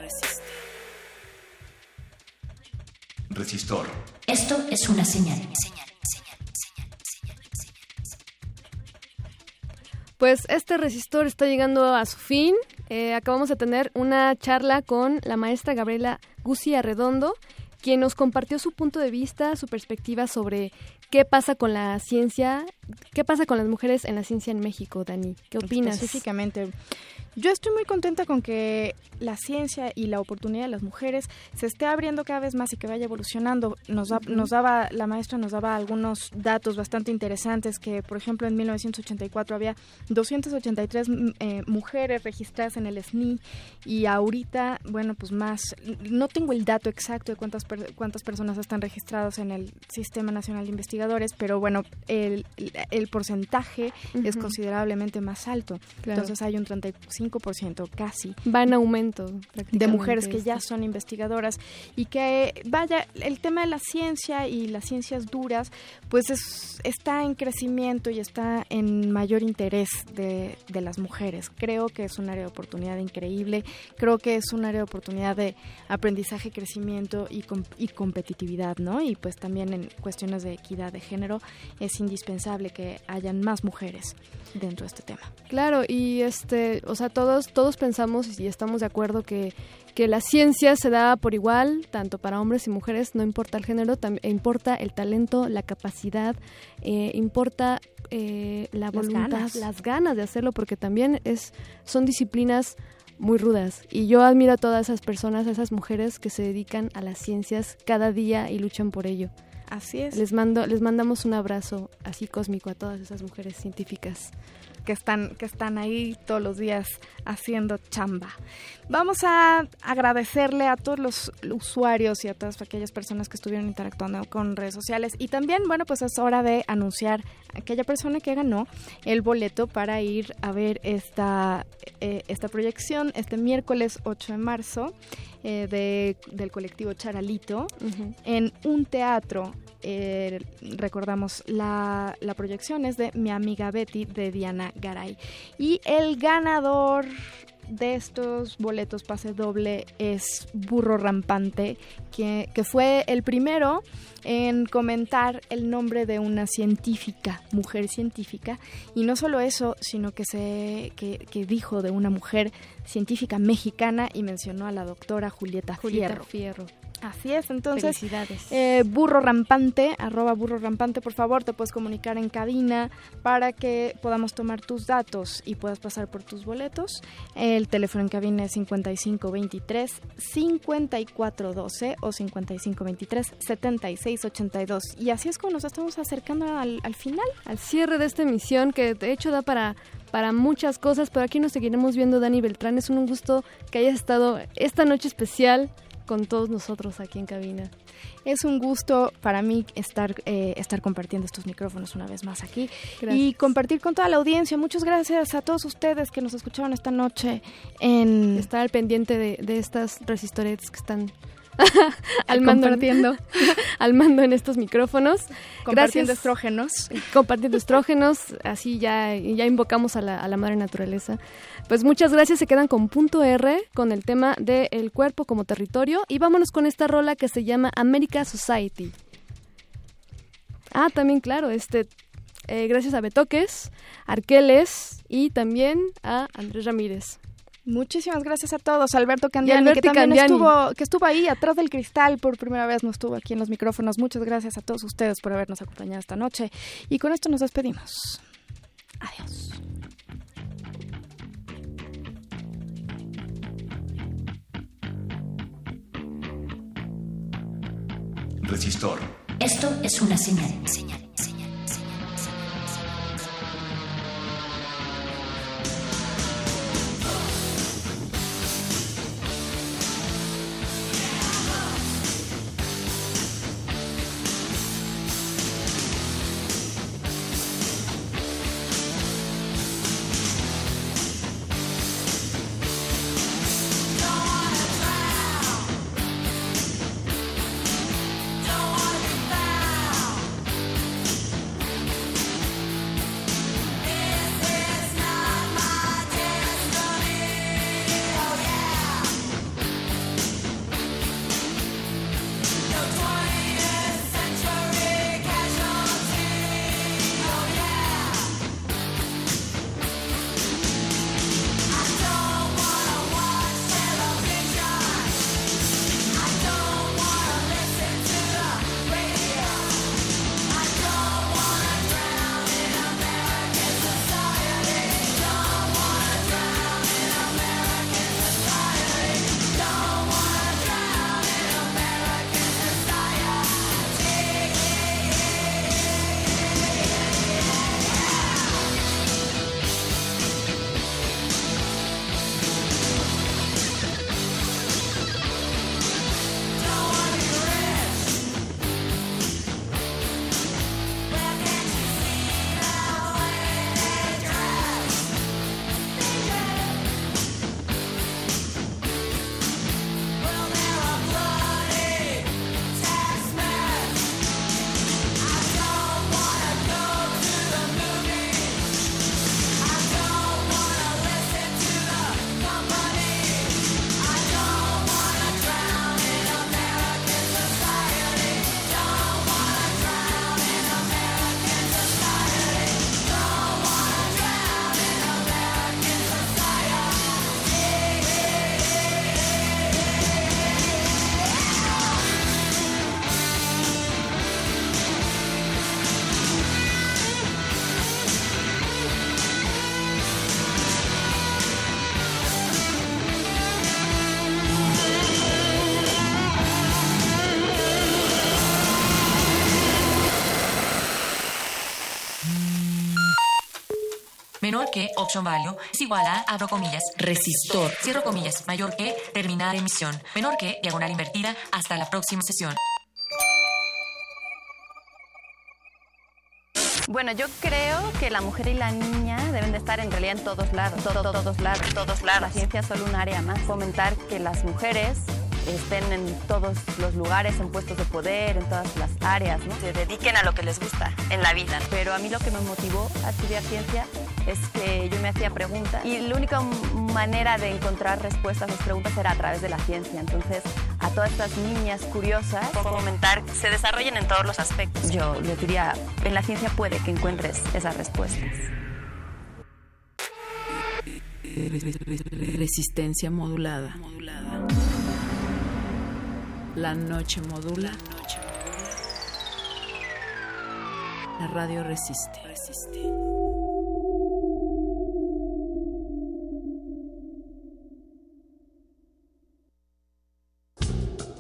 Speaker 35: Resistor.
Speaker 33: Esto es una señal.
Speaker 36: Pues este resistor está llegando a su fin. Eh, acabamos de tener una charla con la maestra Gabriela Guzzi Arredondo, quien nos compartió su punto de vista, su perspectiva sobre qué pasa con la ciencia, qué pasa con las mujeres en la ciencia en México, Dani. ¿Qué opinas?
Speaker 37: Específicamente, yo estoy muy contenta con que la ciencia y la oportunidad de las mujeres se esté abriendo cada vez más y que vaya evolucionando. Nos, da- nos daba, la maestra nos daba algunos datos bastante interesantes que, por ejemplo, en 1984 había 283 mm, eh, mujeres registradas en el SNI y ahorita, bueno, pues más, no tengo el dato exacto de cuántas, cuántas personas están registradas en el Sistema Nacional de Investigadores, pero bueno, el, el porcentaje es considerablemente más alto.
Speaker 36: Claro.
Speaker 37: Entonces hay un 35% casi
Speaker 36: Va en aumento.
Speaker 37: de mujeres que ya son investigadoras y que vaya el tema de la ciencia y las ciencias duras pues es- está en crecimiento y está en mayor interés de, de las mujeres. Creo que es un área de oportunidad increíble creo que es un área de oportunidad de aprendizaje crecimiento y, com- y competitividad no y pues también en cuestiones de equidad de género es indispensable que hayan más mujeres dentro de este tema
Speaker 36: Claro, y este, o sea, todos, todos pensamos y estamos de acuerdo que, que la ciencia se da por igual, tanto para hombres y mujeres, no importa el género, e importa el talento, la capacidad, eh, importa eh, la
Speaker 37: Las
Speaker 36: voluntad,
Speaker 37: ganas.
Speaker 36: las ganas de hacerlo, porque también es, son disciplinas muy rudas. Y yo admiro a todas esas personas, a esas mujeres que se dedican a las ciencias cada día y luchan por ello.
Speaker 37: Así es.
Speaker 36: Les mando, les mandamos un abrazo así cósmico a todas esas mujeres científicas.
Speaker 37: Que están, que están ahí todos los días haciendo chamba. Vamos a agradecerle a todos los usuarios y a todas aquellas personas que estuvieron interactuando con redes sociales. Y también, bueno, pues es hora de anunciar a aquella persona que ganó el boleto para ir a ver esta, eh, esta proyección este miércoles 8 de marzo eh, de- del colectivo Charalito en un teatro. Eh, recordamos la, la proyección es de mi amiga Betty de Diana Garay. Y el ganador de estos boletos pase doble es Burro Rampante, que, que fue el primero en comentar el nombre de una científica, mujer científica, y no solo eso, sino que se que, que dijo de una mujer científica mexicana y mencionó a la doctora Julieta,
Speaker 36: Julieta
Speaker 37: Fierro.
Speaker 36: Fierro.
Speaker 37: Así es, entonces
Speaker 36: Felicidades.
Speaker 37: eh, burro rampante, arroba burro rampante, por favor, te puedes comunicar en cabina para que podamos tomar tus datos y puedas pasar por tus boletos. El teléfono en cabina es 5523 5412 o 5523 7682. Y así es como nos estamos acercando al, al final.
Speaker 36: al cierre de esta emisión que de hecho da para para muchas cosas, pero aquí nos seguiremos viendo Dani Beltrán. Es un gusto que hayas estado esta noche especial con todos nosotros aquí en cabina.
Speaker 37: Es un gusto para mí estar, eh, estar compartiendo estos micrófonos una vez más aquí
Speaker 36: Gracias.
Speaker 37: y compartir con toda la audiencia. Muchas gracias a todos ustedes que nos escucharon esta noche en...
Speaker 36: Estar al pendiente de, de estas resistoretes que están al mando,
Speaker 37: Compartiendo.
Speaker 36: al mando en estos micrófonos.
Speaker 37: Compartiendo
Speaker 36: Gracias.
Speaker 37: estrógenos.
Speaker 36: Compartiendo estrógenos, así ya, ya invocamos a la, a la madre naturaleza. Pues muchas gracias, se quedan con punto R, con el tema del cuerpo como territorio. Y vámonos con esta rola que se llama America Society. Ah, también, claro, este, eh, gracias a Betoques, Arqueles y también a Andrés Ramírez.
Speaker 37: Muchísimas gracias a todos. Alberto Candiani,
Speaker 36: Alberti
Speaker 37: que también
Speaker 36: Candiani.
Speaker 37: estuvo, que estuvo ahí atrás del cristal por primera vez, no estuvo aquí en los micrófonos. Muchas gracias a todos ustedes por habernos acompañado esta noche. Y con esto nos despedimos. Adiós.
Speaker 35: Resistor.
Speaker 38: Esto es una señal. señal.
Speaker 45: Que option value es igual a, abro comillas, resistor, cierro comillas, mayor que, terminar emisión, menor que, diagonal invertida, hasta la próxima sesión.
Speaker 46: Bueno, yo creo que la mujer y la niña deben de estar en realidad en todos lados, todo- todo- todos lados, todos lados. La ciencia es solo un área más. Fomentar que las mujeres estén en todos los lugares, en puestos de poder, en todas las áreas, ¿no? Se dediquen a lo que les gusta en la vida. Pero a mí lo que me motivó a estudiar ciencia es que yo me hacía preguntas y la única manera de encontrar respuestas a esas preguntas era a través de la ciencia. Entonces, a todas estas niñas curiosas, fomentar que se desarrollen en todos los aspectos. Yo les diría, en la ciencia puede que encuentres esas respuestas.
Speaker 44: Resistencia modulada. La noche modula. La radio resiste.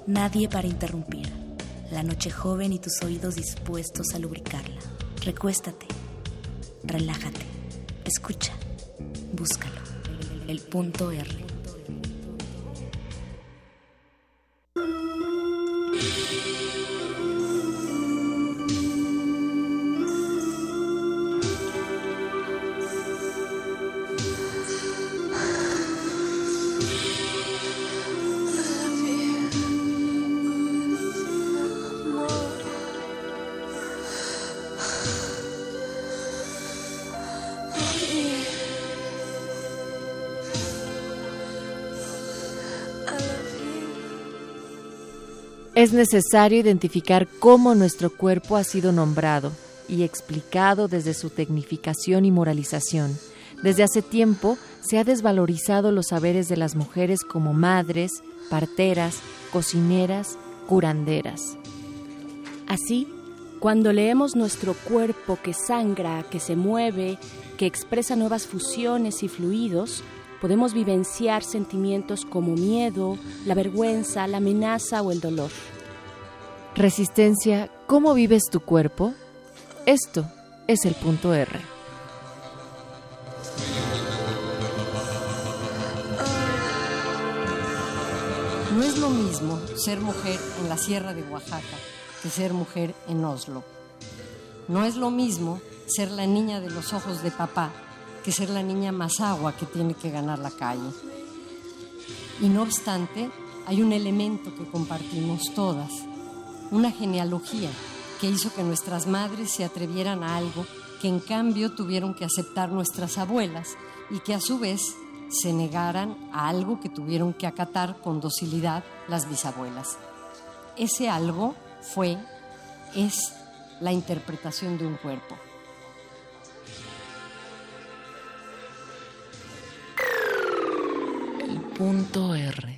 Speaker 38: Nadie para interrumpir. La noche joven y tus oídos dispuestos a lubricarla. Recuéstate. Relájate. Escucha. Búscalo. El punto R.
Speaker 1: Es necesario identificar cómo nuestro cuerpo ha sido nombrado y explicado desde su tecnificación y moralización, Desde hace tiempo se ha desvalorizado los saberes de las mujeres como madres, parteras, cocineras, curanderas.
Speaker 47: Así, cuando leemos nuestro cuerpo que sangra, que se mueve, que expresa nuevas fusiones y fluidos, podemos vivenciar sentimientos como miedo, la vergüenza, la amenaza o el dolor.
Speaker 1: Resistencia, ¿cómo vives tu cuerpo? Esto es el punto R.
Speaker 48: No es lo mismo ser mujer en la Sierra de Oaxaca que ser mujer en Oslo. No es lo mismo ser la niña de los ojos de papá que ser la niña más agua que tiene que ganar la calle. Y no obstante, hay un elemento que compartimos todas, una genealogía que hizo que nuestras madres se atrevieran a algo que en cambio tuvieron que aceptar nuestras abuelas y que a su vez se negaran a algo que tuvieron que acatar con docilidad las bisabuelas. Ese algo fue, es la interpretación de un cuerpo.
Speaker 1: Punto R.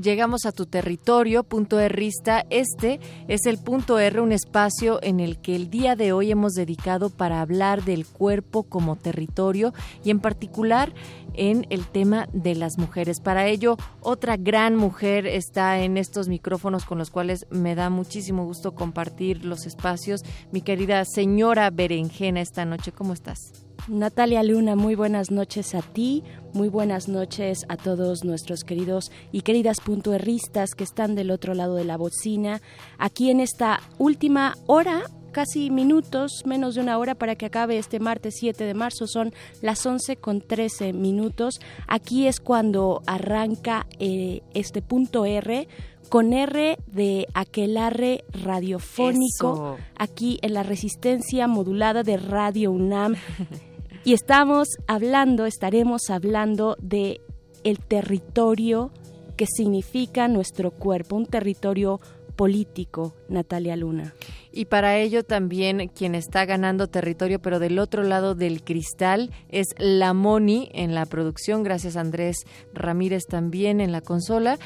Speaker 1: Llegamos, a tu territorio, punto Rista. Este es el punto R, un espacio en el que el día de hoy hemos dedicado para hablar del cuerpo como territorio y en particular en el tema de las mujeres. Para ello, otra gran mujer está en estos micrófonos con los cuales me da muchísimo gusto compartir los espacios. Mi querida señora Berenjena, esta noche, ¿cómo estás?
Speaker 47: Natalia Luna, muy buenas noches a ti, muy buenas noches a todos nuestros queridos y queridas puntuerristas que están del otro lado de la bocina, aquí en esta última hora casi minutos, menos de una hora para que acabe este martes 7 de marzo. Son las 11 con 13 minutos. Aquí es cuando arranca eh, este punto R con R de aquelarre radiofónico
Speaker 1: Eso.
Speaker 47: aquí en la resistencia modulada de Radio UNAM. y estamos hablando, estaremos hablando de el territorio que significa nuestro cuerpo, un territorio político, Natalia Luna.
Speaker 1: Y para ello también quien está ganando territorio, pero del otro lado del cristal, es la Moni en la producción. Gracias Andrés Ramírez también en la consola.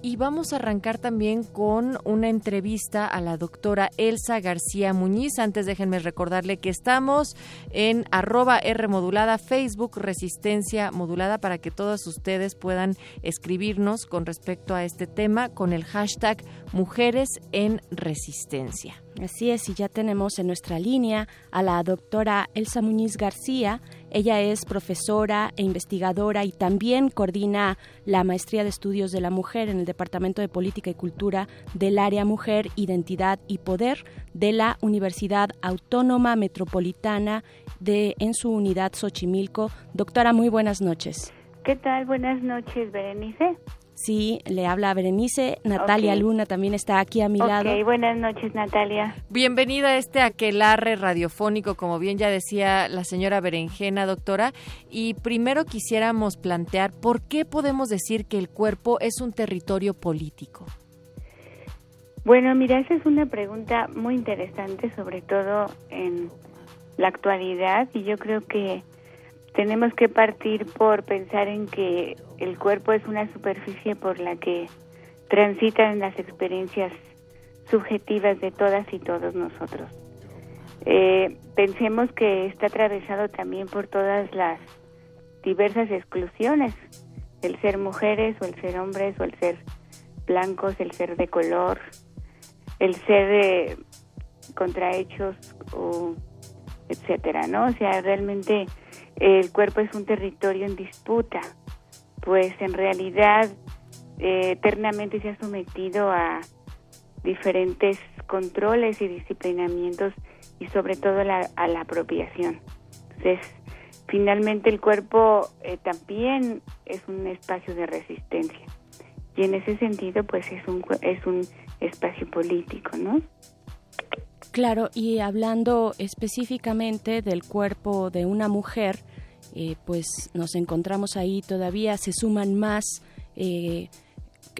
Speaker 1: Y vamos a arrancar también con una entrevista a la doctora Elsa García Muñiz. Antes déjenme recordarle que estamos en arroba R modulada, Facebook Resistencia Modulada, para que todos ustedes puedan escribirnos con respecto a este tema con el hashtag Mujeres en Resistencia.
Speaker 47: Así es, y ya tenemos en nuestra línea a la doctora Elsa Muñiz García. Ella es profesora e investigadora y también coordina la Maestría de Estudios de la Mujer en el Departamento de Política y Cultura del Área Mujer, Identidad y Poder de la Universidad Autónoma Metropolitana de en su unidad Xochimilco. Doctora, muy buenas noches.
Speaker 49: ¿Qué tal? Buenas noches, Berenice.
Speaker 47: Sí, le habla Berenice. Natalia. Luna también está aquí a mi
Speaker 49: Ok,
Speaker 47: lado.
Speaker 49: buenas noches, Natalia.
Speaker 1: Bienvenida a este aquelarre radiofónico, como bien ya decía la señora Berenjena, doctora. Y primero quisiéramos plantear por qué podemos decir que el cuerpo es un territorio político.
Speaker 49: Bueno, mira, esa es una pregunta muy interesante, sobre todo en la actualidad, y yo creo que tenemos que partir por pensar en que el cuerpo es una superficie por la que transitan las experiencias subjetivas de todas y todos nosotros. Eh, pensemos que está atravesado también por todas las diversas exclusiones, el ser mujeres o el ser hombres o el ser blancos, el ser de color, el ser eh, contrahechos o etcétera, ¿no? O sea, realmente el cuerpo es un territorio en disputa, pues en realidad eh, eternamente se ha sometido a diferentes controles y disciplinamientos y sobre todo la- a la apropiación. Entonces, finalmente el cuerpo eh, también es un espacio de resistencia y en ese sentido pues es un, es un espacio político, ¿no?
Speaker 47: Claro, y hablando específicamente del cuerpo de una mujer, eh, pues nos encontramos ahí todavía, se suman más eh,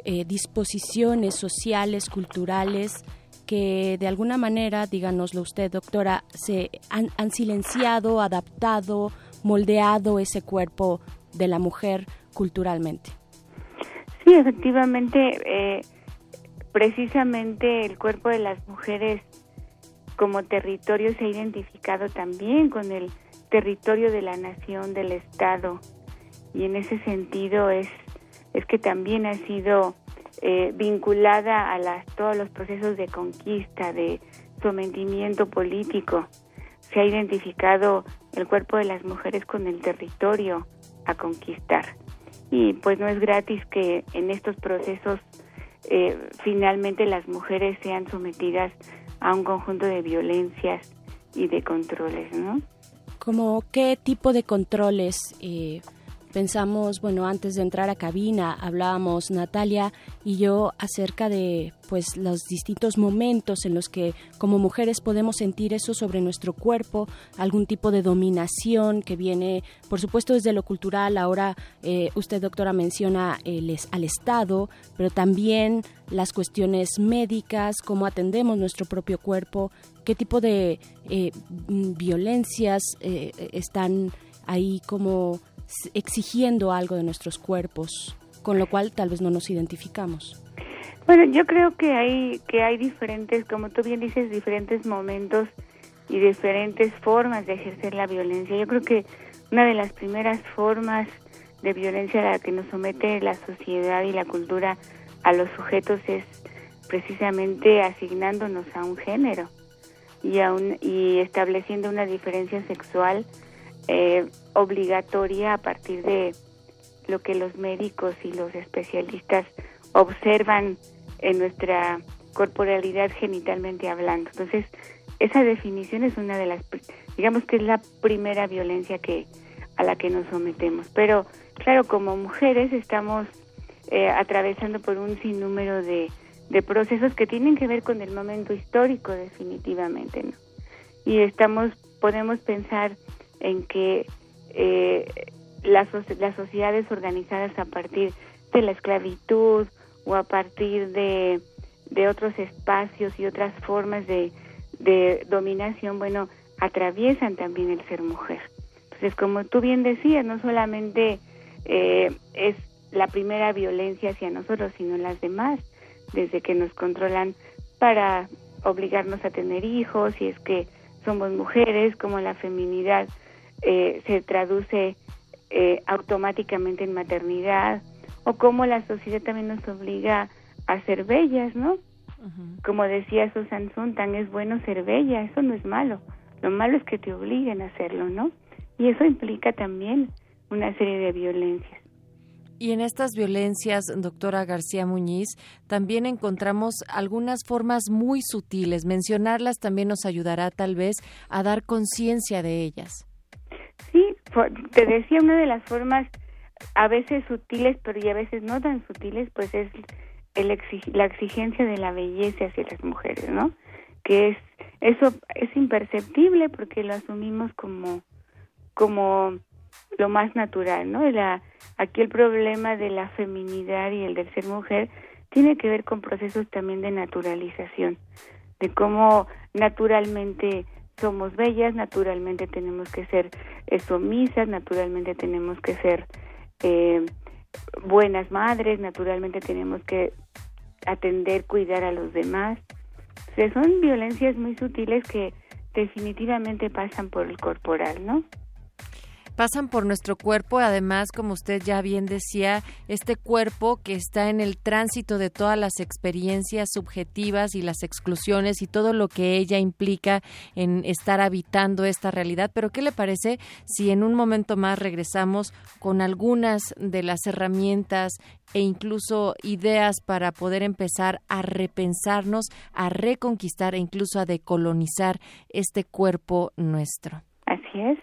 Speaker 47: eh, disposiciones sociales, culturales, que de alguna manera, díganoslo usted, doctora, se han, han silenciado, adaptado, moldeado ese cuerpo de la mujer culturalmente.
Speaker 49: Sí, efectivamente, eh, precisamente el cuerpo de las mujeres como territorio se ha identificado también con el territorio de la nación, del Estado, y en ese sentido es, es que también ha sido eh, vinculada a las, todos los procesos de conquista, de sometimiento político. Se ha identificado el cuerpo de las mujeres con el territorio a conquistar. Y pues no es gratis que en estos procesos eh, finalmente las mujeres sean sometidas a un conjunto de violencias y de controles, ¿no?
Speaker 47: Como qué tipo de controles eh, pensamos, bueno, antes de entrar a cabina hablábamos Natalia y yo acerca de pues los distintos momentos en los que como mujeres podemos sentir eso sobre nuestro cuerpo, algún tipo de dominación que viene, por supuesto, desde lo cultural. Ahora eh, usted, doctora, menciona el al Estado, pero también las cuestiones médicas, cómo atendemos nuestro propio cuerpo, qué tipo de eh, violencias eh, están ahí como exigiendo algo de nuestros cuerpos, con lo cual tal vez no nos identificamos.
Speaker 49: Bueno, yo creo que hay que hay diferentes, como tú bien dices, diferentes momentos y diferentes formas de ejercer la violencia. Yo creo que una de las primeras formas de violencia a la que nos somete la sociedad y la cultura a los sujetos es precisamente asignándonos a un género y, a un- y estableciendo una diferencia sexual eh, obligatoria a partir de lo que los médicos y los especialistas observan en nuestra corporalidad genitalmente hablando. Entonces, esa definición es una de las, digamos que es la primera violencia que a la que nos sometemos. Pero, claro, como mujeres estamos eh, atravesando por un sinnúmero de, de procesos que tienen que ver con el momento histórico, definitivamente, ¿no? Y estamos, podemos pensar en que eh, las, las sociedades organizadas a partir de la esclavitud o a partir de, de otros espacios y otras formas de, de dominación, bueno, atraviesan también el ser mujer. Entonces, como tú bien decías, no solamente eh, es la primera violencia hacia nosotros, sino las demás, desde que nos controlan para obligarnos a tener hijos, si es que somos mujeres, como la feminidad eh, se traduce eh, automáticamente en maternidad, o cómo la sociedad también nos obliga a ser bellas, ¿no? Como decía Susan Sontag, es bueno ser bella, eso no es malo. Lo malo es que te obliguen a hacerlo, ¿no? Y eso implica también una serie de violencias.
Speaker 1: Y en estas violencias, doctora García Muñiz, también encontramos algunas formas muy sutiles. Mencionarlas también nos ayudará tal vez a dar conciencia de ellas.
Speaker 49: Sí, te decía, una de las formas a veces sutiles, pero y a veces no tan sutiles, pues es el la exigencia de la belleza hacia las mujeres, ¿no? Que es eso es imperceptible porque lo asumimos como como lo más natural, ¿no? La, aquí el problema de la feminidad y el del ser mujer tiene que ver con procesos también de naturalización, de cómo naturalmente somos bellas, naturalmente tenemos que ser eh, sumisas, naturalmente tenemos que ser eh, buenas madres, naturalmente tenemos que atender, cuidar a los demás. O sea, son violencias muy sutiles que definitivamente pasan por el corporal, ¿no?
Speaker 1: Pasan por nuestro cuerpo, además, como usted ya bien decía, este cuerpo que está en el tránsito de todas las experiencias subjetivas y las exclusiones y todo lo que ella implica en estar habitando esta realidad. Pero, ¿qué le parece si en un momento más regresamos con algunas de las herramientas e incluso ideas para poder empezar a repensarnos, a reconquistar e incluso a decolonizar este cuerpo nuestro?
Speaker 49: Así es.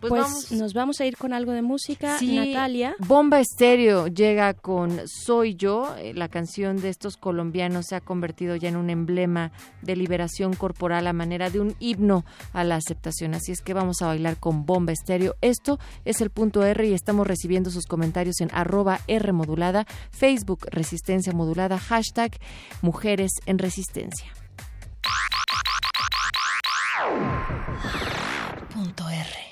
Speaker 1: Pues
Speaker 47: Pues,
Speaker 1: vamos-
Speaker 47: nos vamos a ir con algo de música,
Speaker 1: Sí,
Speaker 47: Natalia.
Speaker 1: Bomba Estéreo llega con Soy Yo. Eh, La canción de estos colombianos se ha convertido ya en un emblema de liberación corporal a manera de un himno a la aceptación. Así es que vamos a bailar con Bomba Estéreo. Esto es el punto R y estamos recibiendo sus comentarios en arroba R modulada, Facebook Resistencia Modulada, hashtag Mujeres en Resistencia.
Speaker 33: Punto R.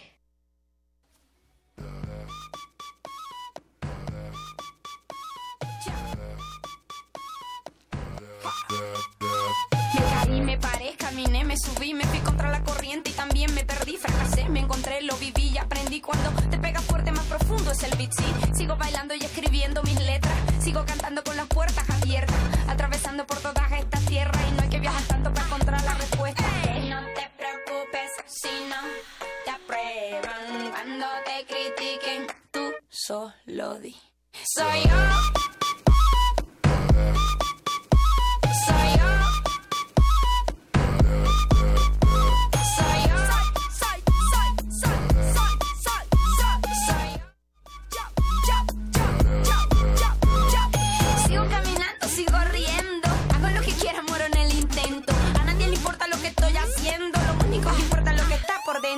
Speaker 50: me subí, me fui contra la corriente y también me perdí, fracasé, me encontré, lo viví y aprendí. Cuando te pega fuerte, más profundo es el beat, sí. Sigo bailando y escribiendo mis letras, sigo cantando con las puertas abiertas, atravesando por todas estas tierras y no hay que viajar tanto para encontrar la respuesta. No te preocupes si no te aprueban cuando te critiquen, tú solo di. Soy yo.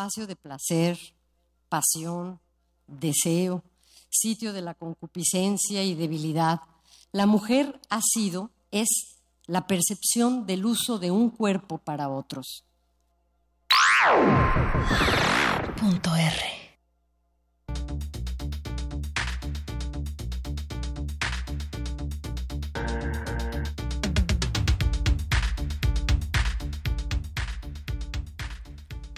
Speaker 48: Espacio de placer, pasión, deseo, sitio de la concupiscencia y debilidad, la mujer ha sido, es la percepción del uso de un cuerpo para otros.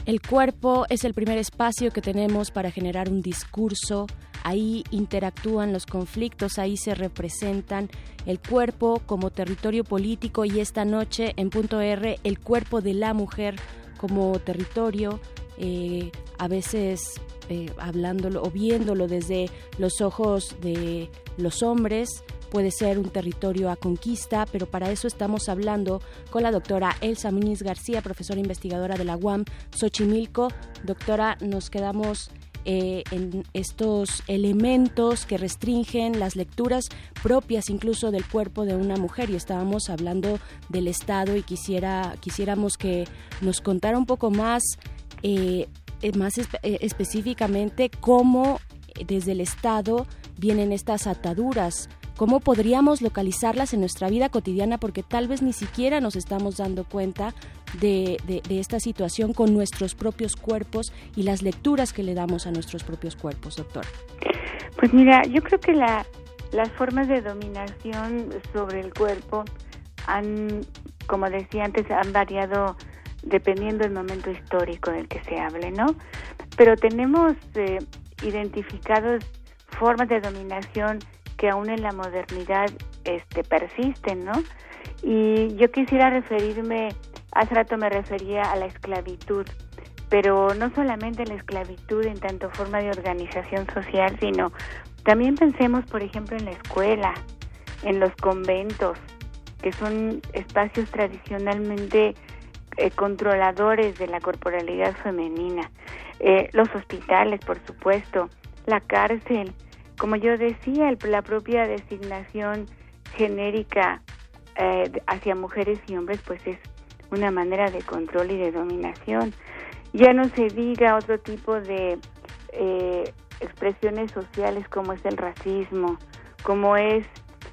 Speaker 47: El cuerpo es el primer espacio que tenemos para generar un discurso. Ahí interactúan los conflictos, ahí se representan el cuerpo como territorio político y esta noche en punto R el cuerpo de la mujer como territorio, eh, a veces eh, hablándolo o viéndolo desde los ojos de los hombres, puede ser un territorio a conquista, pero para eso estamos hablando con la doctora Elsa Muñiz García, profesora investigadora de la UAM Xochimilco. Doctora, nos quedamos eh, en estos elementos que restringen las lecturas propias incluso del cuerpo de una mujer y estábamos hablando del Estado y quisiera quisiéramos que nos contara un poco más eh, más espe- eh, específicamente cómo eh, desde el Estado vienen estas ataduras cómo podríamos localizarlas en nuestra vida cotidiana porque tal vez ni siquiera nos estamos dando cuenta de esta situación con nuestros propios cuerpos y las lecturas que le damos a nuestros propios cuerpos, doctor.
Speaker 49: Pues mira, yo creo que la, las formas de dominación sobre el cuerpo han, como decía antes, han variado dependiendo del momento histórico del que se hable, ¿no? Pero tenemos eh, identificados formas de dominación que aún en la modernidad este, persisten, ¿no? Y yo quisiera referirme, hace rato me refería a la esclavitud, pero no solamente la esclavitud en tanto forma de organización social, sino también pensemos, por ejemplo, en la escuela, en los conventos, que son espacios tradicionalmente eh, controladores de la corporalidad femenina, eh, los hospitales, por supuesto, la cárcel, como yo decía, la propia designación genérica eh, hacia mujeres y hombres, pues es una manera de control y de dominación. Ya no se diga otro tipo de eh, expresiones sociales como es el racismo, como es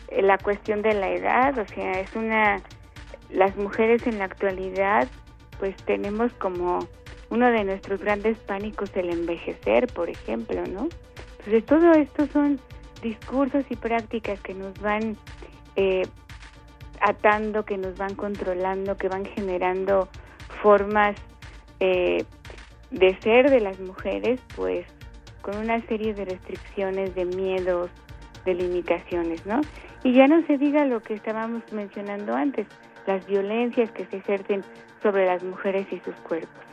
Speaker 49: eh, la cuestión de la edad, o sea, es una las mujeres en la actualidad pues tenemos como uno de nuestros grandes pánicos el envejecer, por ejemplo, ¿no? Entonces todo esto son discursos y prácticas que nos van eh, atando, que nos van controlando, que van generando formas eh, de ser de las mujeres, pues con una serie de restricciones, de miedos, de limitaciones, ¿no? Y ya no se diga lo que estábamos mencionando antes, las violencias que se ejercen sobre las mujeres y sus cuerpos.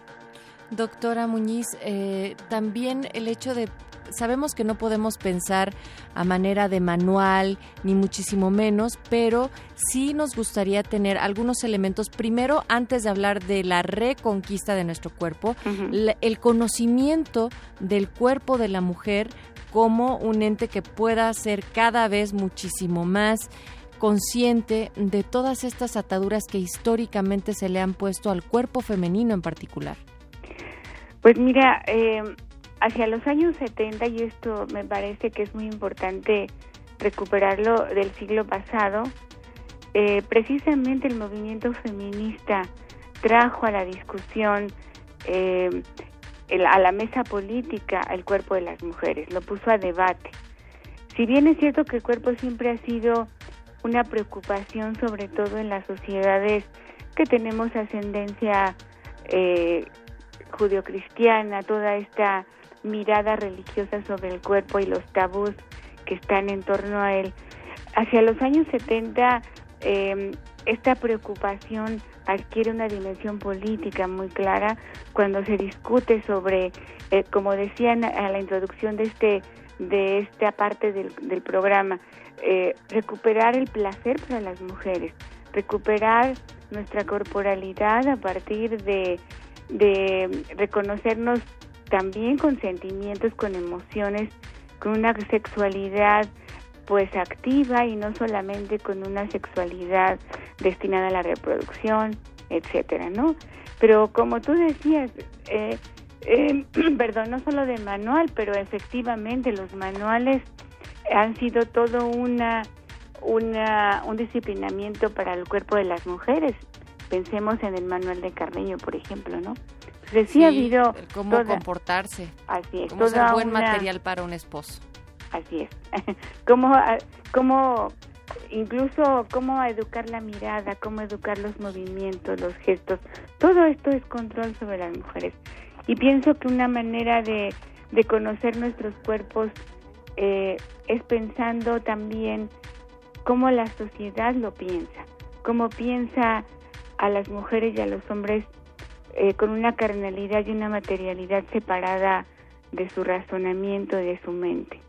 Speaker 1: Doctora Muñiz, eh, también el hecho de sabemos que no podemos pensar a manera de manual ni muchísimo menos, pero sí nos gustaría tener algunos elementos. Primero, antes de hablar de la reconquista de nuestro cuerpo, el conocimiento del cuerpo de la mujer como un ente que pueda ser cada vez muchísimo más consciente de todas estas ataduras que históricamente se le han puesto al cuerpo femenino en particular.
Speaker 49: Pues mira, eh, hacia los años 70, y esto me parece que es muy importante recuperarlo del siglo pasado, eh, precisamente el movimiento feminista trajo a la discusión, eh, el- a la mesa política, el cuerpo de las mujeres, lo puso a debate. Si bien es cierto que el cuerpo siempre ha sido una preocupación, sobre todo en las sociedades que tenemos ascendencia eh, judio-cristiana, toda esta mirada religiosa sobre el cuerpo y los tabús que están en torno a él. Hacia los años 70, eh, esta preocupación adquiere una dimensión política muy clara cuando se discute sobre, eh, como decían a la introducción de este de esta parte del programa, eh, recuperar el placer para las mujeres, recuperar nuestra corporalidad a partir de, reconocernos también con sentimientos, con emociones, con una sexualidad pues activa y no solamente con una sexualidad destinada a la reproducción, etcétera, ¿no? Pero como tú decías, eh, eh, perdón, no solo de manual, pero efectivamente los manuales han sido todo una, una un disciplinamiento para el cuerpo de las mujeres. Pensemos en el manual de Carreño, por ejemplo, ¿no? Entonces, sí, ha habido
Speaker 1: cómo
Speaker 49: toda-
Speaker 1: comportarse,
Speaker 49: así es,
Speaker 1: cómo ser buen
Speaker 49: una-
Speaker 1: material para un esposo.
Speaker 49: Así es. cómo, cómo, incluso cómo educar la mirada, cómo educar los movimientos, los gestos. Todo esto es control sobre las mujeres. Y pienso que una manera de, de conocer nuestros cuerpos eh, es pensando también cómo la sociedad lo piensa, cómo piensa a las mujeres y a los hombres eh, con una carnalidad y una materialidad separada de su razonamiento y de su mente.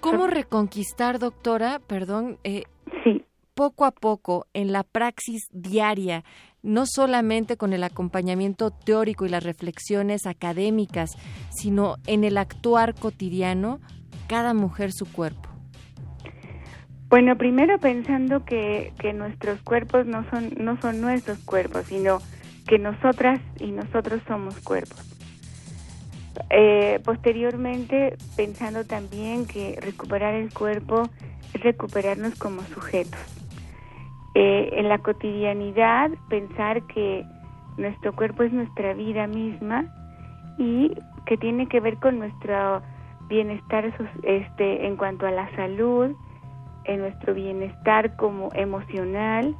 Speaker 1: ¿Cómo reconquistar, doctora, perdón, eh,
Speaker 49: sí.
Speaker 1: poco a poco en la praxis diaria, no solamente con el acompañamiento teórico y las reflexiones académicas, sino en el actuar cotidiano, cada mujer su cuerpo?
Speaker 49: Bueno, primero pensando que, nuestros cuerpos no son, no son nuestros cuerpos, sino que nosotras y nosotros somos cuerpos. Eh, posteriormente, pensando también que recuperar el cuerpo es recuperarnos como sujetos. Eh, en la cotidianidad, pensar que nuestro cuerpo es nuestra vida misma y que tiene que ver con nuestro bienestar este, en cuanto a la salud, en nuestro bienestar como emocional,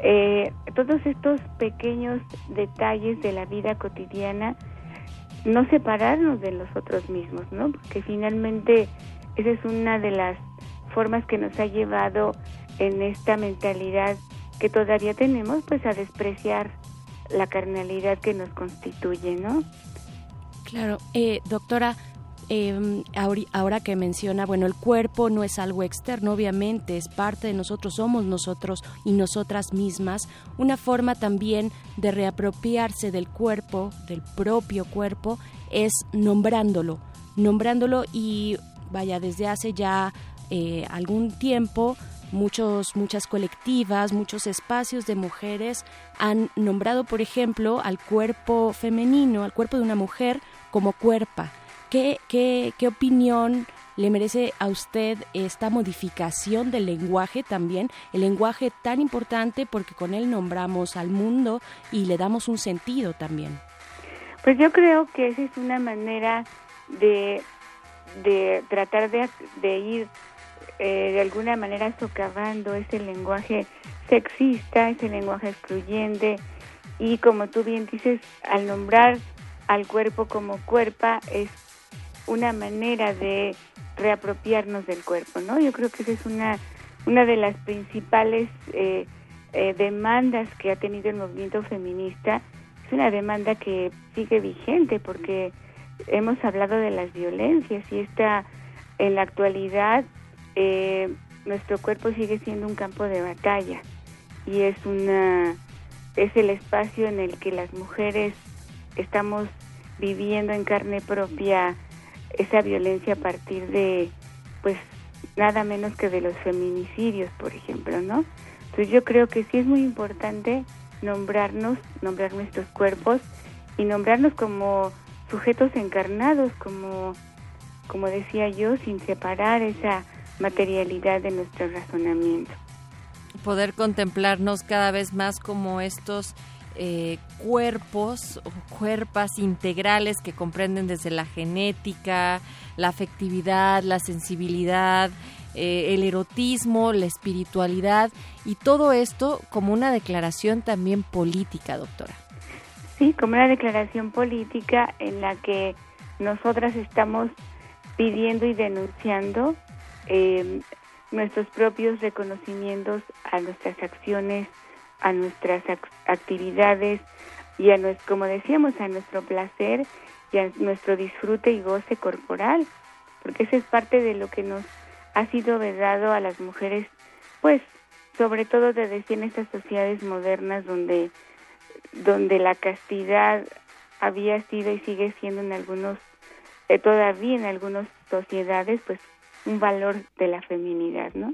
Speaker 49: eh, todos estos pequeños detalles de la vida cotidiana, no separarnos de nosotros mismos, ¿no? Porque finalmente esa es una de las formas que nos ha llevado en esta mentalidad que todavía tenemos, pues a despreciar la carnalidad que nos constituye, ¿no?
Speaker 47: Claro, eh, doctora, ahori- ahora que menciona, bueno, el cuerpo no es algo externo, obviamente, es parte de nosotros, somos nosotros y nosotras mismas. Una forma también de reapropiarse del cuerpo, del propio cuerpo, es nombrándolo, nombrándolo y vaya, desde hace ya eh, algún tiempo muchos muchas colectivas, muchos espacios de mujeres han nombrado, por ejemplo, al cuerpo femenino, al cuerpo de una mujer como cuerpa. ¿Qué, qué, qué opinión le merece a usted esta modificación del lenguaje también? El lenguaje tan importante porque con él nombramos al mundo y le damos un sentido también.
Speaker 49: Pues yo creo que esa es una manera de, de tratar de, de ir eh, de alguna manera socavando ese lenguaje sexista, ese lenguaje excluyente y como tú bien dices, al nombrar al cuerpo como cuerpa es una manera de reapropiarnos del cuerpo, ¿no? Yo creo que esa es una, una de las principales eh, eh, demandas que ha tenido el movimiento feminista. Es una demanda que sigue vigente porque hemos hablado de las violencias y esta, en la actualidad, eh, nuestro cuerpo sigue siendo un campo de batalla y es una es el espacio en el que las mujeres estamos viviendo en carne propia esa violencia a partir de pues nada menos que de los feminicidios por ejemplo no entonces yo creo que sí es muy importante nombrarnos nombrar nuestros cuerpos y nombrarnos como sujetos encarnados como como decía yo sin separar esa materialidad de nuestro razonamiento.
Speaker 1: Poder contemplarnos cada vez más como estos eh, cuerpos o cuerpas integrales que comprenden desde la genética, la afectividad, la sensibilidad, eh, el erotismo, la espiritualidad y todo esto como una declaración también política, doctora.
Speaker 49: Sí, como una declaración política en la que nosotras estamos pidiendo y denunciando eh, nuestros propios reconocimientos a nuestras acciones, a nuestras ac- actividades y a nuestro, como decíamos, a nuestro placer y a nuestro disfrute y goce corporal, porque esa es parte de lo que nos ha sido vedado a las mujeres, pues sobre todo te decía en estas sociedades modernas donde donde la castidad había sido y sigue siendo en algunos eh, todavía en algunas sociedades pues un valor de la feminidad, ¿no?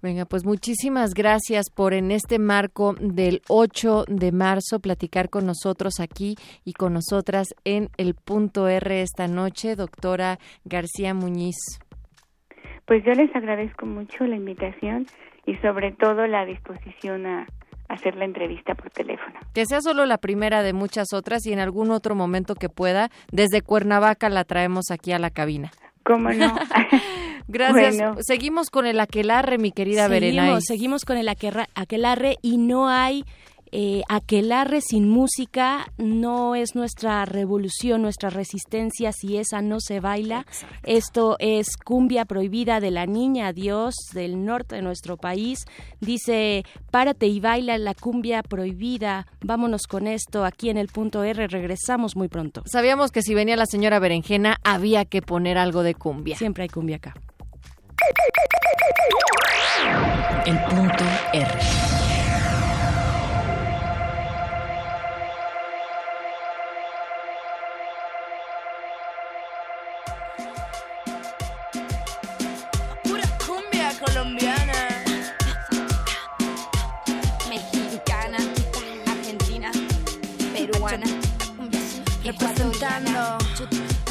Speaker 1: Venga, pues muchísimas gracias por en este marco del 8 de marzo platicar con nosotros aquí y con nosotras en el punto R esta noche, doctora García Muñiz.
Speaker 49: Pues yo les agradezco mucho la invitación y sobre todo la disposición a hacer la entrevista por teléfono.
Speaker 1: Que sea solo la primera de muchas otras y en algún otro momento que pueda, desde Cuernavaca la traemos aquí a la cabina.
Speaker 49: ¿Cómo no?
Speaker 1: Gracias.
Speaker 47: Bueno.
Speaker 1: Seguimos con el aquelarre, mi querida
Speaker 47: seguimos, seguimos con el aquelarre y no hay eh, aquelarre sin música, no es nuestra revolución, nuestra resistencia si esa no se baila. Esto es cumbia prohibida de la niña Dios del norte de nuestro país. Dice, párate y baila la cumbia prohibida. Vámonos con esto aquí en el punto R. Regresamos muy pronto.
Speaker 1: Sabíamos que si venía la señora Berenjena había que poner algo de cumbia.
Speaker 47: Siempre hay cumbia acá.
Speaker 33: El punto R.
Speaker 50: Pura cumbia colombiana. Mexicana, argentina, peruana. Representando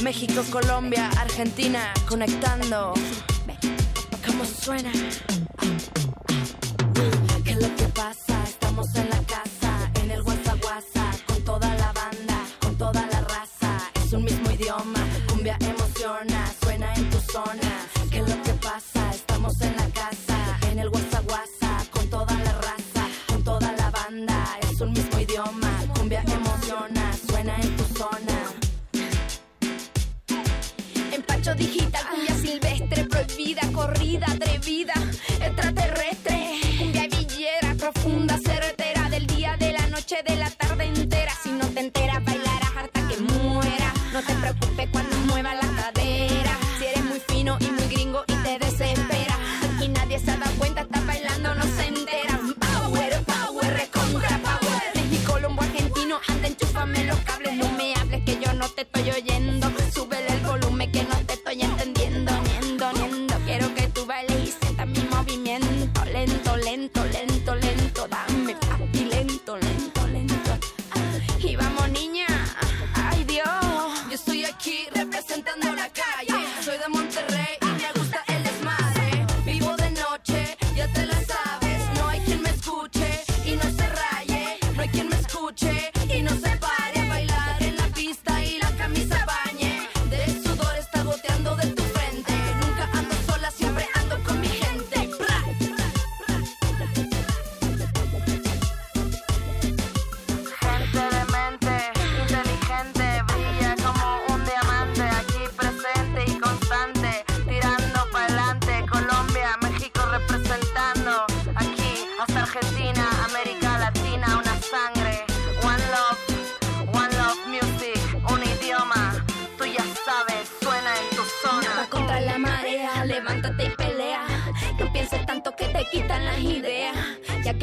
Speaker 50: México, Colombia, Argentina, conectando como suena. ¿Qué es lo que pasa? Estamos en la casa, en el WhatsApp, WhatsApp, con toda la banda, con toda la raza. Es un mismo idioma, cumbia emociona, suena en tu zona. ¿Qué es lo que pasa? Estamos en la casa, en el WhatsApp, WhatsApp, con toda la raza, con toda la banda. Es un mismo idioma, cumbia emociona, suena en tu zona. Empacho digital, cumbia prohibida, corrida, atrevida, extraterrestre, cumbia villera, profunda, certera, del día, de la noche, de la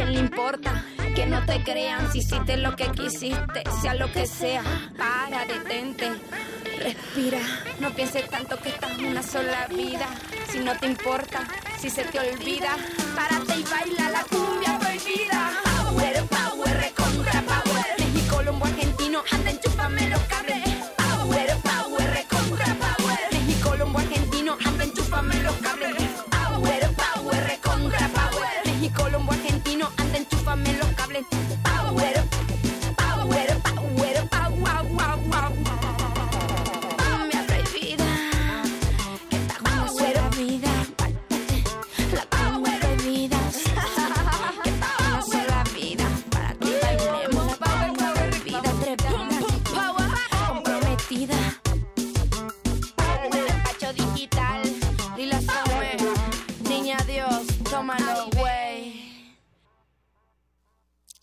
Speaker 50: Que le importa que no te crean si hiciste lo que quisiste, sea lo que sea. Para, detente, respira. No pienses tanto que estás una sola vida. Si no te importa, si se te olvida, párate y baila la cumbia prohibida. Power, power, recontra power. México, Colombo, argentino, anda, enchúfame los cables.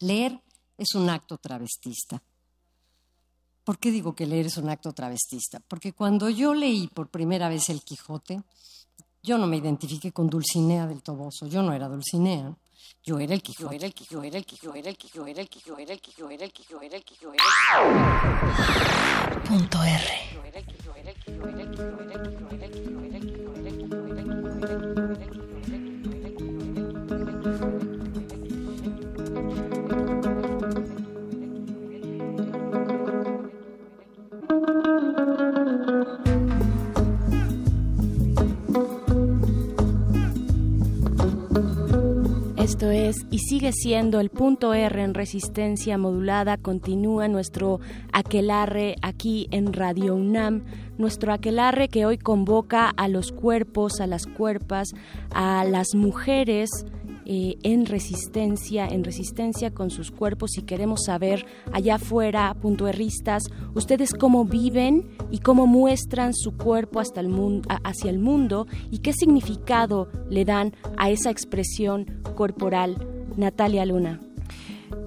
Speaker 48: Leer es un acto travestista. ¿Por qué digo que leer es un acto travestista? Porque cuando yo leí por primera vez El Quijote, yo no me identifiqué con Dulcinea del Toboso, yo no era Dulcinea. Yo era el Quijote, yo era el Quijote, yo era el Quijote, yo era el Quijote, yo era el Quijote, yo era el Quijote, yo era el Quijote, yo era el Quijote, yo era el Quijote.
Speaker 33: Punto R.
Speaker 47: Esto es y sigue siendo el punto R en resistencia modulada. Continúa nuestro aquelarre aquí en Radio UNAM. Nuestro aquelarre que hoy convoca a los cuerpos, a las cuerpas, a las mujeres eh, en resistencia, en resistencia con sus cuerpos y queremos saber allá afuera, puntuerristas, ustedes cómo viven y cómo muestran su cuerpo hasta el mundo, hacia el mundo y qué significado le dan a esa expresión corporal. Natalia Luna.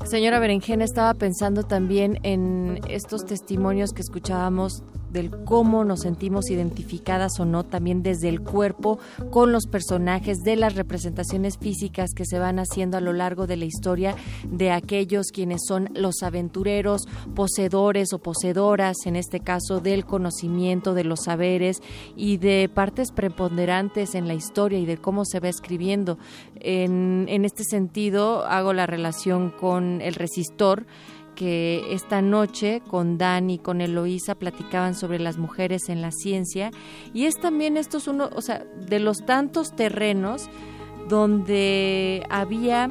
Speaker 1: Señora Berenjena, estaba pensando también en estos testimonios que escuchábamos del cómo nos sentimos identificadas o no también desde el cuerpo con los personajes, de las representaciones físicas que se van haciendo a lo largo de la historia de aquellos quienes son los aventureros, poseedores o poseedoras, en este caso del conocimiento, de los saberes y de partes preponderantes en la historia y de cómo se va escribiendo. En, en este sentido, hago la relación con el resistor que esta noche con Dani, con Eloísa platicaban sobre las mujeres en la ciencia. Y es también esto es uno, o sea, de los tantos terrenos donde había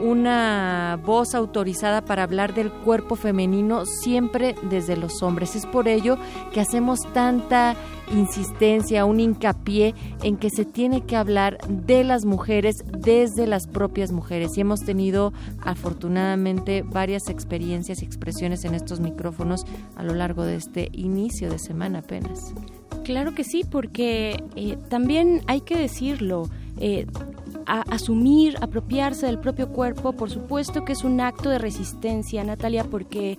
Speaker 1: una voz autorizada para hablar del cuerpo femenino siempre desde los hombres. Es por ello que hacemos tanta insistencia, un hincapié en que se tiene que hablar de las mujeres desde las propias mujeres. Y hemos tenido afortunadamente varias experiencias y expresiones en estos micrófonos a lo largo de este inicio de semana apenas.
Speaker 47: Claro que sí, porque eh, también hay que decirlo. eh, a- asumir, apropiarse del propio cuerpo, por supuesto que es un acto de resistencia, Natalia, porque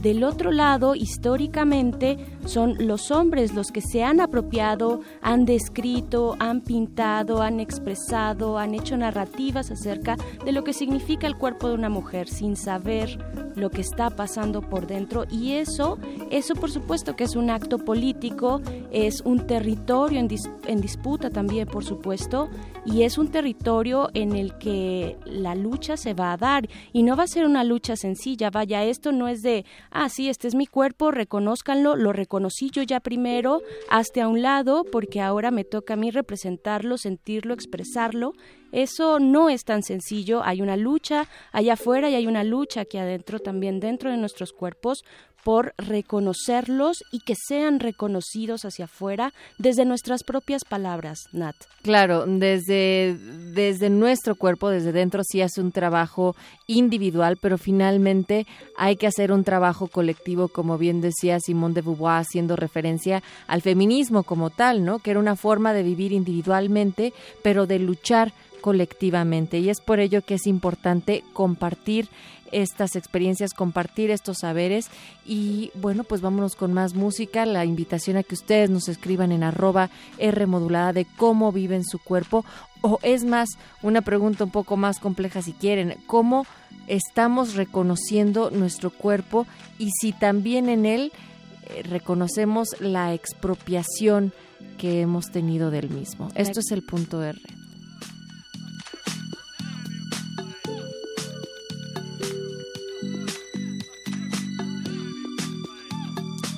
Speaker 47: del otro lado, históricamente, son los hombres los que se han apropiado, han descrito, han pintado, han expresado, han hecho narrativas acerca de lo que significa el cuerpo de una mujer, sin saber lo que está pasando por dentro. Y eso, eso por supuesto que es un acto político, es un territorio en, en disputa también, por supuesto, y es un territorio en el que la lucha se va a dar. Y no va a ser una lucha sencilla, vaya, esto no es de, ah, sí, este es mi cuerpo, reconózcanlo, lo reconocí yo ya primero, hazte a un lado, porque ahora me toca a mí representarlo, sentirlo, expresarlo. Eso no es tan sencillo, hay una lucha allá afuera y hay una lucha aquí adentro, también dentro de nuestros cuerpos, por reconocerlos y que sean reconocidos hacia afuera desde nuestras propias palabras, Nat.
Speaker 1: Claro, desde, desde nuestro cuerpo, desde dentro, sí hace un trabajo individual, pero finalmente hay que hacer un trabajo colectivo, como bien decía Simone de Beauvoir, haciendo referencia al feminismo como tal, ¿no? Que era una forma de vivir individualmente, pero de luchar colectivamente. Y es por ello que es importante compartir estas experiencias, compartir estos saberes. Y bueno, pues vámonos con más música, la invitación a que ustedes nos escriban en arroba R modulada de cómo viven su cuerpo. O es más, una pregunta un poco más compleja si quieren, cómo estamos reconociendo nuestro cuerpo y si también en él eh, reconocemos la expropiación que hemos tenido del mismo. Esto es el punto R.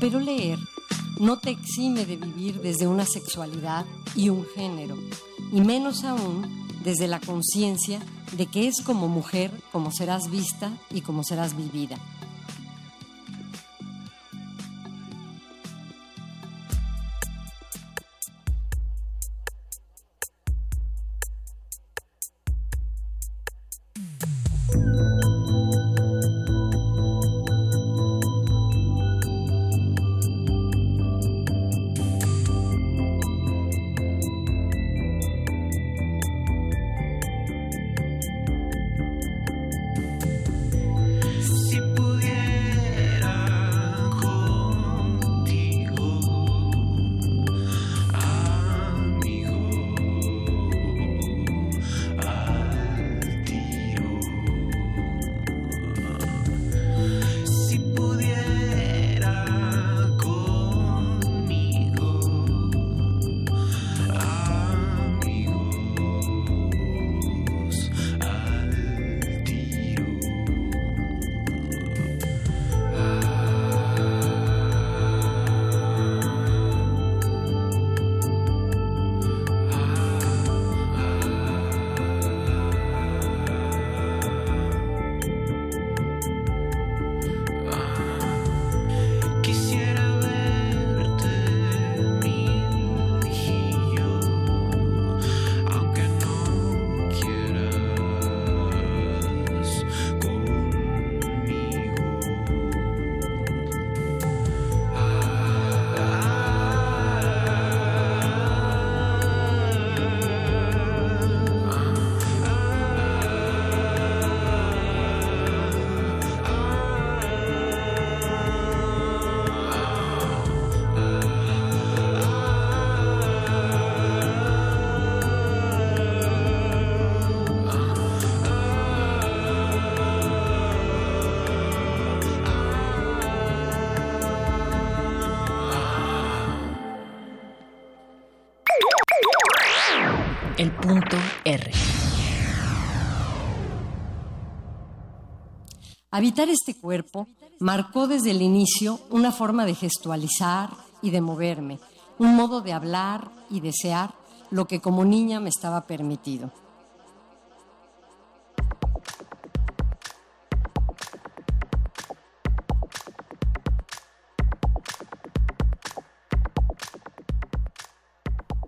Speaker 48: Pero leer no te exime de vivir desde una sexualidad y un género, y menos aún desde la conciencia de que es como mujer como serás vista y como serás vivida. Habitar este cuerpo marcó desde el inicio una forma de gestualizar y de moverme, un modo de hablar y desear lo que como niña me estaba permitido.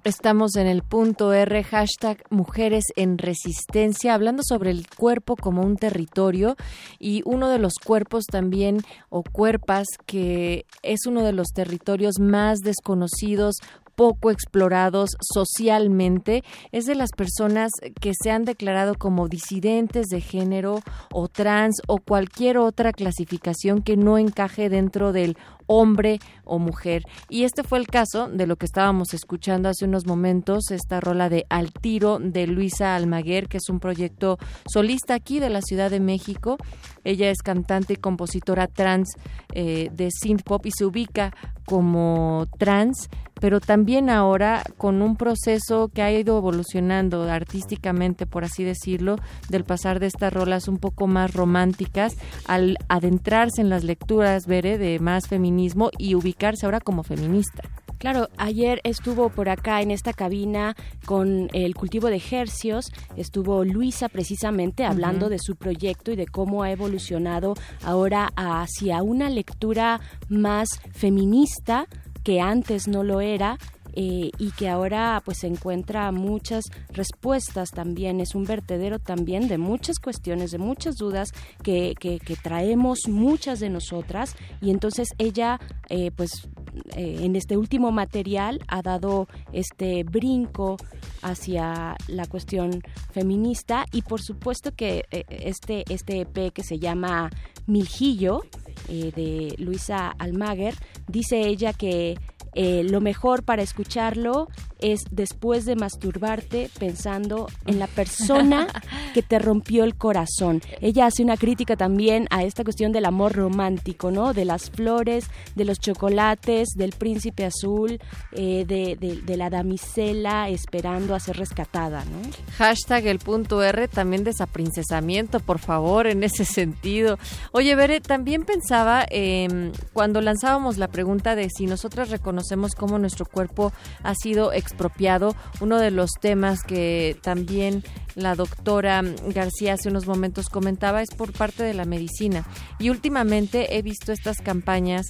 Speaker 1: Estamos en el punto R, hashtag Mujeres en Resistencia, hablando sobre el cuerpo como un territorio y uno de los cuerpos también o cuerpas que es uno de los territorios más desconocidos poco explorados socialmente. Es de las personas que se han declarado como disidentes de género o trans o cualquier otra clasificación que no encaje dentro del hombre o mujer. Y este fue el caso de lo que estábamos escuchando hace unos momentos, esta rola de Al Tiro de Luisa Almaguer, que es un proyecto solista aquí de la Ciudad de México. Ella es cantante y compositora trans eh, de synth pop y se ubica como trans, pero también ahora con un proceso que ha ido evolucionando artísticamente, por así decirlo, del pasar de estas rolas un poco más románticas al adentrarse en las lecturas, Bere, de más feminismo y ubicarse ahora como feminista.
Speaker 47: Claro, ayer estuvo por acá en esta cabina con el cultivo de ejercios, estuvo Luisa precisamente hablando de su proyecto y de cómo ha evolucionado ahora hacia una lectura más feminista que antes no lo era eh, y que ahora pues encuentra muchas respuestas también, es un vertedero también de muchas cuestiones, de muchas dudas que, que- traemos muchas de nosotras. Y entonces ella eh, pues eh, en este último material ha dado este brinco hacia la cuestión feminista. Y por supuesto que este, este EP que se llama Miljillo de Luisa Almaguer, dice ella que eh, lo mejor para escucharlo es después de masturbarte pensando en la persona que te rompió el corazón. Ella hace una crítica también a esta cuestión del amor romántico, ¿no? De las flores, de los chocolates, del príncipe azul, eh, de, de- de la damisela esperando a ser rescatada, ¿no?
Speaker 1: Hashtag el punto R también desaprincesamiento, por favor, en ese sentido. Oye, Bere, también pensaba eh, cuando lanzábamos la pregunta de si nosotras reconocemos cómo nuestro cuerpo ha sido expropiado, uno de los temas que también la doctora García hace unos momentos comentaba es por parte de la medicina. Y últimamente he visto estas campañas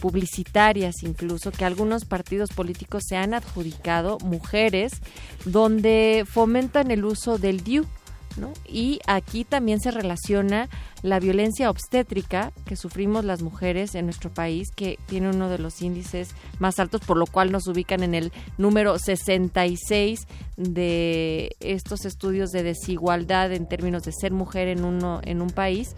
Speaker 1: publicitarias incluso que algunos partidos políticos se han adjudicado mujeres donde fomentan el uso del DIU. Y aquí también se relaciona la violencia obstétrica que sufrimos las mujeres en nuestro país, que tiene uno de los índices más altos, por lo cual nos ubican en el número 66 de estos estudios de desigualdad en términos de ser mujer en, uno, en un país.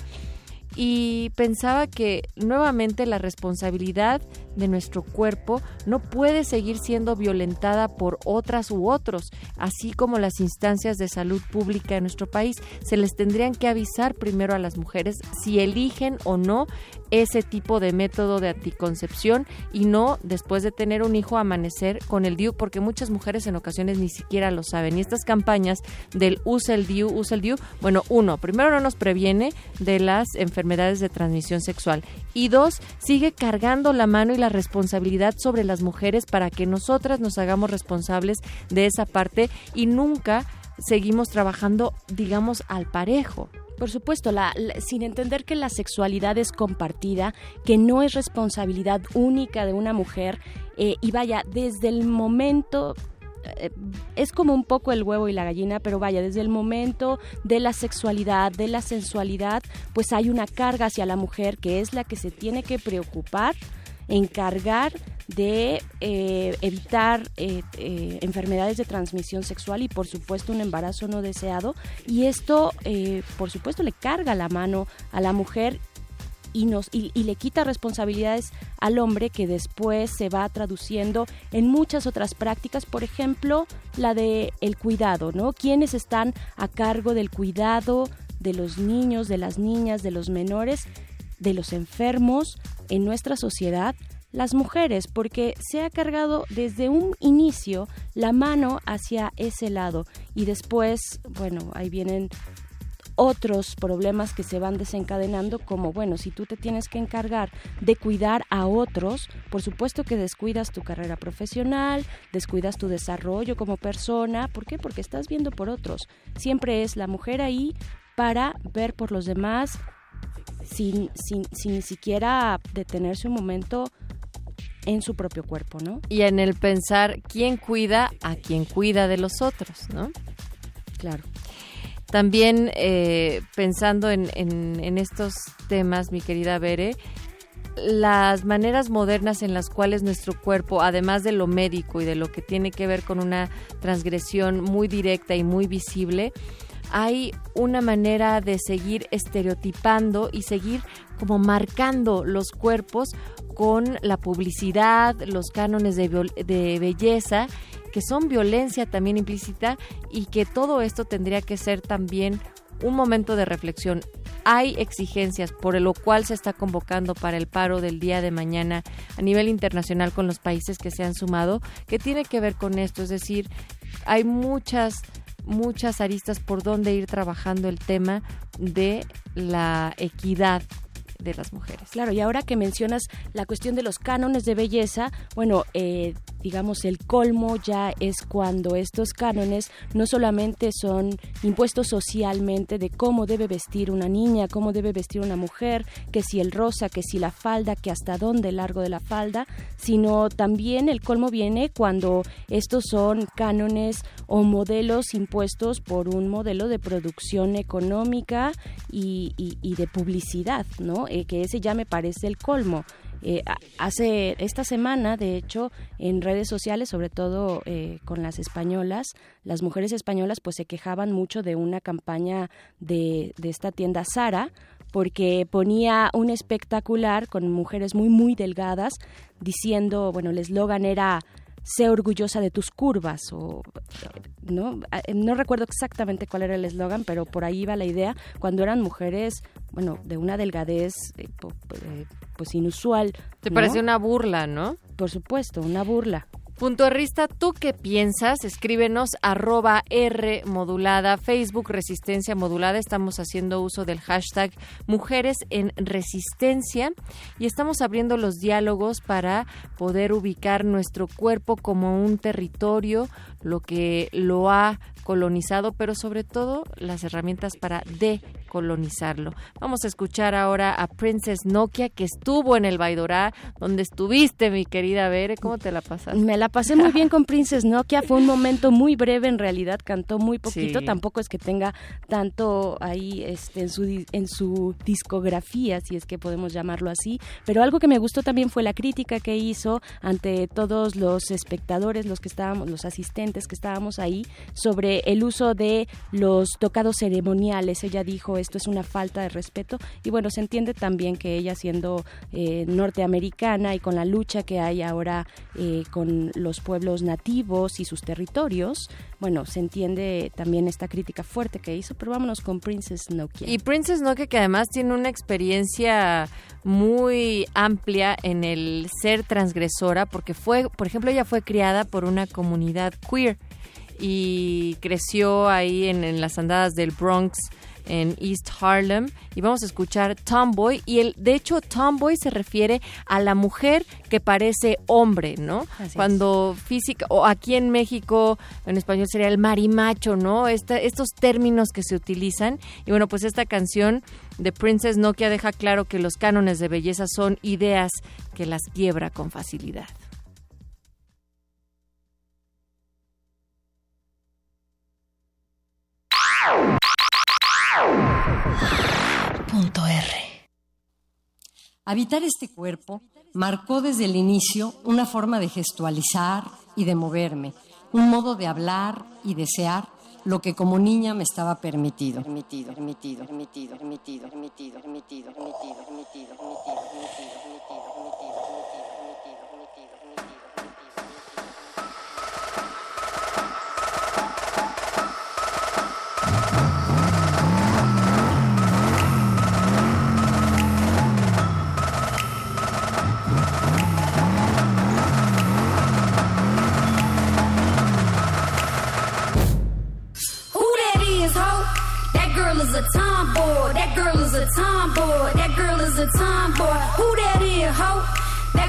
Speaker 1: Y pensaba que nuevamente la responsabilidad de nuestro cuerpo no puede seguir siendo violentada por otras u otros, así como las instancias de salud pública en nuestro país. Se les tendrían que avisar primero a las mujeres si eligen o no ese tipo de método de anticoncepción y no después de tener un hijo amanecer con el DIU, porque muchas mujeres en ocasiones ni siquiera lo saben. Y estas campañas del usa el DIU, usa el DIU, bueno, uno, primero no nos previene de las enfermedades de transmisión sexual y dos, sigue cargando la mano y la responsabilidad sobre las mujeres para que nosotras nos hagamos responsables de esa parte y nunca seguimos trabajando, digamos, al parejo.
Speaker 47: Por supuesto, la- la- sin entender que la sexualidad es compartida, que no es responsabilidad única de una mujer, eh, y vaya, desde el momento eh, es como un poco el huevo y la gallina, pero vaya, desde el momento de la sexualidad, de la sensualidad, pues hay una carga hacia la mujer que es la que se tiene que preocupar, encargar de eh, evitar eh, eh, enfermedades de transmisión sexual y por supuesto un embarazo no deseado. Y esto por supuesto le carga la mano a la mujer y, nos, y, y le quita responsabilidades al hombre que después se va traduciendo en muchas otras prácticas, por ejemplo, la de el cuidado, ¿no? Quienes están a cargo del cuidado de los niños, de las niñas, de los menores, de los enfermos en nuestra sociedad, las mujeres, porque se ha cargado desde un inicio la mano hacia ese lado. Y después, bueno, ahí vienen otros problemas que se van desencadenando como bueno si tú te tienes que encargar de cuidar a otros por supuesto que descuidas tu carrera profesional descuidas tu desarrollo como persona. ¿por qué? porque estás viendo por otros. Siempre es la mujer ahí para ver por los demás sin, sin, sin ni siquiera detenerse un momento en su propio cuerpo, ¿no?
Speaker 1: Y en el pensar quién cuida a quien cuida de los otros, ¿no?
Speaker 47: Claro.
Speaker 1: También eh, pensando en, en- en estos temas, mi querida Bere, las maneras modernas en las cuales nuestro cuerpo, además de lo médico y de lo que tiene que ver con una transgresión muy directa y muy visible, hay una manera de seguir estereotipando y seguir como marcando los cuerpos con la publicidad, los cánones de, belleza, que son violencia también implícita y que todo esto tendría que ser también un momento de reflexión. Hay exigencias por lo cual se está convocando para el paro del día de mañana a nivel internacional con los países que se han sumado, que tiene que ver con esto, es decir, hay muchas muchas aristas por donde ir trabajando el tema de la equidad de las mujeres.
Speaker 47: Claro, y ahora que mencionas la cuestión de los cánones de belleza, bueno, eh, digamos, el colmo ya es cuando estos cánones no solamente son impuestos socialmente de cómo debe vestir una niña, cómo debe vestir una mujer, que si el rosa, que si la falda, que hasta dónde el largo de la falda, sino también el colmo viene cuando estos son cánones o modelos impuestos por un modelo de producción económica y, y- y de publicidad, ¿no? Eh, que ese ya me parece el colmo. Eh, hace esta semana, de hecho, en redes sociales, sobre todo eh, con las españolas, las mujeres españolas pues se quejaban mucho de una campaña de, de esta tienda Sara porque ponía un espectacular con mujeres muy muy delgadas diciendo, bueno, el eslogan era sé orgullosa de tus curvas o no Ah, no recuerdo exactamente cuál era el eslogan pero por ahí iba la idea cuando eran mujeres bueno de una delgadez eh, eh, pues inusual
Speaker 1: Te
Speaker 47: ¿no?
Speaker 1: parece una burla, ¿no?
Speaker 47: por supuesto una burla
Speaker 1: Punto Rista, ¿tú qué piensas? Escríbenos arroba R modulada, Facebook Resistencia Modulada. Estamos haciendo uso del hashtag Mujeres en Resistencia y estamos abriendo los diálogos para poder ubicar nuestro cuerpo como un territorio, lo que lo ha colonizado, pero sobre todo las herramientas para decolonizarlo. Vamos a escuchar ahora a Princess Nokia, que estuvo en el Baidorá, donde estuviste, mi querida Bere. ¿Cómo te la pasaste?
Speaker 47: Me la pasé muy bien con Princess Nokia, fue un momento muy breve, en realidad cantó muy poquito,
Speaker 1: Sí.
Speaker 47: tampoco es que tenga tanto ahí este, en, su, en su discografía, si es que podemos llamarlo así, pero algo que me gustó también fue la crítica que hizo ante todos los espectadores, los que estábamos, los asistentes que estábamos ahí, sobre el uso de los tocados ceremoniales. Ella dijo, esto es una falta de respeto, y bueno, se entiende también que ella siendo eh, norteamericana y con la lucha que hay ahora eh, con los pueblos nativos y sus territorios, bueno, se entiende también esta crítica fuerte que hizo, pero vámonos con Princess Nokia.
Speaker 1: Y Princess Nokia que además tiene una experiencia muy amplia en el ser transgresora porque fue, por ejemplo, ella fue criada por una comunidad queer y creció ahí en, en las andadas del Bronx en East Harlem y vamos a escuchar Tomboy y el de hecho Tomboy se refiere a la mujer que parece hombre, ¿no?
Speaker 47: Así es.
Speaker 1: Cuando física o aquí en México en español sería el marimacho, ¿no? Esta- estos términos que se utilizan y bueno, pues esta canción de Princess Nokia deja claro que los cánones de belleza son ideas que las quiebra con facilidad.
Speaker 48: Habitar este cuerpo marcó desde el inicio una forma de gestualizar y de moverme, un modo de hablar y desear lo que como niña me estaba permitido. Permitido,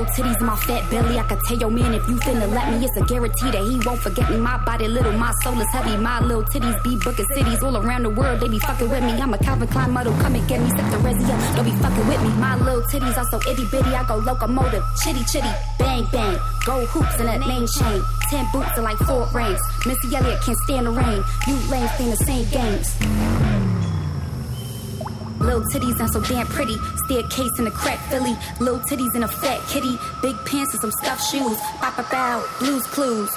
Speaker 50: Girl
Speaker 5: titties, my fat belly. I could tell your man if you finna let me, it's a guarantee that he won't forget me. My body little, my soul is heavy. My little titties be booking cities all around the world. They be fucking with me. I'm a Calvin Klein model. Come and get me, sip the resi up. Don't be fucking with me. My little titties are so itty bitty. I go locomotive, chitty chitty, bang bang. Gold hoops in that name chain. Ten boots and like four rings. Missy Elliott can't stand the rain. You lames playing the same games. Little titties not so damn pretty. Staircase in a crack Philly. Little titties in a fat kitty. Big pants and some stuffed shoes. Pop a bow. Blues clues.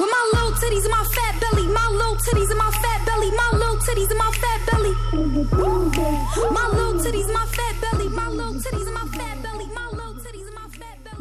Speaker 5: With my little titties and my fat belly. My little titties and my fat belly. My little titties and my fat belly. My little titties and my fat belly.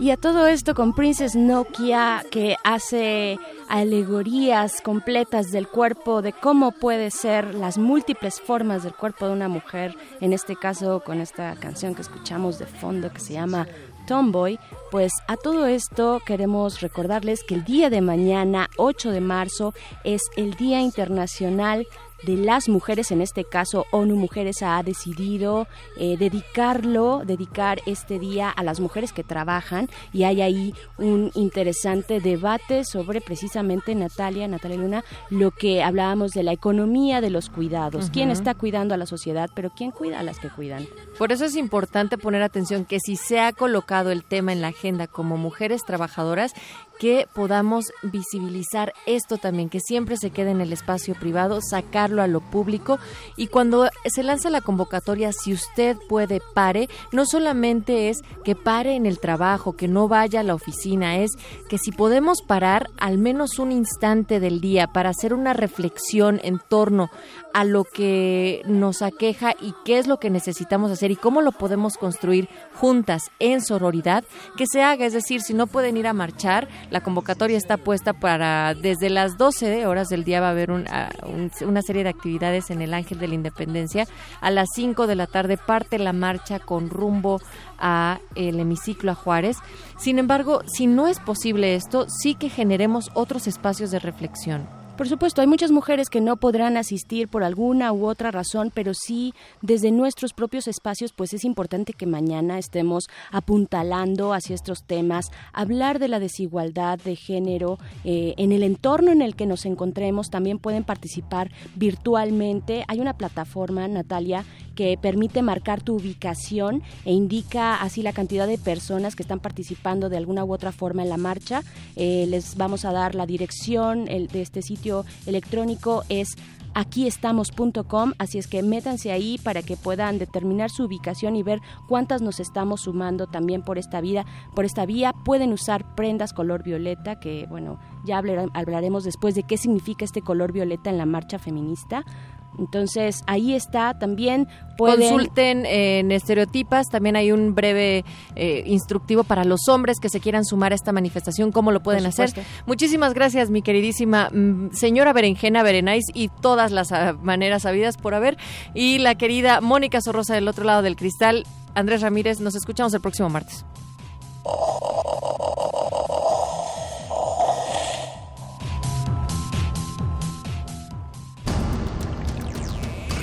Speaker 47: Y a todo esto con Princess Nokia que hace alegorías completas del cuerpo, de cómo puede ser las múltiples formas del cuerpo de una mujer, en este caso con esta canción que escuchamos de fondo que se llama Tomboy, pues a todo esto queremos recordarles que el día de mañana, 8 de marzo, es el Día Internacional de las mujeres, en este caso ONU Mujeres ha decidido eh, dedicarlo, dedicar este día a las mujeres que trabajan. Y hay ahí un interesante debate sobre precisamente Natalia, Natalia Luna, lo que hablábamos de la economía de los cuidados, quién está cuidando a la sociedad, pero quién cuida a las que cuidan.
Speaker 1: Por eso es importante poner atención que si se ha colocado el tema en la agenda como mujeres trabajadoras, que podamos visibilizar esto también, que siempre se quede en el espacio privado, sacarlo a lo público y cuando se lanza la convocatoria, si usted puede, pare, no solamente es que pare en el trabajo, que no vaya a la oficina, es que si podemos parar al menos un instante del día para hacer una reflexión en torno a lo que nos aqueja y qué es lo que necesitamos hacer y cómo lo podemos construir juntas en sororidad, que se haga. Es decir, si no pueden ir a marchar, la convocatoria está puesta para desde las 12 horas del día va a haber un- a- un- una serie de actividades en el Ángel de la Independencia. A las 5 de la tarde parte la marcha con rumbo a el hemiciclo a Juárez. Sin embargo, si no es posible esto, sí que generemos otros espacios de reflexión.
Speaker 47: Por supuesto, hay muchas mujeres que no podrán asistir por alguna u otra razón, pero sí desde nuestros propios espacios, pues es importante que mañana estemos apuntalando hacia estos temas, hablar de la desigualdad de género eh, en el entorno en el que nos encontremos. También pueden participar virtualmente. Hay una plataforma, Natalia, que permite marcar tu ubicación e indica así la cantidad de personas que están participando de alguna u otra forma en la marcha. Eh, les vamos a dar la dirección de este sitio electrónico es aquiestamos.com, así es que métanse ahí para que puedan determinar su ubicación y ver cuántas nos estamos sumando también por esta vida, por esta vía. Pueden usar prendas color violeta, que bueno, ya hablar- hablaremos después de qué significa este color violeta en la marcha feminista. Entonces, ahí está también pueden
Speaker 1: Consulten en Estereotipas, también hay un breve eh, instructivo para los hombres que se quieran sumar a esta manifestación, cómo lo pueden hacer. Muchísimas gracias, mi queridísima mm, señora Berenjena Berenais y todas las ah, maneras habidas por haber. Y la querida Mónica Sorrosa del otro lado del cristal, Andrés Ramírez, nos escuchamos el próximo martes.